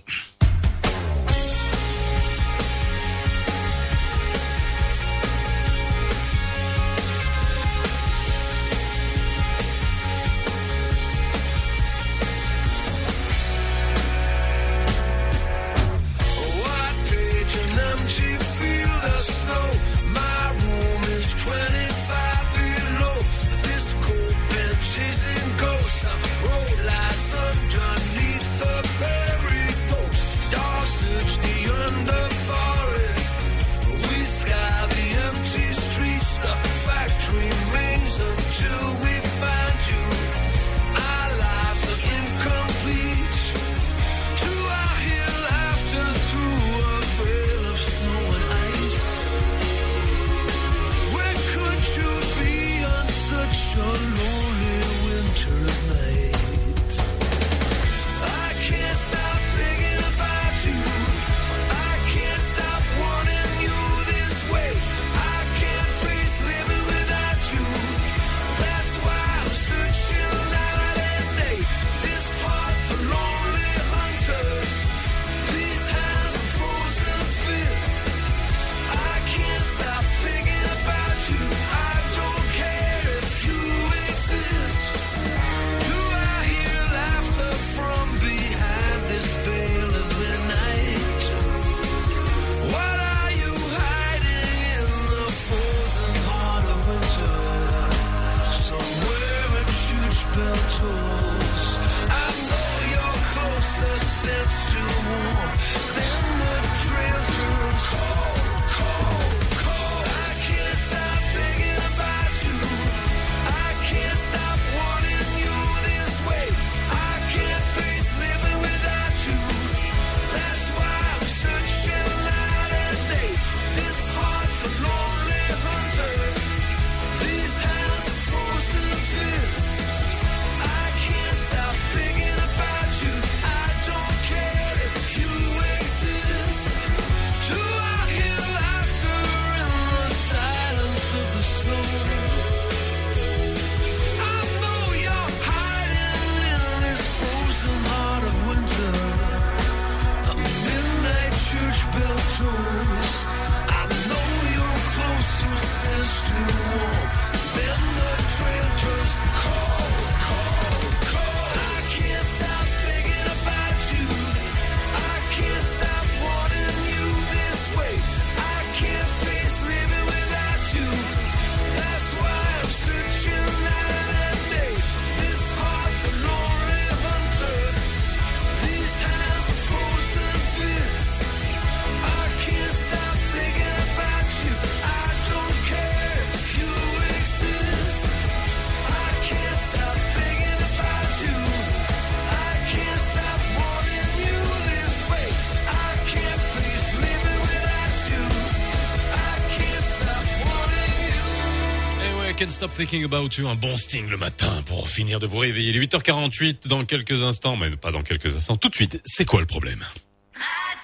Can't Stop Thinking About You, un bon sting le matin pour finir de vous réveiller. Il est 8h48 dans quelques instants, mais pas dans quelques instants. Tout de suite, c'est quoi le problème?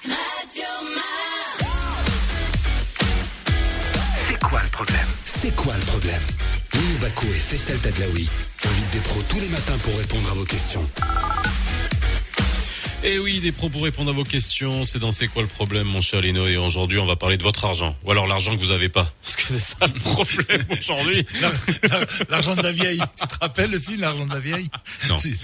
C'est quoi le problème? C'est quoi le problème? Baco et Faisal Tadlaoui invitent des pros tous les matins pour répondre à vos questions. Eh oui, des pros pour répondre à vos questions, c'est dans C'est quoi le problème, mon cher Lino? Et aujourd'hui, on va parler de votre argent. Ou alors l'argent que vous avez pas. C'est ça le (laughs) problème aujourd'hui. (laughs) L'argent de la vieille. Tu te rappelles le film, L'argent de la vieille? Non. Si.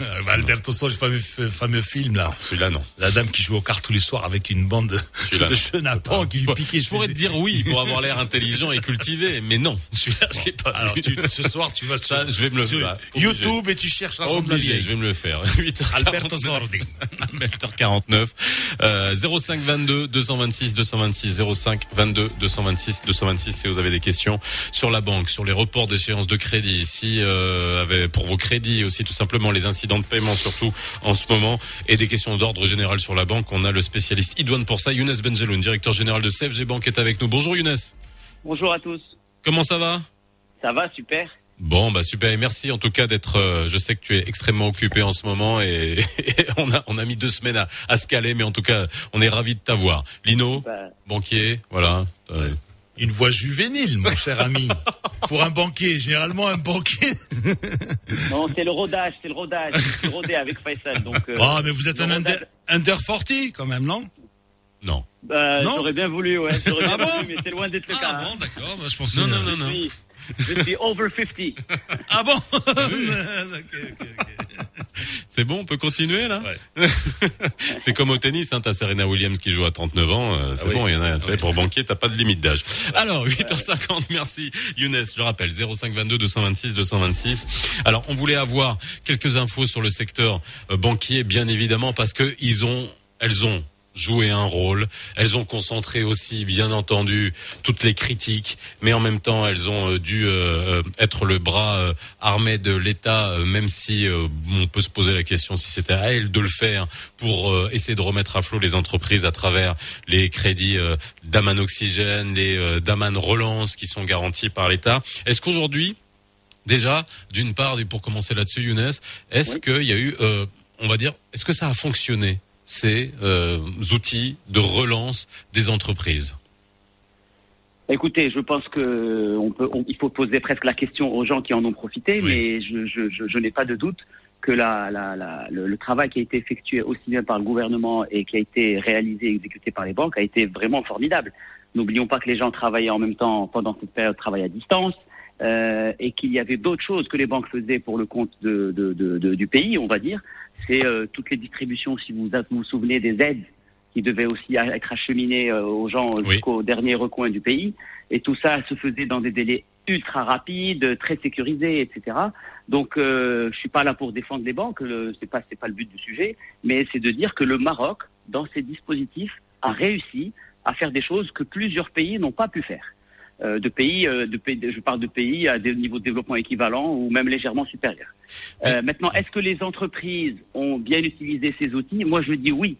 Euh, Alberto Sordi, le fameux, fameux film là. Celui-là, non. La dame qui joue aux cartes tous les soirs avec une bande de, chenapans qui lui piquait. je pourrais te dire oui pour avoir l'air (laughs) intelligent et cultivé, mais non. Celui-là, je l'ai pas Alors tu- ce soir, tu vas sur, Ça, je vais me le sur faire. Obligé. YouTube et tu cherches l'argent de la vieille. je vais me le faire. 8h49. Alberto Sordi. 8h49. Euh, 05 22 226 226 05 22 226 226 si vous avez des questions sur la banque, sur les reports d'échéance de crédit, si euh, avec- pour vos crédits aussi tout simplement les incidents de paiement surtout en ce moment et des questions d'ordre général sur la banque. On a le spécialiste idoine pour ça, Younes Benjeloun, directeur général de CFG Bank est avec nous. Bonjour Younes. Bonjour à tous. Comment ça va? Ça va, super. Bon, bah super et merci en tout cas d'être. euh, je sais que tu es extrêmement occupé en ce moment et, (laughs) et on a on a mis deux semaines à, à se caler, mais en tout cas on est ravi de t'avoir. Lino, Bah. banquier, voilà. Euh, Une voix juvénile, mon cher ami. Pour un banquier, généralement un banquier. (laughs) Non, c'est le rodage, c'est le rodage. Je suis rodé avec Faisal, donc. euh, Ah, mais vous êtes un under, under 40 quand même, non? Non. Bah, Non? j'aurais bien voulu, ouais. J'aurais bien Ah bon? voulu, mais c'est loin d'être le cas. Ah hein. bon, d'accord, moi, je pensais. Non, non, non, non. Je suis, je suis over 50. Ah bon? (laughs) C'est bon, on peut continuer là (laughs) C'est comme au tennis, hein, t'as Serena Williams qui joue à 39 ans, euh, c'est Ah oui. bon, il y en a, tu sais, pour banquier, t'as pas de limite d'âge. Alors, 8h50, merci Younes, je rappelle, 0522 226 226. Alors, on voulait avoir quelques infos sur le secteur euh, banquier, bien évidemment, parce que ils ont, elles ont joué un rôle. Elles ont concentré aussi, bien entendu, toutes les critiques, mais en même temps, elles ont euh, dû euh, euh, être le bras euh, armé de l'État, euh, même si euh, on peut se poser la question si c'était à elles de le faire pour euh, essayer de remettre à flot les entreprises à travers les crédits euh, d'Aman Oxygène, les euh, d'Aman Relance qui sont garantis par l'État. Est-ce qu'aujourd'hui, déjà, d'une part, et pour commencer là-dessus, Younes, est-ce qu'il y a eu, euh, on va dire, est-ce que ça a fonctionné? Ces euh, outils de relance des entreprises Écoutez, je pense que on peut, on- il faut poser presque la question aux gens qui en ont profité, mais je, je, je, je n'ai pas de doute que la, la, la, le, le travail qui a été effectué aussi bien par le gouvernement et qui a été réalisé et exécuté par les banques a été vraiment formidable. N'oublions pas que les gens travaillaient en même temps pendant cette période, travaillaient à distance. euh, et qu'il y avait d'autres choses que les banques faisaient pour le compte de, de, de, de- du pays, on va dire. C'est euh, toutes les distributions, si vous vous souvenez des aides qui devaient aussi être acheminées euh, aux gens euh, jusqu'au dernier recoin du pays. Et tout ça se faisait dans des délais ultra rapide, très sécurisé, etc. Donc, euh, je suis pas là pour défendre les banques, c'est pas c'est pas le but du sujet, mais c'est de dire que le Maroc, dans ses dispositifs, a réussi à faire des choses que plusieurs pays n'ont pas pu faire. Euh, de pays, euh, de pays, je parle de pays à des niveaux de développement équivalents ou même légèrement supérieurs. Euh, maintenant, est-ce que les entreprises ont bien utilisé ces outils? Moi, je dis oui.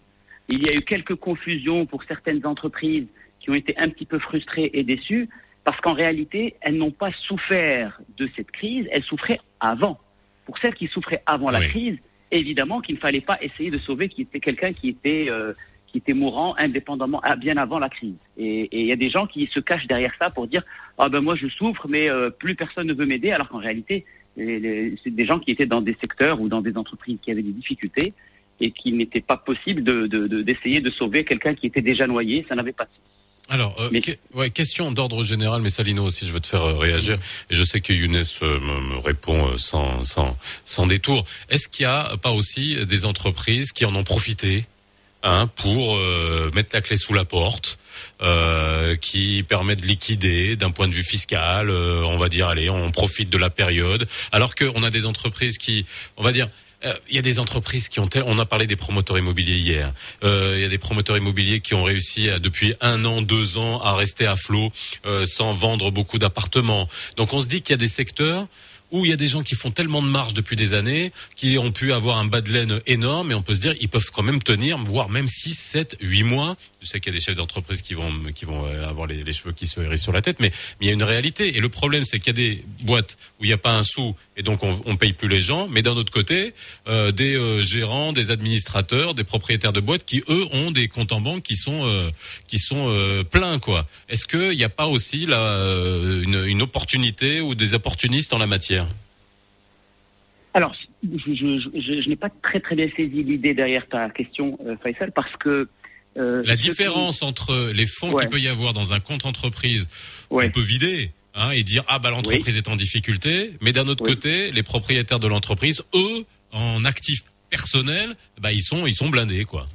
Il y a eu quelques confusions pour certaines entreprises qui ont été un petit peu frustrées et déçues parce qu'en réalité, elles n'ont pas souffert de cette crise, elles souffraient avant. Pour celles qui souffraient avant la crise, évidemment qu'il ne fallait pas essayer de sauver qui était quelqu'un qui était euh, qui était mourant indépendamment ah, bien avant la crise. Et il y a des gens qui se cachent derrière ça pour dire ah ben moi je souffre mais euh, plus personne ne veut m'aider alors qu'en réalité c'est des gens qui étaient dans des secteurs ou dans des entreprises qui avaient des difficultés et qu'il n'était pas possible de de- de- d'essayer de, sauver quelqu'un qui était déjà noyé, ça n'avait pas de sens. Alors, euh, que- ouais, question d'ordre général, mais Salino aussi, je veux te faire euh, réagir. Et je sais que Younes euh, me, me répond sans, sans, sans détour. Est-ce qu'il y a pas aussi des entreprises qui en ont profité? Hein, pour euh, mettre la clé sous la porte, euh, qui permettent de liquider d'un point de vue fiscal, euh, on va dire, allez, on profite de la période, alors qu'on a des entreprises qui, on va dire, euh, il y a des entreprises qui ont, on a parlé des promoteurs immobiliers hier. Euh, Il y a des promoteurs immobiliers qui ont réussi à, depuis un an, deux ans à rester à flot euh, sans vendre beaucoup d'appartements. Donc on se dit qu'il y a des secteurs où il y a des gens qui font tellement de marge depuis des années, qui ont pu avoir un bas de laine énorme, et on peut se dire ils peuvent quand même tenir, voire même 6, 7, 8 mois. Je sais qu'il y a des chefs d'entreprise qui vont qui vont euh, avoir les, cheveux qui se hérissent sur la tête, mais, il y a une réalité. Et le problème, c'est qu'il y a des boîtes où il n'y a pas un sou, et donc on, on paye plus les gens. Mais d'un autre côté, euh, des euh, gérants, des administrateurs, des propriétaires de boîtes qui eux ont des comptes en banque qui sont euh, qui sont euh, pleins quoi. Est-ce qu'il n'y a pas aussi là une, une opportunité ou des opportunistes en la matière? Alors, je, je, je, je n'ai pas très très bien saisi l'idée derrière ta question, euh, Faisal, parce que euh, La qui- différence entre les fonds qu'il peut y avoir dans un compte entreprise, où on peut vider hein, et dire ah bah l'entreprise est en difficulté, mais d'un autre côté, les propriétaires de l'entreprise, eux, en actifs personnels, bah ils sont ils sont blindés quoi.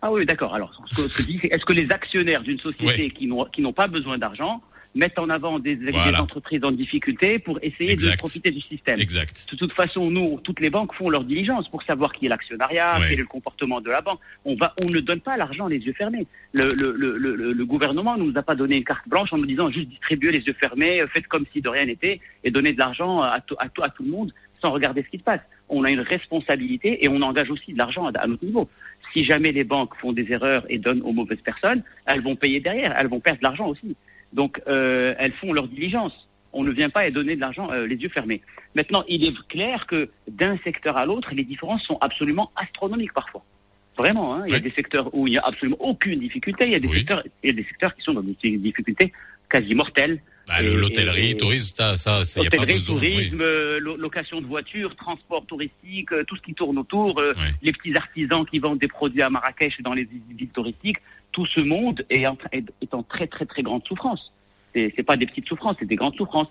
Ah oui, d'accord. Alors, ce que, ce que c'est est-ce que les actionnaires d'une société qui n'ont qui n'ont pas besoin d'argent mettent en avant des, entreprises en difficulté pour essayer de profiter du système Exact. De toute façon, nous, toutes les banques font leur diligence pour savoir qui est l'actionnariat, Ouais. quel est le comportement de la banque. On va, on ne donne pas l'argent les yeux fermés. Le, le, le, le, le gouvernement ne nous a pas donné une carte blanche en nous disant juste distribuez les yeux fermés, euh, faites comme si de rien n'était et donnez de l'argent à, tout- à, tout- à tout le monde sans regarder ce qui se passe. On a une responsabilité et on engage aussi de l'argent à, à notre niveau. Si jamais les banques font des erreurs et donnent aux mauvaises personnes, elles vont payer derrière, elles vont perdre de l'argent aussi. Donc, euh, elles font leur diligence. On ne vient pas et donner de l'argent euh, les yeux fermés. Maintenant, il est clair que d'un secteur à l'autre, les différences sont absolument astronomiques parfois. Vraiment, hein. il y a des secteurs où il n'y a absolument aucune difficulté, il y a des secteurs, il y a des secteurs qui sont dans des difficultés quasi mortelles. Bah, L'hôtellerie, tourisme, ça, ça, ça, y a pas besoin. tourisme, euh, lo- location de voitures, transport touristique, euh, tout ce qui tourne autour, euh, les petits artisans qui vendent des produits à Marrakech et dans les villes touristiques, tout ce monde est en, est, en très très très grande souffrance. C'est c'est pas des petites souffrances, c'est des grandes souffrances.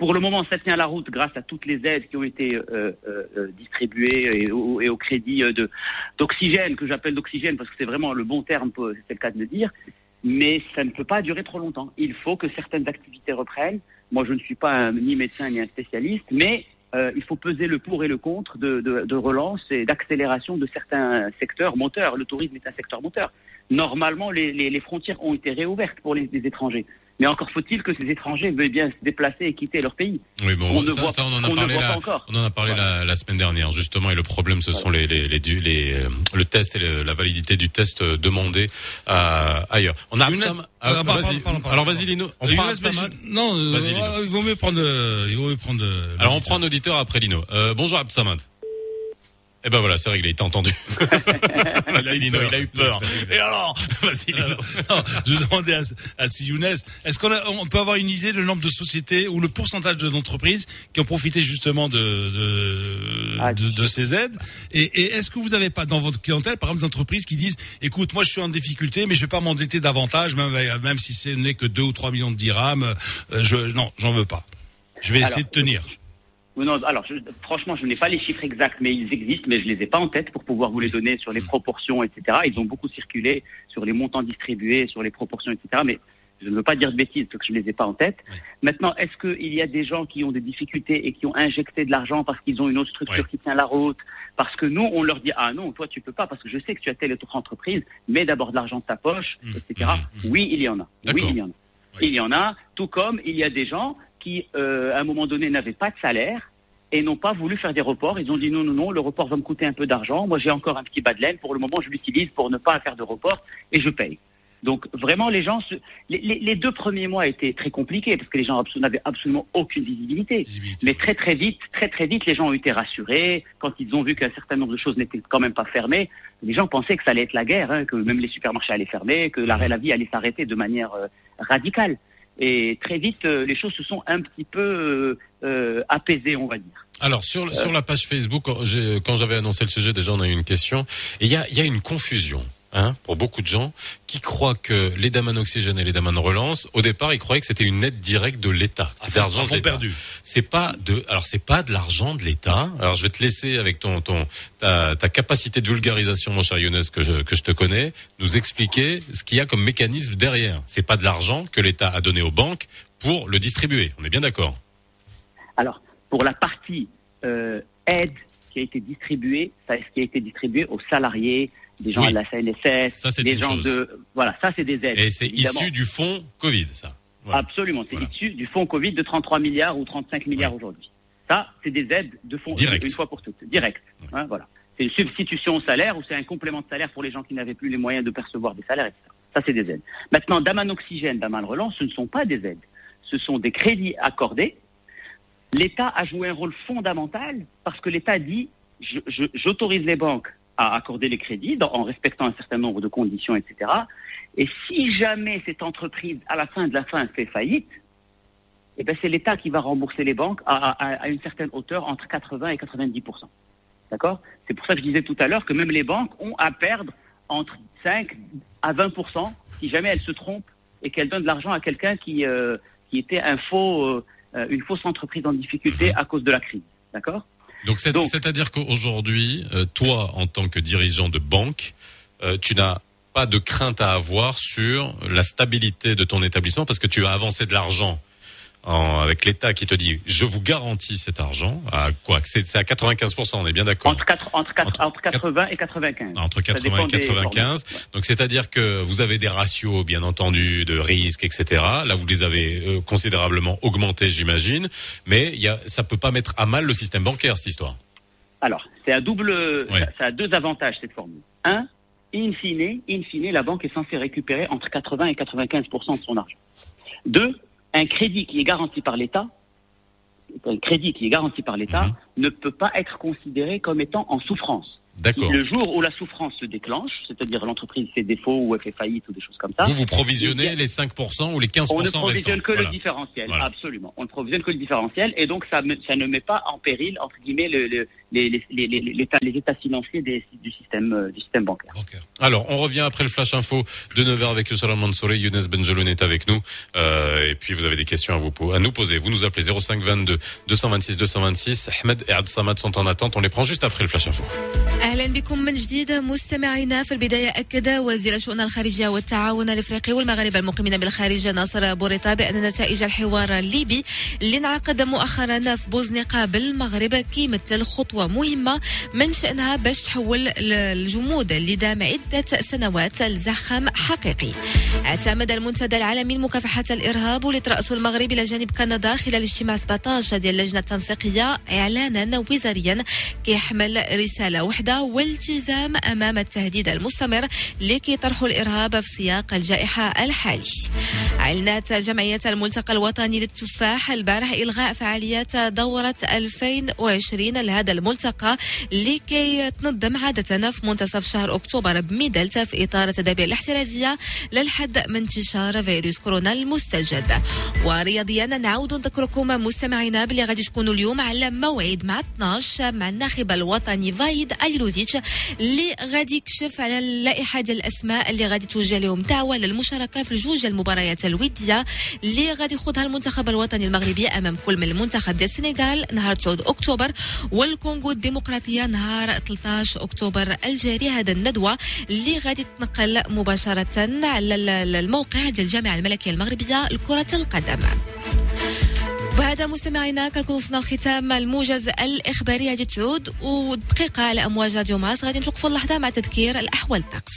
Pour le moment, ça tient la route grâce à toutes les aides qui ont été euh, euh, euh, distribuées et au, crédit d'oxygène que j'appelle d'oxygène parce que c'est vraiment le bon terme, c'est le cas de le dire. Mais ça ne peut pas durer trop longtemps. Il faut que certaines activités reprennent. Moi, je ne suis pas ni médecin ni un spécialiste, mais il faut peser le pour et le contre de, relance et d'accélération de certains secteurs moteurs. Le tourisme est un secteur moteur. Normalement, les, frontières ont été réouvertes pour les étrangers. Mais encore faut-il que ces étrangers veuillent bien se déplacer et quitter leur pays. Oui, bon, On ça, voit- ça, on en a on parlé encore. on en a parlé la, la semaine dernière, justement, et le problème, ce sont les, les, les, du- les, euh, le test et le- la validité du test euh, demandé à, ailleurs. On a Younes, Absam- euh, ah, pardon, vas-y. pardon, pardon, Alors vas-y Lino, on Euh, prend Non, euh, Vas-y, Lino. il vaut mieux prendre, euh, il vaut mieux prendre. euh, Alors on prend un auditeur après Lino. Euh, bonjour Absamad. Eh ben voilà, c'est réglé, (laughs) il t'a entendu. Vas-y Lino, il a eu peur. Et alors. Non, je demandais à, à si Younes, est-ce qu'on on peut avoir une idée du nombre de sociétés ou le pourcentage de- d'entreprises qui ont profité justement de de, de, de ces aides? Et, et est-ce que vous n'avez pas dans votre clientèle, par exemple, des entreprises qui disent, écoute, moi je suis en difficulté, mais je vais pas m'endetter davantage, même, même si ce n'est que 2 ou 3 millions de dirhams, euh, je, non, j'en veux pas. Je vais essayer Alors, de tenir. Non, alors, je- franchement, je n'ai pas les chiffres exacts, mais ils existent, mais je les ai pas en tête pour pouvoir vous les donner sur les proportions, etc. Ils ont beaucoup circulé sur les montants distribués, sur les proportions, etc. Mais Je ne veux pas dire de bêtises parce que je ne les ai pas en tête. Maintenant, est-ce qu'il y a des gens qui ont des difficultés et qui ont injecté de l'argent parce qu'ils ont une autre structure qui tient la route? Parce que nous, on leur dit ah non, toi tu peux pas parce que je sais que tu as telle autre entreprise, mets d'abord de l'argent de ta poche, etc. Oui, il y en a. Oui, il y en a. Il y en a, tout comme il y a des gens qui, euh, à un moment donné, n'avaient pas de salaire et n'ont pas voulu faire des reports. Ils ont dit non, non, non, le report va me coûter un peu d'argent. Moi, j'ai encore un petit bas de laine. Pour le moment, je l'utilise pour ne pas faire de report et je paye. Donc vraiment, les gens, se- les, les- les deux premiers mois étaient très compliqués parce que les gens n'avaient absolument aucune visibilité. Mais très très vite, très très vite, les gens ont été rassurés quand ils ont vu qu'un certain nombre de choses n'étaient quand même pas fermées. Les gens pensaient que ça allait être la guerre, hein, que même les supermarchés allaient fermer, que la, la vie allait s'arrêter de manière euh, radicale. Et très vite, euh, les choses se sont un petit peu euh, euh, apaisées, on va dire. Alors sur sur la page Facebook, quand j'avais annoncé le sujet, déjà on a eu une question. Et il y a il y a une confusion. Hein, pour beaucoup de gens qui croient que les Daman Oxygène et les Daman Relance, au départ, ils croyaient que c'était une aide directe de l'État. C'était fond- l'argent de l'État. perdu. C'est pas de, alors c'est pas de l'argent de l'État. Alors je vais te laisser avec ton ton ta, ta capacité de vulgarisation, mon cher Younes, que je que je te connais, nous expliquer ce qu'il y a comme mécanisme derrière. C'est pas de l'argent que l'État a donné aux banques pour le distribuer. On est bien d'accord? Alors, pour la partie euh, aide qui a été distribuée, ça, ce qui a été distribué aux salariés, des gens Oui. de la CNSS, Ça, c'est des gens chose. de... Voilà, ça, c'est des aides. Et c'est issu du fonds Covid, ça. Voilà. Absolument, c'est issu du fonds Covid de 33 milliards ou 35 milliards aujourd'hui. Ça, c'est des aides de fonds Direct. une fois pour toutes, direct. Hein, voilà. C'est une substitution au salaire ou c'est un complément de salaire pour les gens qui n'avaient plus les moyens de percevoir des salaires, etc. Ça, c'est des aides. Maintenant, Daman Oxygène, Daman Relance, ce ne sont pas des aides. Ce sont des crédits accordés. L'État a joué un rôle fondamental parce que l'État dit j'autorise les banques à accorder les crédits en respectant un certain nombre de conditions, etc. Et si jamais cette entreprise, à la fin de la fin, fait faillite, eh ben c'est l'État qui va rembourser les banques à, une certaine hauteur entre 80 et 90 D'accord? C'est pour ça que je disais tout à l'heure que même les banques ont à perdre entre 5 à 20 si jamais elles se trompent et qu'elles donnent de l'argent à quelqu'un qui, euh, qui était euh, euh, une fausse entreprise en difficulté à cause de la crise. D'accord? Donc c'est- c'est-à-dire qu'aujourd'hui, euh, toi, en tant que dirigeant de banque, euh, tu n'as pas de crainte à avoir sur la stabilité de ton établissement parce que tu as avancé de l'argent en- avec l'État qui te dit je vous garantis cet argent à quoi? C'est c'est à 95 on est bien d'accord entre, entre, quatre- entre 80 et 95. entre Ça 80 dépend et des 95. Donc c'est-à-dire que vous avez des ratios bien entendu de risque, etc. Là vous les avez euh, considérablement augmentés, j'imagine. Mais il y a, ça peut pas mettre à mal le système bancaire cette histoire. Alors, c'est à double, ça, ça a deux avantages cette formule. Un, in fine, in fine, la banque est censée récupérer entre 80 et 95% de son argent. Deux, un crédit qui est garanti par l'État, un crédit qui est garanti par l'État Mhm. ne peut pas être considéré comme étant en souffrance. D'accord. Le jour où la souffrance se déclenche, c'est-à-dire l'entreprise fait défaut ou elle fait faillite ou des choses comme ça. Vous vous provisionnez a- les 5% ou les 15% on ne restants. provisionne que Voilà. le différentiel, Voilà. absolument. On ne provisionne que le différentiel, et donc ça, me- ça ne met pas en péril entre guillemets le, le- les, les, les, les, les états, les états financiers des- du système euh, du système bancaire. Alors, on revient après le flash info de 9h avec Youssala Mansouri. Younes Benjeloun est avec nous. Euh, et puis, vous avez des questions à, vous, po- à nous poser. Vous nous appelez 05 22 226 226. Ahmed et Ad Samad sont en attente. On les prend juste après le flash info. اهلا بكم من جديد مستمعينا في البدايه اكد وزير الشؤون الخارجيه والتعاون الافريقي والمغاربه المقيمين بالخارج ناصر بوريطا بان نتائج الحوار الليبي اللي انعقد مؤخرا في بوزنيقه بالمغرب كيمثل خطوه مهمة من شأنها باش تحول الجمود اللي دام عدة سنوات لزخم حقيقي. اعتمد المنتدى العالمي لمكافحة الإرهاب واللي تراسه المغرب إلى جانب كندا خلال اجتماع 17 ديال اللجنة التنسيقية إعلانا وزاريا كيحمل رسالة وحدة والتزام أمام التهديد المستمر اللي كيطرحه الإرهاب في سياق الجائحة الحالي. أعلنت جمعية الملتقى الوطني للتفاح البارح إلغاء فعاليات دورة 2020 لهذا الملتقى اللي كيتنظم عادة في منتصف شهر أكتوبر بميدلت في إطار التدابير الاحترازية للحد من انتشار فيروس كورونا المستجد. ورياضيا نعود نذكركم مستمعينا باللي غادي تكونوا اليوم على موعد مع 12 مع الناخب الوطني فايد اليلوزيتش اللي غادي يكشف على اللائحة ديال الأسماء اللي غادي توجه لهم دعوة للمشاركة في الجوج المباريات الودية اللي غادي يخوضها المنتخب الوطني المغربي أمام كل من المنتخب ديال السنغال نهار 9 أكتوبر والكونغو الكونغو الديمقراطية نهار 13 أكتوبر الجاري. هذا الندوة اللي غادي تنقل مباشرة على ال- ال- الموقع ديال الجامعة الملكية المغربية لكرة القدم. بهذا مستمعينا كنكون وصلنا لختام الموجز الإخباري. غادي تعود ودقيقة على أمواج راديو ماس. غادي نتوقفوا اللحظة مع تذكير الأحوال الطقس.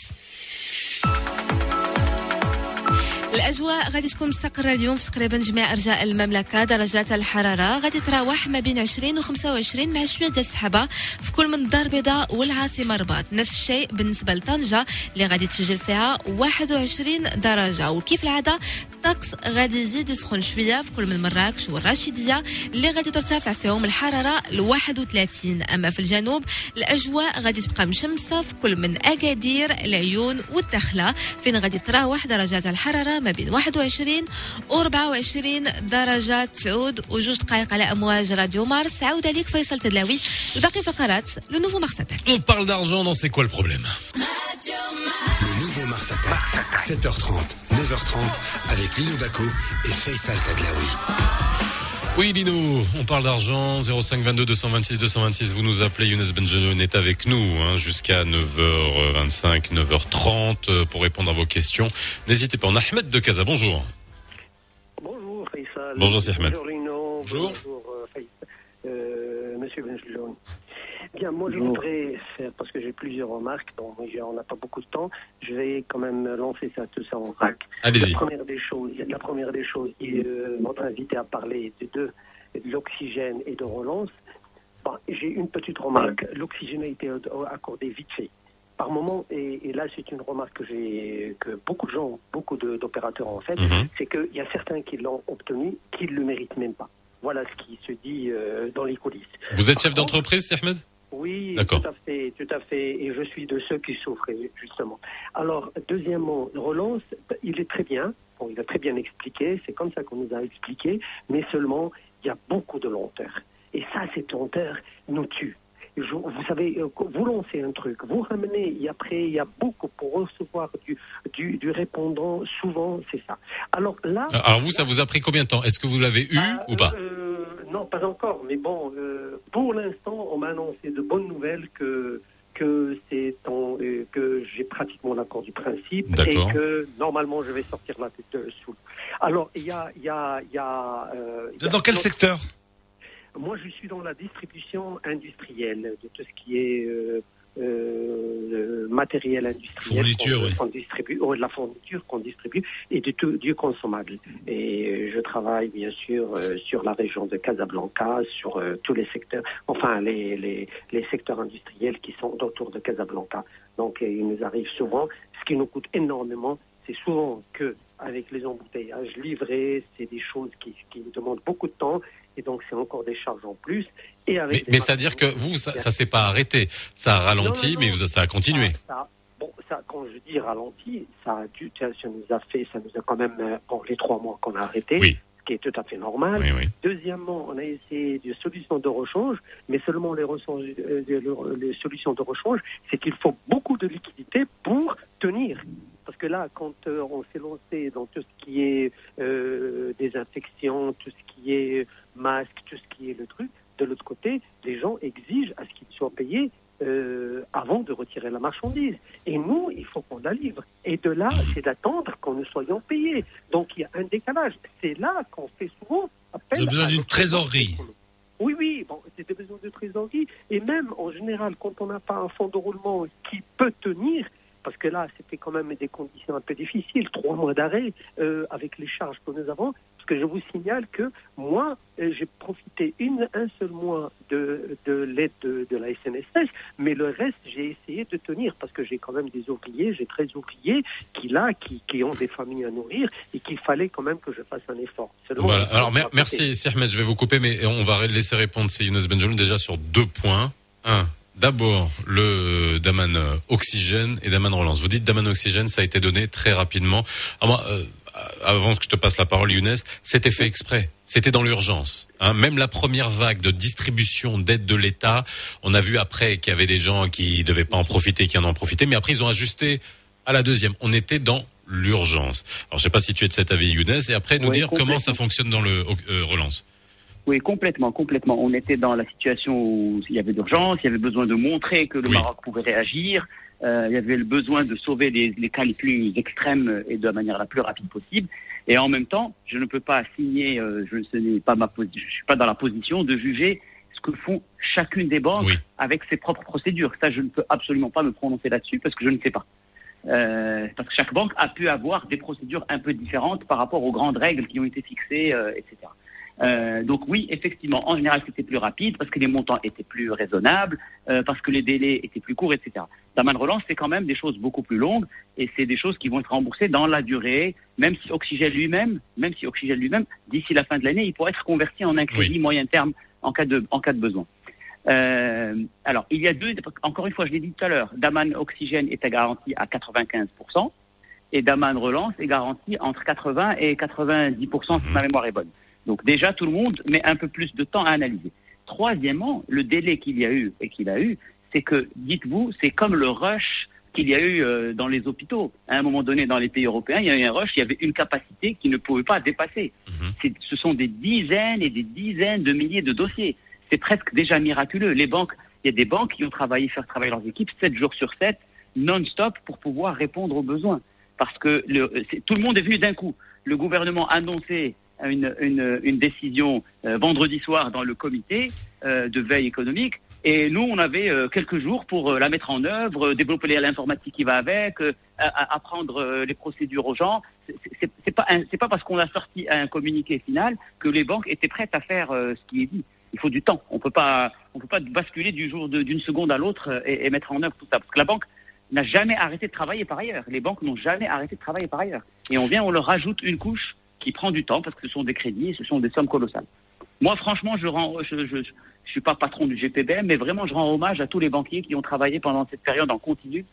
الأجواء غادي تكون مستقرة اليوم في تقريبا جميع أرجاء المملكة درجات الحرارة غادي تراوح ما بين 20 و 25 مع شوية ديال السحابة في كل من الدار البيضاء والعاصمة الرباط نفس الشيء بالنسبة لطنجة اللي غادي تسجل فيها 21 درجة. وكيف العادة؟ الطقس غادي يزيد يسخن شوية في كل من مراكش والرشيديه اللي غادي ترتفع فيهم الحرارة ل 31 أما في الجنوب الأجواء غادي تبقى مشمسة في كل من أكادير العيون والدخلة. فين غادي تراوح درجات الحرارة؟ ما بين 21 و 24 درجه تعود وجوج دقائق على امواج راديو مارس عاود عليك فيصل تدلاوي وباقي فقرات لو نوفو مارساتك On parle d'argent, non, c'est quoi le problème Le nouveau Mars Attack, 7h30, 9h30, avec Lino Baco et Faisal Tadlaoui. Oui, Lino, on parle d'argent. 05 22 226 226. Vous nous appelez. Younes Benjeloun est avec nous hein, jusqu'à 9h25, 9h30 euh, pour répondre à vos questions. N'hésitez pas. On a Ahmed de Casa. Bonjour. Bonjour Faisal. Bonjour, c'est Ahmed. Bonjour Lino. Bonjour. Bonjour euh, Faisal. Euh, Monsieur Benjeloun. Bien, moi je voudrais faire, parce que j'ai plusieurs remarques, donc on n'a pas beaucoup de temps, je vais quand même lancer ça, tout ça en vrac. Allez-y. La première des choses, la première des choses, et, euh, votre invité a parlé de l'oxygène et de relance. J'ai une petite remarque. L'oxygène a été accordé vite fait. Par moment, et, et là c'est une remarque que j'ai, que beaucoup de gens, beaucoup d'opérateurs ont fait, Mhm. c'est qu'il y a certains qui l'ont obtenu, qui ne le méritent même pas. Voilà ce qui se dit euh, dans les coulisses. Vous êtes chef d'entreprise, Ahmed Oui, tout à fait, tout à fait. Et je suis de ceux qui souffrent, justement. Alors, deuxièmement, relance, il est très bien. Bon, il a très bien expliqué. C'est comme ça qu'on nous a expliqué. Mais seulement, il y a beaucoup de lenteur. Et ça, cette lenteur nous tue. Je- vous savez, euh, vous lancez un truc, vous ramenez, et après, il y a beaucoup pour recevoir du, du, du répondant. Souvent, c'est ça. Alors là. Alors vous, ça vous a pris combien de temps? Est-ce que vous l'avez eu ou pas? Euh, non, pas encore. Mais bon, euh, pour l'instant, on m'a annoncé de bonnes nouvelles que que c'est en- euh, que j'ai pratiquement l'accord du principe et que normalement je vais sortir la tête euh, sous. Alors il y a il y a il y a. euh, il y a- Dans quel secteur? Moi, je suis dans la distribution industrielle de tout ce qui est euh, euh, matériel industriel. Fourniture, qu'on- oui. qu'on distribue, de la fourniture qu'on distribue et du, tout, du consommable. Et euh, je travaille bien sûr euh, sur la région de Casablanca, sur euh, tous les secteurs, enfin les, les, les secteurs industriels qui sont autour de Casablanca. Donc euh, il nous arrive souvent, ce qui nous coûte énormément, c'est souvent que avec les embouteillages livrés, c'est des choses qui, qui nous demandent beaucoup de temps et donc c'est encore des charges en plus. Et avec Mais, des mais ça veut dire que vous, ça, ça s'est pas arrêté. Ça a ralenti, Non, non, mais vous- ça a continué. ça, bon, ça, quand je dis ralenti, ça a dû, ça nous a fait, ça nous a quand même, euh, bon, les trois mois qu'on a arrêté, ce qui est tout à fait normal. Oui, oui. Deuxièmement, on a essayé des solutions de rechange, mais seulement euh, les- les solutions de rechange, c'est qu'il faut beaucoup de liquidités pour tenir. Parce que là, quand euh, on s'est lancé dans tout ce qui est euh, désinfection, tout ce qui est masque, tout ce qui est le truc, de l'autre côté, les gens exigent à ce qu'ils soient payés euh, avant de retirer la marchandise. Et nous, il faut qu'on la livre. Et de là, c'est d'attendre qu'on nous soyons payés. Donc il y a un décalage. C'est là qu'on fait souvent appel Vous avez besoin d'une trésorerie. oui, oui, bon, c'est des besoins de trésorerie. Et même, en général, quand on n'a pas un fonds de roulement qui peut tenir, parce que là, c'était quand même des conditions un peu difficiles, trois mois d'arrêt euh, avec les charges que nous avons, parce que je vous signale que moi, euh, j'ai profité une, un seul mois de, de l'aide de, de la SNSS, mais le reste, j'ai essayé de tenir, parce que j'ai quand même des ouvriers, j'ai 13 ouvriers qui, là, qui, qui ont des familles à nourrir, et qu'il fallait quand même que je fasse un effort. Voilà. Alors mer- merci, Ahmed, je vais vous couper, mais on va laisser répondre c'est Younes Benjeloun déjà sur deux points. Un, d'abord le Daman Oxygène et Daman Relance. Vous dites Daman Oxygène, ça a été donné très rapidement. Ah, moi, euh, avant que je te passe la parole, Younes, c'était fait exprès. C'était dans l'urgence. Hein. Même la première vague de distribution d'aide de l'État, on a vu après qu'il y avait des gens qui devaient pas en profiter, qui en ont profité, mais après ils ont ajusté à la deuxième. On était dans l'urgence. Alors je sais pas si tu es de cet avis, Younes, et après nous Oui, dire comment ça fonctionne dans le euh, relance. Oui, complètement, complètement. On était dans la situation où il y avait d'urgence, il y avait besoin de montrer que le Maroc pouvait réagir, euh, il y avait le besoin de sauver les, les cas les plus extrêmes et de la manière la plus rapide possible. Et en même temps, je ne peux pas signer, euh, je ce n'est pas ma position, je suis pas dans la position de juger ce que font chacune des banques avec ses propres procédures. Ça, je ne peux absolument pas me prononcer là-dessus parce que je ne sais pas. Euh, parce que chaque banque a pu avoir des procédures un peu différentes par rapport aux grandes règles qui ont été fixées, euh, etc. Euh, donc oui, effectivement, en général, c'était plus rapide parce que les montants étaient plus raisonnables, euh, parce que les délais étaient plus courts, etc. Daman relance, c'est quand même des choses beaucoup plus longues et c'est des choses qui vont être remboursées dans la durée, même si Oxygène lui-même, même si Oxygène lui-même, d'ici la fin de l'année, il pourrait être converti en un crédit moyen terme en cas de, en cas de besoin. Euh, alors, il y a deux, encore une fois, je l'ai dit tout à l'heure, Daman Oxygène est garanti à 95% et Daman Relance est garanti entre 80 et 90% si ma mémoire est bonne. Donc déjà, tout le monde met un peu plus de temps à analyser. Troisièmement, le délai qu'il y a eu et qu'il a eu, c'est que, dites-vous, c'est comme le rush qu'il y a eu euh, dans les hôpitaux. À un moment donné, dans les pays européens, il y a eu un rush, il y avait une capacité qui ne pouvait pas dépasser. C'est- Ce sont des dizaines et des dizaines de milliers de dossiers. C'est presque déjà miraculeux. Les banques, il y a des banques qui ont travaillé, faire travailler leurs équipes 7 jours sur 7, non-stop, pour pouvoir répondre aux besoins. Parce que le, tout le monde est venu d'un coup. Le gouvernement a annoncé une, décision euh, vendredi soir dans le comité euh, de veille économique. Et nous, on avait euh, quelques jours pour la mettre en œuvre, développer l'informatique qui va avec, apprendre les procédures aux gens. C'est- pas, pas parce qu'on a sorti un communiqué final que les banques étaient prêtes à faire ce qui est dit. Il faut du temps. On peut pas, on peut pas basculer du jour d'une seconde à l'autre et, et mettre en œuvre tout ça. Parce que la banque n'a jamais arrêté de travailler par ailleurs. Les banques n'ont jamais arrêté de travailler par ailleurs. Et on vient, on leur rajoute une couche qui prend du temps parce que ce sont des crédits, et ce sont des sommes colossales. Moi, franchement, je rends, je, je, je suis pas patron du GPBM, mais vraiment, je rends hommage à tous les banquiers qui ont travaillé pendant cette période en continu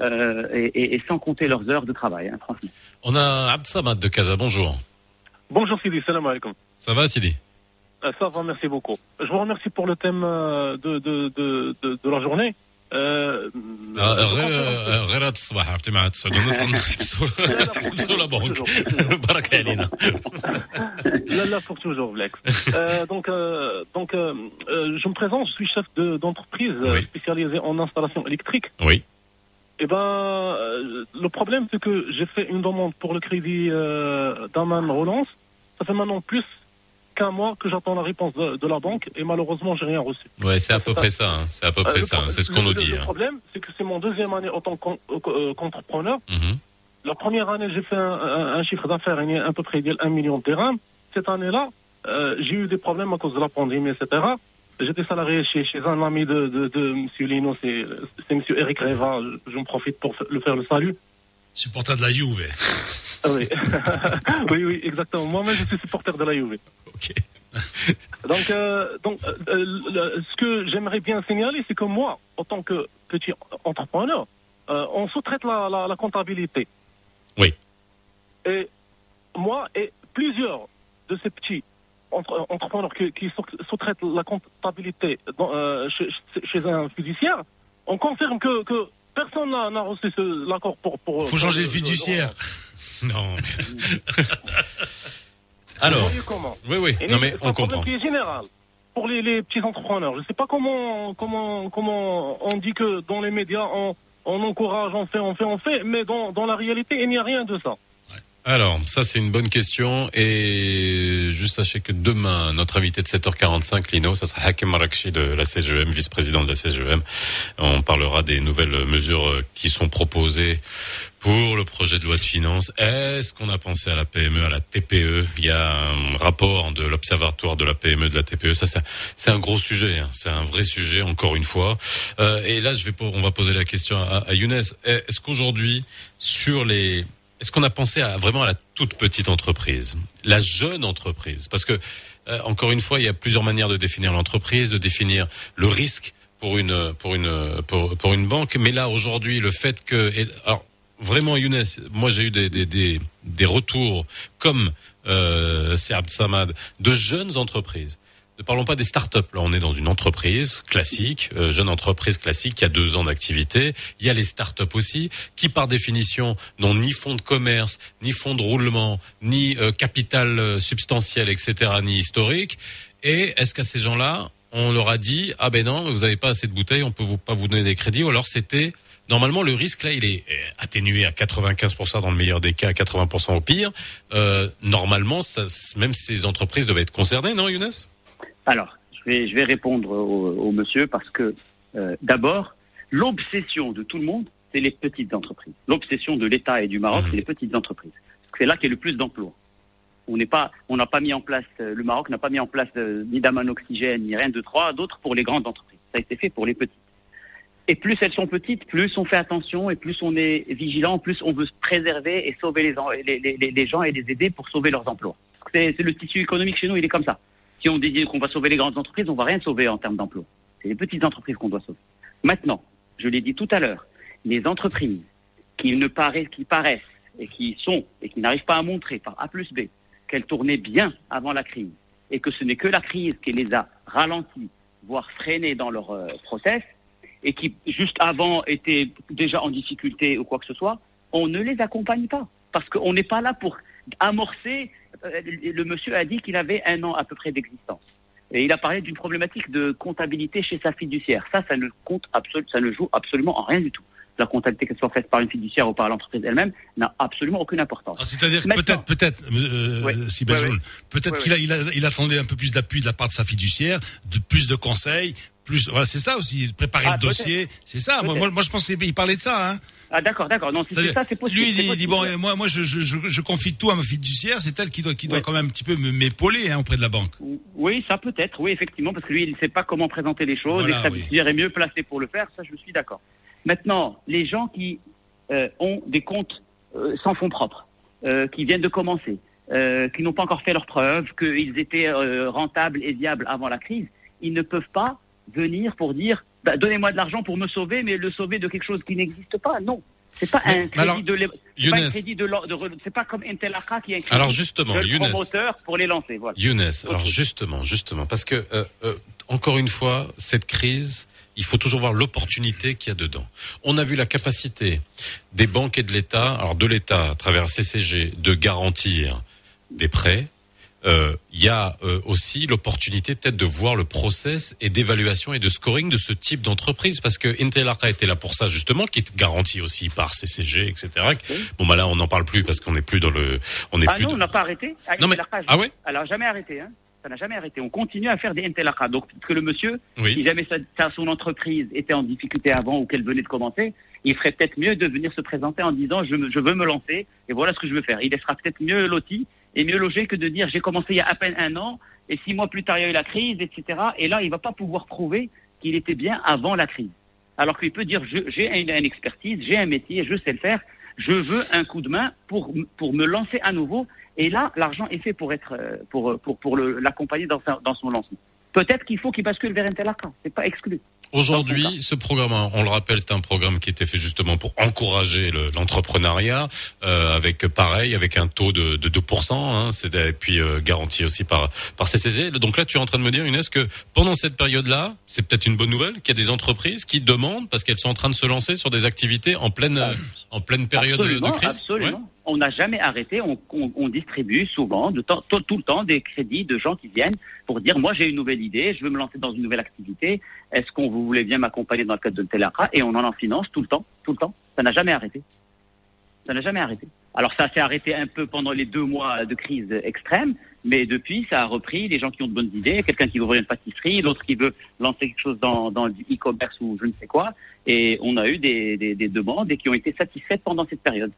euh, et, et- et sans compter leurs heures de travail, hein, franchement. On a Abd Samad de Casa, bonjour. Bonjour Sidi, salam alaikum. Ça va Sidi? Euh, Ça va, merci beaucoup. Je vous remercie pour le thème euh, de, de, de, de, de la journée. Euh, آه، غير آه، غير هاد (laughs) الصباح عرفتي مع 9 ونص نحبسوا نحبسوا لا بونك برك علينا là, là, pour toujours, Lex. (laughs) (laughs) Euh, donc, euh, donc euh, euh, je me présente, je suis chef de- d'entreprise euh, spécialisée en installation électrique. Oui. Eh ben, euh, le problème, c'est que j'ai fait une demande pour le crédit euh, d'Aman Relance. Ça fait maintenant plus qu'un mois que j'attends la réponse de, de la banque et malheureusement, j'ai rien reçu. Ouais, c'est à peu près ça. hein. C'est à peu Euh, près ça. hein. C'est ce qu'on nous dit. Le hein. problème, c'est que c'est mon deuxième année en tant qu'en- euh, qu'entrepreneur. Mhm. La première année, j'ai fait un, un- un chiffre d'affaires il y a à peu près de 1 million de dirhams. Cette année-là, euh, j'ai eu des problèmes à cause de la pandémie, etc. J'étais salarié chez, chez un ami de, de, de M. Lino, c'est M. Eric Reva. Je, je me profite pour le faire le salut. Supporter de la Juve. (laughs) Ah oui. (laughs) oui, oui, exactement. Moi-même, je suis supporter de la Juve. Ok. (laughs) Donc, euh, donc euh, euh, le- ce que j'aimerais bien signaler, c'est que moi, en tant que petit entrepreneur, euh, on sous-traite la, la, la comptabilité. Oui. Et moi et plusieurs de ces petits entre- entrepreneurs qui, qui sous- sous-traitent la comptabilité dans, chez, chez un fiduciaire, on confirme que, que personne n'a reçu l'accord pour, pour. Faut changer de fiduciaire. Non, (laughs) mais... (laughs) Alors, comment oui, oui, Et non mais on comprend. général pour les, les petits entrepreneurs. Je ne sais pas comment, comment, comment on dit que dans les médias, on, on encourage, on fait, on fait, on fait, mais dans, dans la réalité, il n'y a rien de ça. Alors, ça c'est une bonne question et juste sachez que demain, notre invité de 7h45, Lino, ça sera Hakim Marakchi de la CGEM, vice-président de la CGEM. On parlera des nouvelles mesures qui sont proposées pour le projet de loi de finances. Est-ce qu'on a pensé à la PME, à la TPE Il y a un rapport de l'Observatoire de la PME, de la TPE. Ça, c'est un- gros sujet. hein. C'est un vrai sujet, encore une fois. Euh, et là, je vais, on va poser la question à, à Younes. Est-ce qu'aujourd'hui, sur les est-ce qu'on a pensé à vraiment à la toute petite entreprise, la jeune entreprise? Parce que euh, encore une fois, il y a plusieurs manières de définir l'entreprise, de définir le risque pour une pour une pour, pour une banque. Mais là aujourd'hui, le fait que alors vraiment Younes, moi j'ai eu des des des, des retours comme euh, Abd Samad de jeunes entreprises. Ne parlons pas des startups. Là, on est dans une entreprise classique, euh, jeune entreprise classique qui a deux ans d'activité. Il y a les startups aussi, qui par définition n'ont ni fonds de commerce, ni fonds de roulement, ni euh, capital euh, substantiel, etc., ni historique. Et est-ce qu'à ces gens-là, on leur a dit ah ben non, vous n'avez pas assez de bouteilles, on peut vous, pas vous donner des crédits, ou alors c'était normalement le risque là, il est euh, atténué à 95% dans le meilleur des cas, à 80% au pire. Euh, normalement, ça, même ces entreprises doivent être concernées, non, Younes? Alors, je vais, répondre au, monsieur parce que, euh, d'abord, l'obsession de tout le monde, c'est les petites entreprises. L'obsession de l'État et du Maroc, c'est les petites entreprises. C'est là qu'il y a le plus d'emplois. On n'a pas mis en place, euh, le Maroc n'a pas mis en place euh, ni d'aman oxygène, ni rien de trois d'autres pour les grandes entreprises. Ça a été fait pour les petites. Et plus elles sont petites, plus on fait attention et plus on est vigilant, plus on veut se préserver et sauver les, les, gens et les aider pour sauver leurs emplois. C'est le tissu économique chez nous, il est comme ça. Si on dit qu'on va sauver les grandes entreprises, on va rien sauver en termes d'emploi. C'est les petites entreprises qu'on doit sauver. Maintenant, je l'ai dit tout à l'heure, les entreprises qui ne paraissent, qui paraissent et qui sont et qui n'arrivent pas à montrer par A plus B qu'elles tournaient bien avant la crise et que ce n'est que la crise qui les a ralentis, voire freinés dans leur euh, process et qui juste avant étaient déjà en difficulté ou quoi que ce soit, on ne les accompagne pas parce qu'on n'est pas là pour amorcer. euh, le monsieur a dit qu'il avait un an à peu près d'existence. Et il a parlé d'une problématique de comptabilité chez sa fiduciaire. Ça, ça ne compte absolument, ça ne joue absolument en rien du tout. La comptabilité, qu'elle soit faite par une fiduciaire ou par l'entreprise elle-même, n'a absolument aucune importance. Ah, C'est-à-dire que peut-être, peut-être, euh, Ouais. si ouais. peut-être qu'il a, ouais. il a, il attendait un peu plus d'appui de la part de sa fiduciaire, de plus de conseils, plus, voilà, c'est ça aussi, préparer Ah, le dossier, c'est ça. Moi, Peut-être. moi, moi, je pensais, il parlait de ça, hein. Ah d'accord, d'accord. Non, si c'est ça, c'est possible. Lui, il dit, bon, moi, moi, je, je, je, je confie tout à ma fiduciaire, c'est elle qui doit, qui doit quand même un petit peu m'épauler, hein, auprès de la banque. Oui, ça peut être, oui, effectivement, parce que lui, il ne sait pas comment présenter les choses Voilà, et sa oui. fiduciaire est mieux placé pour le faire, ça, je suis d'accord. Maintenant, les gens qui euh, ont des comptes euh, sans fonds propres, euh, qui viennent de commencer, qui n'ont pas encore fait leurs preuves, qu'ils étaient rentables et viables avant la crise, ils ne peuvent pas venir pour dire bah, donnez-moi de l'argent pour me sauver, mais le sauver de quelque chose qui n'existe pas. Non. C'est pas un crédit alors, de pas un crédit de, c'est pas comme Intelaca qui est un crédit Alors, justement, de Younes. promoteur pour les lancer. Voilà. Younes, alors justement, justement, parce que euh, euh, encore une fois, cette crise, il faut toujours voir l'opportunité qu'il y a dedans. On a vu la capacité des banques et de l'État, alors de l'État à travers CCG, de garantir des prêts. Euh, Il y a euh, aussi l'opportunité peut-être de voir le process et d'évaluation et de scoring de ce type d'entreprise, parce que Intel Arca était là pour ça justement, qui est garanti aussi par CCG, etc. Bon bah là, on n'en parle plus parce qu'on n'est plus dans le, on n'est Ah plus non, on n'a pas arrêté. Ah, Non, mais- Intelaca, ah ouais? n'a jamais arrêté. Hein. Ça n'a jamais arrêté. On continue à faire des Intelaca. Donc, peut-être que le monsieur, Oui. si jamais sa, sa- son entreprise était en difficulté avant ou qu'elle venait de commencer, il ferait peut-être mieux de venir se présenter en disant je, veux me lancer et voilà ce que je veux faire. Il sera peut-être mieux loti et mieux logé que de dire j'ai commencé il y a à peine un an et six mois plus tard il y a eu la crise, etc. Et là, il va pas pouvoir prouver qu'il était bien avant la crise. Alors qu'il peut dire j'ai une, expertise, j'ai un métier, je sais le faire, je veux un coup de main pour, pour me lancer à nouveau. Et là, l'argent est fait pour euh, pour pour pour l'accompagner dans son lancement. Peut-être qu'il faut qu'il bascule vers un tel arcan. C'est pas exclu. Aujourd'hui, ce programme, hein, on le rappelle, c'est un programme qui était fait justement pour encourager le- l'entrepreneuriat, euh, avec pareil, avec un taux de, de 2%, hein, c'est- et puis euh, garanti aussi par par CCG. Donc là, tu es en train de me dire, Inès, que pendant cette période-là, c'est peut-être une bonne nouvelle, qu'il y a des entreprises qui demandent parce qu'elles sont en train de se lancer sur des activités en pleine euh, en pleine période de- de, crise. absolument. On n'a jamais arrêté. On, on- distribue souvent, tout, le temps, des crédits de gens qui viennent pour dire moi j'ai une nouvelle idée, je veux me lancer dans une nouvelle activité. Est-ce qu'on vous voulez bien m'accompagner dans le cadre de Telacra Et on en finance tout le temps, tout le temps. Ça n'a jamais arrêté. Ça n'a jamais arrêté. Alors ça s'est arrêté un peu pendant les deux mois de crise extrême, mais depuis ça a repris. Les gens qui ont de bonnes idées, quelqu'un qui veut ouvrir une pâtisserie, l'autre qui veut lancer quelque chose dans, du e-commerce ou je ne sais quoi. Et on a eu des demandes et qui ont été satisfaites pendant cette période.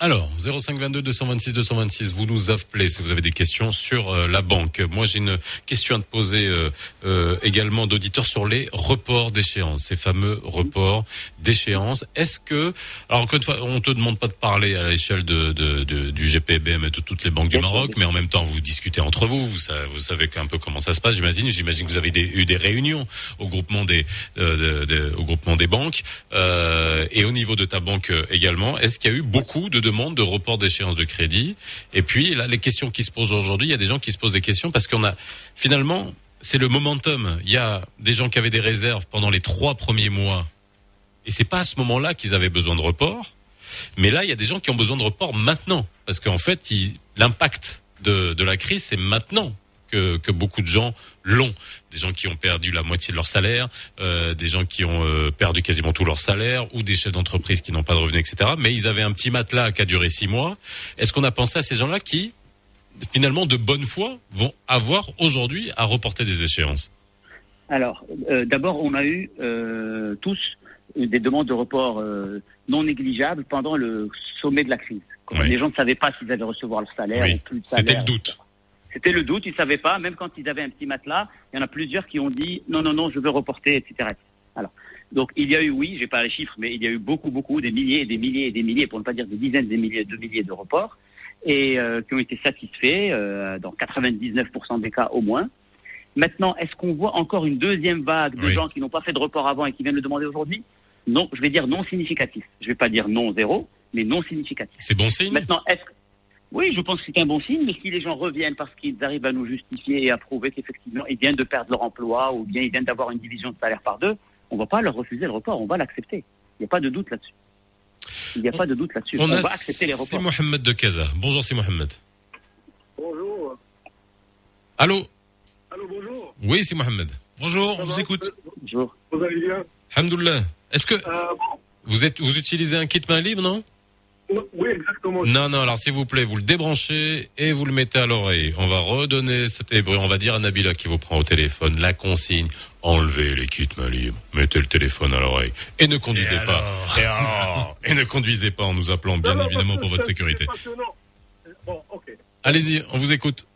Alors, 0522 226 226, vous nous appelez si vous avez des questions sur euh, la banque. Moi, j'ai une question à te poser euh, euh, également d'auditeurs sur les reports d'échéance, ces fameux reports d'échéance. Est-ce que, alors encore une fois, on te demande pas de parler à l'échelle de, de, de- du GPBM et de toutes les banques du Maroc, mais en même temps, vous discutez entre vous, vous savez, vous savez un peu comment ça se passe, j'imagine. J'imagine que vous avez eu des réunions au groupement des, euh, de- au groupement des banques euh, et au niveau de ta banque euh, également. Est-ce qu'il y a eu beaucoup de demandes de report d'échéance de crédit Et puis là, les questions qui se posent aujourd'hui, il y a des gens qui se posent des questions parce qu'on a finalement, c'est le momentum. Il y a des gens qui avaient des réserves pendant les trois premiers mois et c'est pas à ce moment-là qu'ils avaient besoin de report. Mais là, il y a des gens qui ont besoin de report maintenant parce qu'en fait, l'impact de, de la crise, c'est maintenant que, que beaucoup de gens l'ont. Des gens qui ont perdu la moitié de leur salaire, euh, des gens qui ont euh, perdu quasiment tout leur salaire, ou des chefs d'entreprise qui n'ont pas de revenus, etc. Mais ils avaient un petit matelas qui a duré six mois. Est-ce qu'on a pensé à ces gens-là qui, finalement, de bonne foi, vont avoir aujourd'hui à reporter des échéances? Alors, euh, d'abord, on a eu euh, tous des demandes de report euh, non négligeables pendant le sommet de la crise. Quand Oui. Les gens ne savaient pas s'ils allaient recevoir le salaire Oui, ou plus de salaire. c'était le doute. C'était le doute, ils ne savaient pas, même quand ils avaient un petit matelas, il y en a plusieurs qui ont dit non, non, non, je veux reporter, etc. Alors, donc il y a eu, oui, j'ai pas les chiffres, mais il y a eu beaucoup, beaucoup, des milliers et des milliers et des milliers, pour ne pas dire des dizaines des milliers de milliers de reports, et euh, qui ont été satisfaits euh, dans 99% des cas au moins. Maintenant, est-ce qu'on voit encore une deuxième vague de Oui. gens qui n'ont pas fait de report avant et qui viennent le demander aujourd'hui? Non, je vais dire non significatif. Je vais pas dire non zéro, mais non significatif. C'est bon signe? Maintenant, est-ce. Oui, je pense que c'est un bon signe, mais si les gens reviennent parce qu'ils arrivent à nous justifier et à prouver qu'effectivement ils viennent de perdre leur emploi ou bien ils viennent d'avoir une division de salaire par deux, on va pas leur refuser le report, on va l'accepter. Il n'y a pas de doute là-dessus. Il n'y a pas de doute là-dessus. On, va accepter les reports. Mohamed de Casa. Bonjour, Si Mohamed. Bonjour. Allô Allô, bonjour. Oui, c'est Mohamed. Bonjour, on vous écoute. Bonjour. Vous allez bien? Alhamdoulilah. Est-ce que Euh, vous êtes, vous utilisez un kit main libre, non? Oui, exactement. Non, non, alors s'il vous plaît, vous le débranchez et vous le mettez à l'oreille. On va redonner cet hébreu, on va dire à Nabila qui vous prend au téléphone la consigne. Enlevez les kits main libre, mettez le téléphone à l'oreille et ne conduisez pas. Et, alors? Et ne conduisez pas en nous appelant, bien Non, évidemment, pour votre sécurité. Bon. Allez-y, on vous écoute.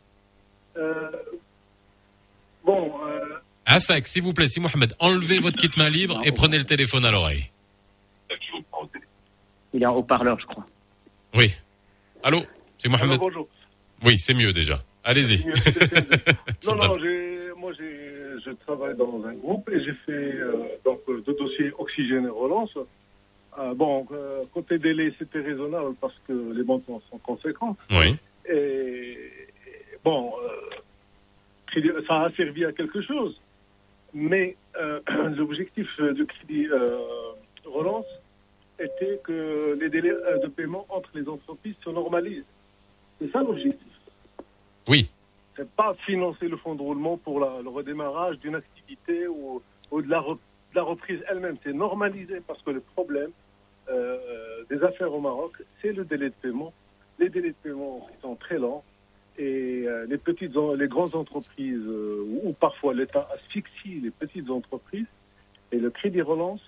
Euh, bon, euh, Afak, s'il vous plaît, si Mohamed, enlevez votre kit main libre et prenez le téléphone à l'oreille. Il est en haut-parleur, je crois. Oui. Allô C'est Mohamed alors, bonjour. Oui, c'est mieux déjà. Allez-y. (laughs) Non, non, moi, j'ai, je travaille dans un groupe et j'ai fait euh, donc euh, deux dossiers oxygène et relance. Euh, bon, euh, côté délai, c'était raisonnable parce que les montants sont conséquents. Oui. Et bon, euh, crédit- ça a servi à quelque chose. Mais euh, (clears throat) l'objectif du crédit euh, relance était que les délais euh, de paiement entre les entreprises se normalisent. C'est ça l'objectif. Oui. C'est pas financer le fonds de roulement pour la- le redémarrage d'une activité ou, ou de, la re- de la reprise elle-même. C'est normalisé parce que le problème euh, des affaires au Maroc, c'est le délai de paiement. Les délais de paiement sont très lents et euh, les petites, les grandes entreprises euh, ou, ou parfois l'État asphyxie les petites entreprises et le crédit relance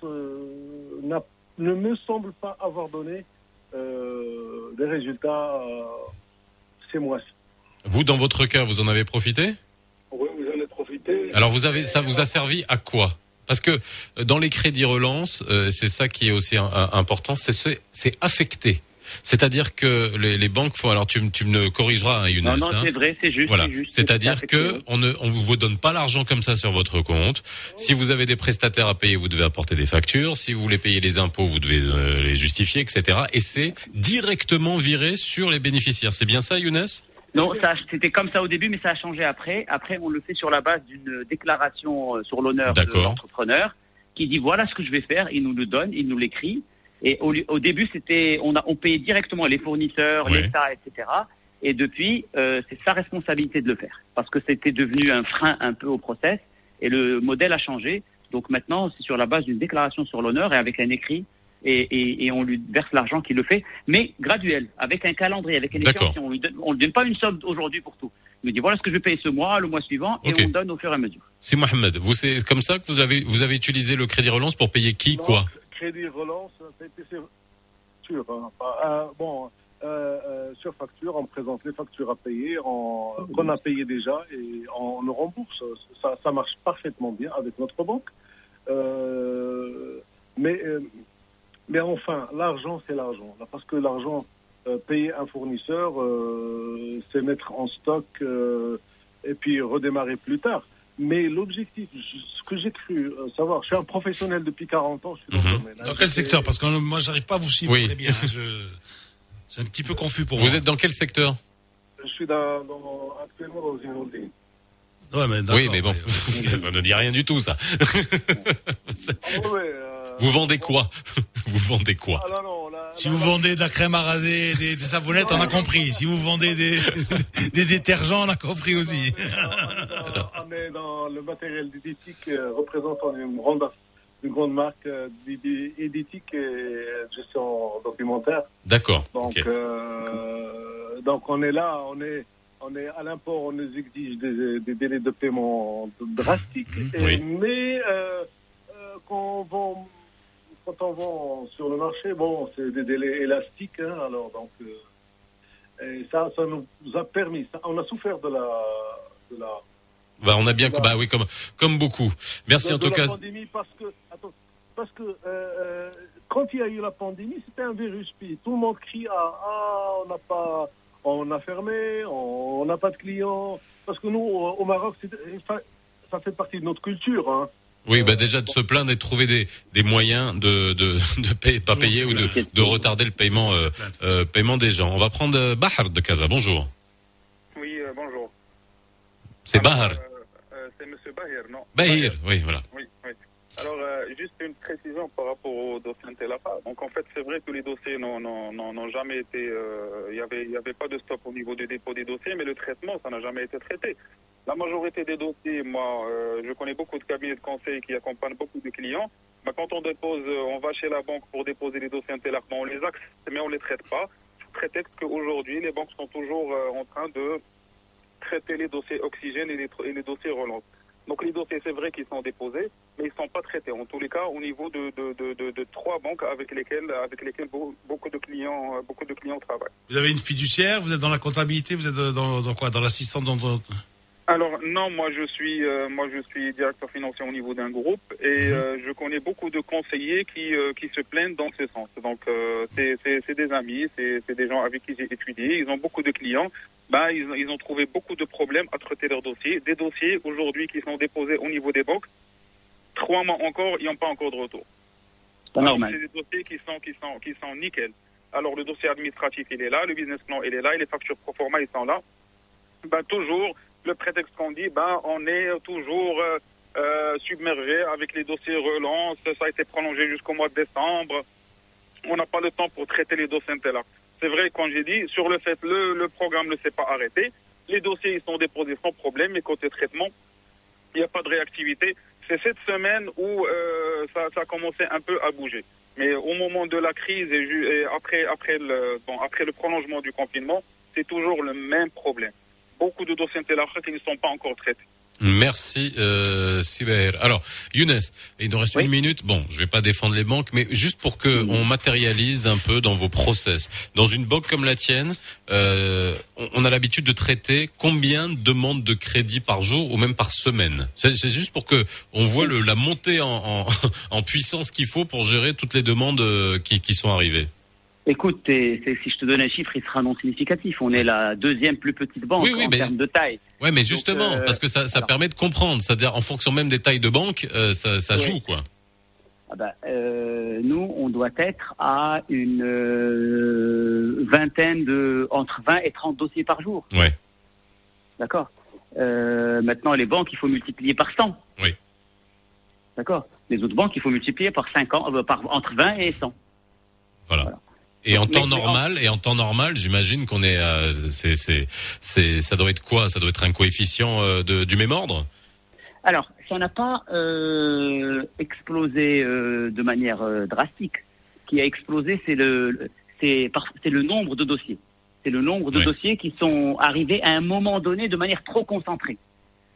n'a- ne me semble pas avoir donné euh, des résultats euh, ces mois-ci. Vous, dans votre cas, vous en avez profité? Oui, vous en avez profité. Alors vous avez, ça vous a servi à quoi? Parce que euh, dans les crédits relance, euh, c'est ça qui est aussi un- un- important, c'est ce- c'est affecté. C'est-à-dire que les, les banques font. Alors tu, me- tu me corrigeras, hein, Younes. Non, non, hein. c'est vrai, c'est juste. Voilà. C'est-à-dire c'est que on ne on vous donne pas l'argent comme ça sur votre compte. Si vous avez des prestataires à payer, vous devez apporter des factures. Si vous voulez payer les impôts, vous devez euh, les justifier, etc. Et c'est directement viré sur les bénéficiaires. C'est bien ça, Younes? Non, ça, c'était comme ça au début, mais ça a changé après. Après, on le fait sur la base d'une déclaration euh, sur l'honneur de l'entrepreneur qui dit voilà ce que je vais faire. Il nous le donne, il nous l'écrit. Et au, au début, c'était on a on payait directement les fournisseurs, Ouais. l'État, etc. Et depuis, euh, c'est sa responsabilité de le faire parce que c'était devenu un frein un peu au process et le modèle a changé. Donc maintenant, c'est sur la base d'une déclaration sur l'honneur et avec un écrit. Et, et, et on lui verse l'argent qu'il le fait, mais graduel, avec un calendrier, avec une échéance. On lui donne, on lui donne pas une somme aujourd'hui pour tout. Il nous dit voilà ce que je vais payer ce mois, le mois suivant, et on donne au fur et à mesure. C'est Mohamed. Vous c'est comme ça que vous avez vous avez utilisé le crédit relance pour payer qui quoi? Crédit relance, sur facture. hein. Euh, bon, euh, euh, sur facture, on présente les factures à payer, on- qu'on a payé déjà et on le rembourse. Ça, ça marche parfaitement bien avec notre banque. Euh, mais, mais enfin, l'argent, c'est l'argent. Parce que l'argent, payer un fournisseur, c'est mettre en stock et puis redémarrer plus tard. Mais l'objectif, je- ce que j'ai cru euh, savoir, je suis un professionnel depuis 40 ans, je suis dans le domaine. hein. Dans quel secteur? Parce que euh, moi, j'arrive pas à vous suivre Oui. très bien. hein, je- C'est un petit peu confus pour Vous moi. êtes dans quel secteur? Je suis dans, dans- actuellement dans une holding. Ouais, mais Oui, mais bon, ça, (laughs) ça ne dit rien du tout, ça. Ah ouais, euh, Vous vendez quoi (laughs) Vous vendez quoi Ah non, non, là, Si vous vendez de la crème à raser, des, des savonnettes, on a compris. Si vous vendez des, (laughs) des détergents, on a compris aussi. on est dans le matériel d'éthique euh, représentant une grande, une grande marque euh, d'éthique et de gestion documentaire. D'accord. Donc, euh, donc on est là, on est, on est à l'import, on nous exige des, des délais de paiement drastiques. Et- Oui. Mais euh, euh, quand, on vend, quand on vend sur le marché, bon, c'est des délais élastiques. hein, alors donc, euh, et ça, ça nous a permis. ça- on a souffert de la, de la Bah, on a bien, bah oui, comme comme beaucoup. Merci de, en tout de cas. la pandémie parce que attends, parce que euh, euh, quand il y a eu la pandémie, c'était un virus. Puis tout le monde crie à ah on n'a pas, on a fermé, on n'a pas de clients. Parce que nous au, au Maroc, ça, ça fait partie de notre culture. Hein. Oui, bah déjà de se plaindre et de trouver des, des moyens de de, (laughs) de payer, pas payer ou de, de retarder le paiement euh, euh, paiement des gens. On va prendre euh, Bahar de Casa. Bonjour. Oui, euh, bonjour. C'est Bahar. Euh, c'est Monsieur Bahir, non? Bahir, oui, voilà. Oui, oui. Alors, euh, juste une précision par rapport au dossier Intelafa. Donc, en fait, c'est vrai que les dossiers n'ont- jamais été... euh, Il n'y avait, y avait pas de stop au niveau du dépôt des dossiers, mais le traitement, ça n'a jamais été traité. La majorité des dossiers, moi, euh, je connais beaucoup de cabinets de conseil qui accompagnent beaucoup de clients. Bah, quand on dépose, on va chez la banque pour déposer les dossiers Intelafa, on les accepte, mais on les traite pas. Prétexte qu'aujourd'hui, les banques sont toujours en train de traiter les dossiers oxygène et les, et les dossiers relance. Donc les dossiers, c'est vrai qu'ils sont déposés, mais ils ne sont pas traités. En tous les cas, au niveau de, trois banques avec lesquelles, avec lesquelles beau- beaucoup de clients, euh, beaucoup de clients travaillent. Vous avez une fiduciaire, vous êtes dans la comptabilité, vous êtes dans, dans quoi? Dans l'assistance dans, dans- Alors non, moi je suis, euh, moi je suis directeur financier au niveau d'un groupe et euh, je connais beaucoup de conseillers qui, euh, qui se plaignent dans ce sens. Donc euh, c'est- des amis, c'est c'est des gens avec qui j'ai étudié. Ils ont beaucoup de clients. Bah, ils, ont- ils ont trouvé beaucoup de problèmes à traiter leurs dossiers. Des dossiers aujourd'hui qui sont déposés au niveau des banques, trois mois encore, ils n'ont pas encore de retour. C'est normal. C'est des dossiers qui sont, qui sont, qui sont nickel. Alors, le dossier administratif, il est là, le business plan, il est là, et les factures pro forma, ils sont là. Ben, toujours, le prétexte qu'on dit, ben, on est toujours euh, euh, submergé avec les dossiers relance, ça a été prolongé jusqu'au mois de décembre. On n'a pas le temps pour traiter les dossiers là. C'est vrai, quand j'ai dit, sur le fait, le, le programme ne s'est pas arrêté. Les dossiers, ils sont déposés sans problème, mais côté traitement, il n'y a pas de réactivité. C'est cette semaine où euh, ça, a commencé un peu à bouger. Mais au moment de la crise et, et après, après, le, bon, après le prolongement du confinement, c'est toujours le même problème. Beaucoup de dossiers qui ne sont pas encore traités. Merci euh, Siber. Alors Younes, il nous reste une minute. Bon, je vais pas défendre les banques, mais juste pour que on matérialise un peu dans vos process. Dans une banque comme la tienne, euh, on, a l'habitude de traiter combien de demandes de crédit par jour ou même par semaine. C'est c'est juste pour que on voit le, la montée en, en, (laughs) en puissance qu'il faut pour gérer toutes les demandes euh, qui, qui sont arrivées. Écoute, si je te donne un chiffre, il sera non significatif. On est la deuxième plus petite banque Oui, oui, en mais- termes de taille. Ouais, mais Donc, justement, euh, parce que ça, ça alors- permet de comprendre. C'est-à-dire en fonction même des tailles de banque, euh, ça, ça Oui. joue quoi. Ah bah, euh, nous, on doit être à une euh, vingtaine de entre 20 et 30 dossiers par jour. Ouais. D'accord. Maintenant, les banques, il faut multiplier par 100. Oui. D'accord. Les autres banques, il faut multiplier par 50, euh, par entre 20 et 100. Voilà. Et en temps normal, et en temps normal, j'imagine qu'on est, euh, c'est, c'est, c'est, ça doit être quoi? Ça doit être un coefficient euh, de, du même ordre? Alors, ça n'a pas euh, explosé de manière drastique. Ce qui a explosé, c'est le, c'est c'est le nombre de dossiers. C'est le nombre de Oui. dossiers qui sont arrivés à un moment donné de manière trop concentrée.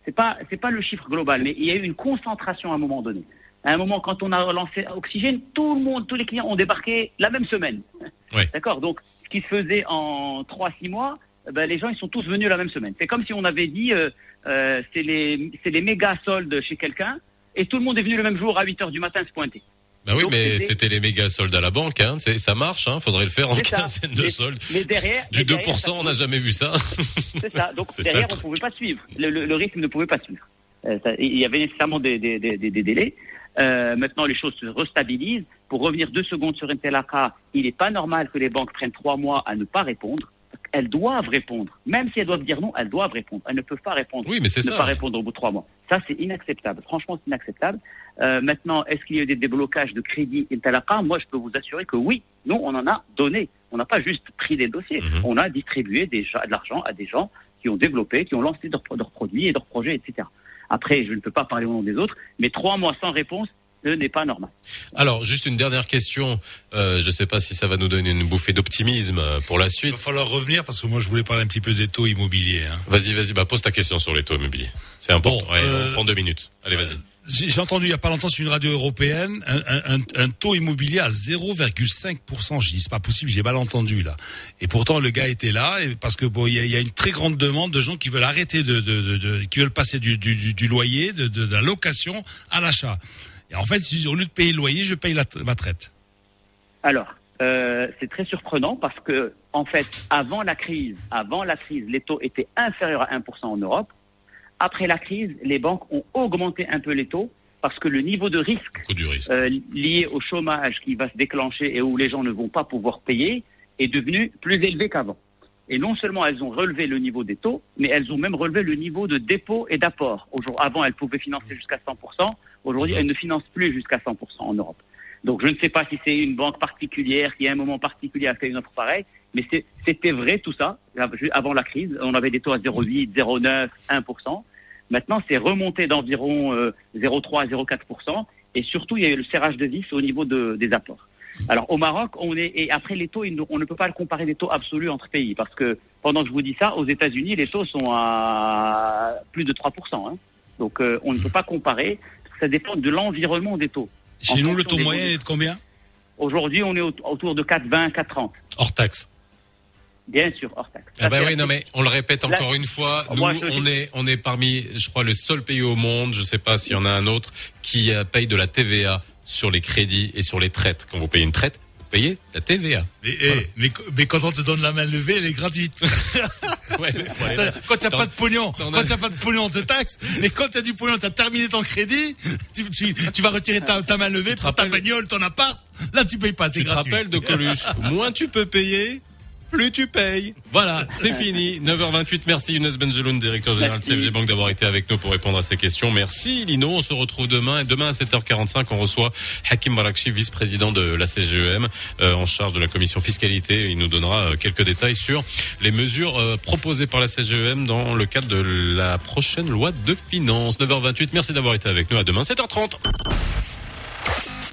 C'est pas c'est pas le chiffre global, mais il y a eu une concentration à un moment donné. À un moment, quand on a lancé Oxygène, tout le monde, tous les clients ont débarqué la même semaine. (laughs) D'accord. Donc, ce qui se faisait en trois six mois, ben, les gens ils sont tous venus la même semaine. C'est comme si on avait dit euh, euh, c'est les c'est les méga soldes chez quelqu'un et tout le monde est venu le même jour à 8 heures du matin se pointer. Bah oui, Donc, mais c'était- les méga soldes à la banque, hein. Ça marche, hein. Faudrait le faire en quinzaine de soldes. mais derrière- du mais derrière, 2%, ça- on n'a jamais vu ça. C'est ça. (laughs) Donc ça, derrière, on ne pouvait pas suivre. Le, le- le rythme ne pouvait pas suivre. Euh, ça- il y avait nécessairement des, des, des- des délais. Euh, maintenant, les choses se restabilisent. Pour revenir deux secondes sur Intelaka, il n'est pas normal que les banques prennent trois mois à ne pas répondre. elles doivent répondre. Même si elles doivent dire non, elles doivent répondre. Elles ne peuvent pas répondre. Oui, mais c'est ne ça. pas répondre au bout de trois mois. Ça, c'est inacceptable. Franchement, c'est inacceptable. Euh, maintenant, est-ce qu'il y a eu des déblocages de crédit Intalaqa Moi, je peux vous assurer que oui. Nous, on en a donné. On n'a pas juste pris des dossiers. Mhm. On a distribué des, de l'argent à des gens qui ont développé, qui ont lancé leurs leurs produits et leurs projets, etc. Après, je ne peux pas parler au nom des autres, mais trois mois sans réponse, ce n'est pas normal. Alors, juste une dernière question. Euh, je ne sais pas si ça va nous donner une bouffée d'optimisme euh, pour la Il suite. va falloir revenir parce que moi je voulais parler un petit peu des taux immobiliers. hein. Vas-y, vas-y, bah pose ta question sur les taux immobiliers. C'est important. Bon, Ouais, euh, on prend deux minutes. Allez, vas-y. J'ai entendu il y a pas longtemps sur une radio européenne un, taux immobilier à 0,5%. Je dis c'est pas possible, j'ai mal entendu là. Et pourtant le gars était là parce que bon il y a, une très grande demande de gens qui veulent arrêter de, qui veulent passer du, loyer, de, la location à l'achat. Et en fait, au lieu de payer le loyer, je paye ma traite. Alors, euh, c'est très surprenant parce que, en fait, avant la crise, avant la crise, les taux étaient inférieurs à 1% en Europe. Après la crise, les banques ont augmenté un peu les taux parce que le niveau de risque, euh, lié au chômage qui va se déclencher et où les gens ne vont pas pouvoir payer est devenu plus élevé qu'avant. Et non seulement elles ont relevé le niveau des taux, mais elles ont même relevé le niveau de dépôt et d'apport. Avant, elles pouvaient financer jusqu'à 100%. Aujourd'hui, elles ne financent plus jusqu'à 100% en Europe. Donc, je ne sais pas si c'est une banque particulière qui, à un moment particulier, a fait une offre pareille, mais c'était vrai tout ça. Avant la crise, on avait des taux à 0,8, 0,9, 1%. Maintenant, c'est remonté d'environ euh, 0,3 à 0,4%. Et surtout, il y a eu le serrage de vis au niveau de- des apports. Alors au Maroc, on est et après les taux, on ne peut pas comparer des taux absolus entre pays parce que pendant que je vous dis ça, aux États-Unis, les taux sont à plus de 3%. hein. Donc euh, on ne peut pas comparer. Ça dépend de l'environnement des taux. Chez En nous, le taux moyen est de combien? Aujourd'hui, on est au- autour de 4,20, 4,30. Hors taxe. Bien sûr, hors taxe. Ah bah oui, non mais on le répète encore une fois, nous Moi, on dis- est on est parmi, je crois, le seul pays au monde, je sais pas s'il y en a un autre, qui euh, paye de la TVA sur les crédits et sur les traites. Quand vous payez une traite, vous payez la TVA. Mais, eh, mais, mais quand on te donne la main levée, elle est gratuite. (laughs) Ouais, (laughs) quand tu n'as T'en- pas de pognon, quand as- tu n'as pas de pognon, on te taxe. Mais quand tu as du pognon, tu as terminé ton crédit, tu, tu, tu vas retirer ta, ta main levée, prends ta bagnole, ton appart. Là, tu payes pas, c'est Tu te gratuit. rappelles de Coluche Moins tu peux payer, plus tu payes. Voilà, c'est fini. (laughs) 9h28. Merci Younes Benjeloun, directeur général de. CFG Banque, d'avoir été avec nous pour répondre à ces questions. Merci Lino. On se retrouve demain. Et demain à 7h45, on reçoit Hakim Barakchi, vice-président de la CGEM, euh, en charge de la commission fiscalité. Il nous donnera euh, quelques détails sur les mesures euh, proposées par la CGEM dans le cadre de la prochaine loi de finances. 9h28. Merci d'avoir été avec nous. À demain 7h30.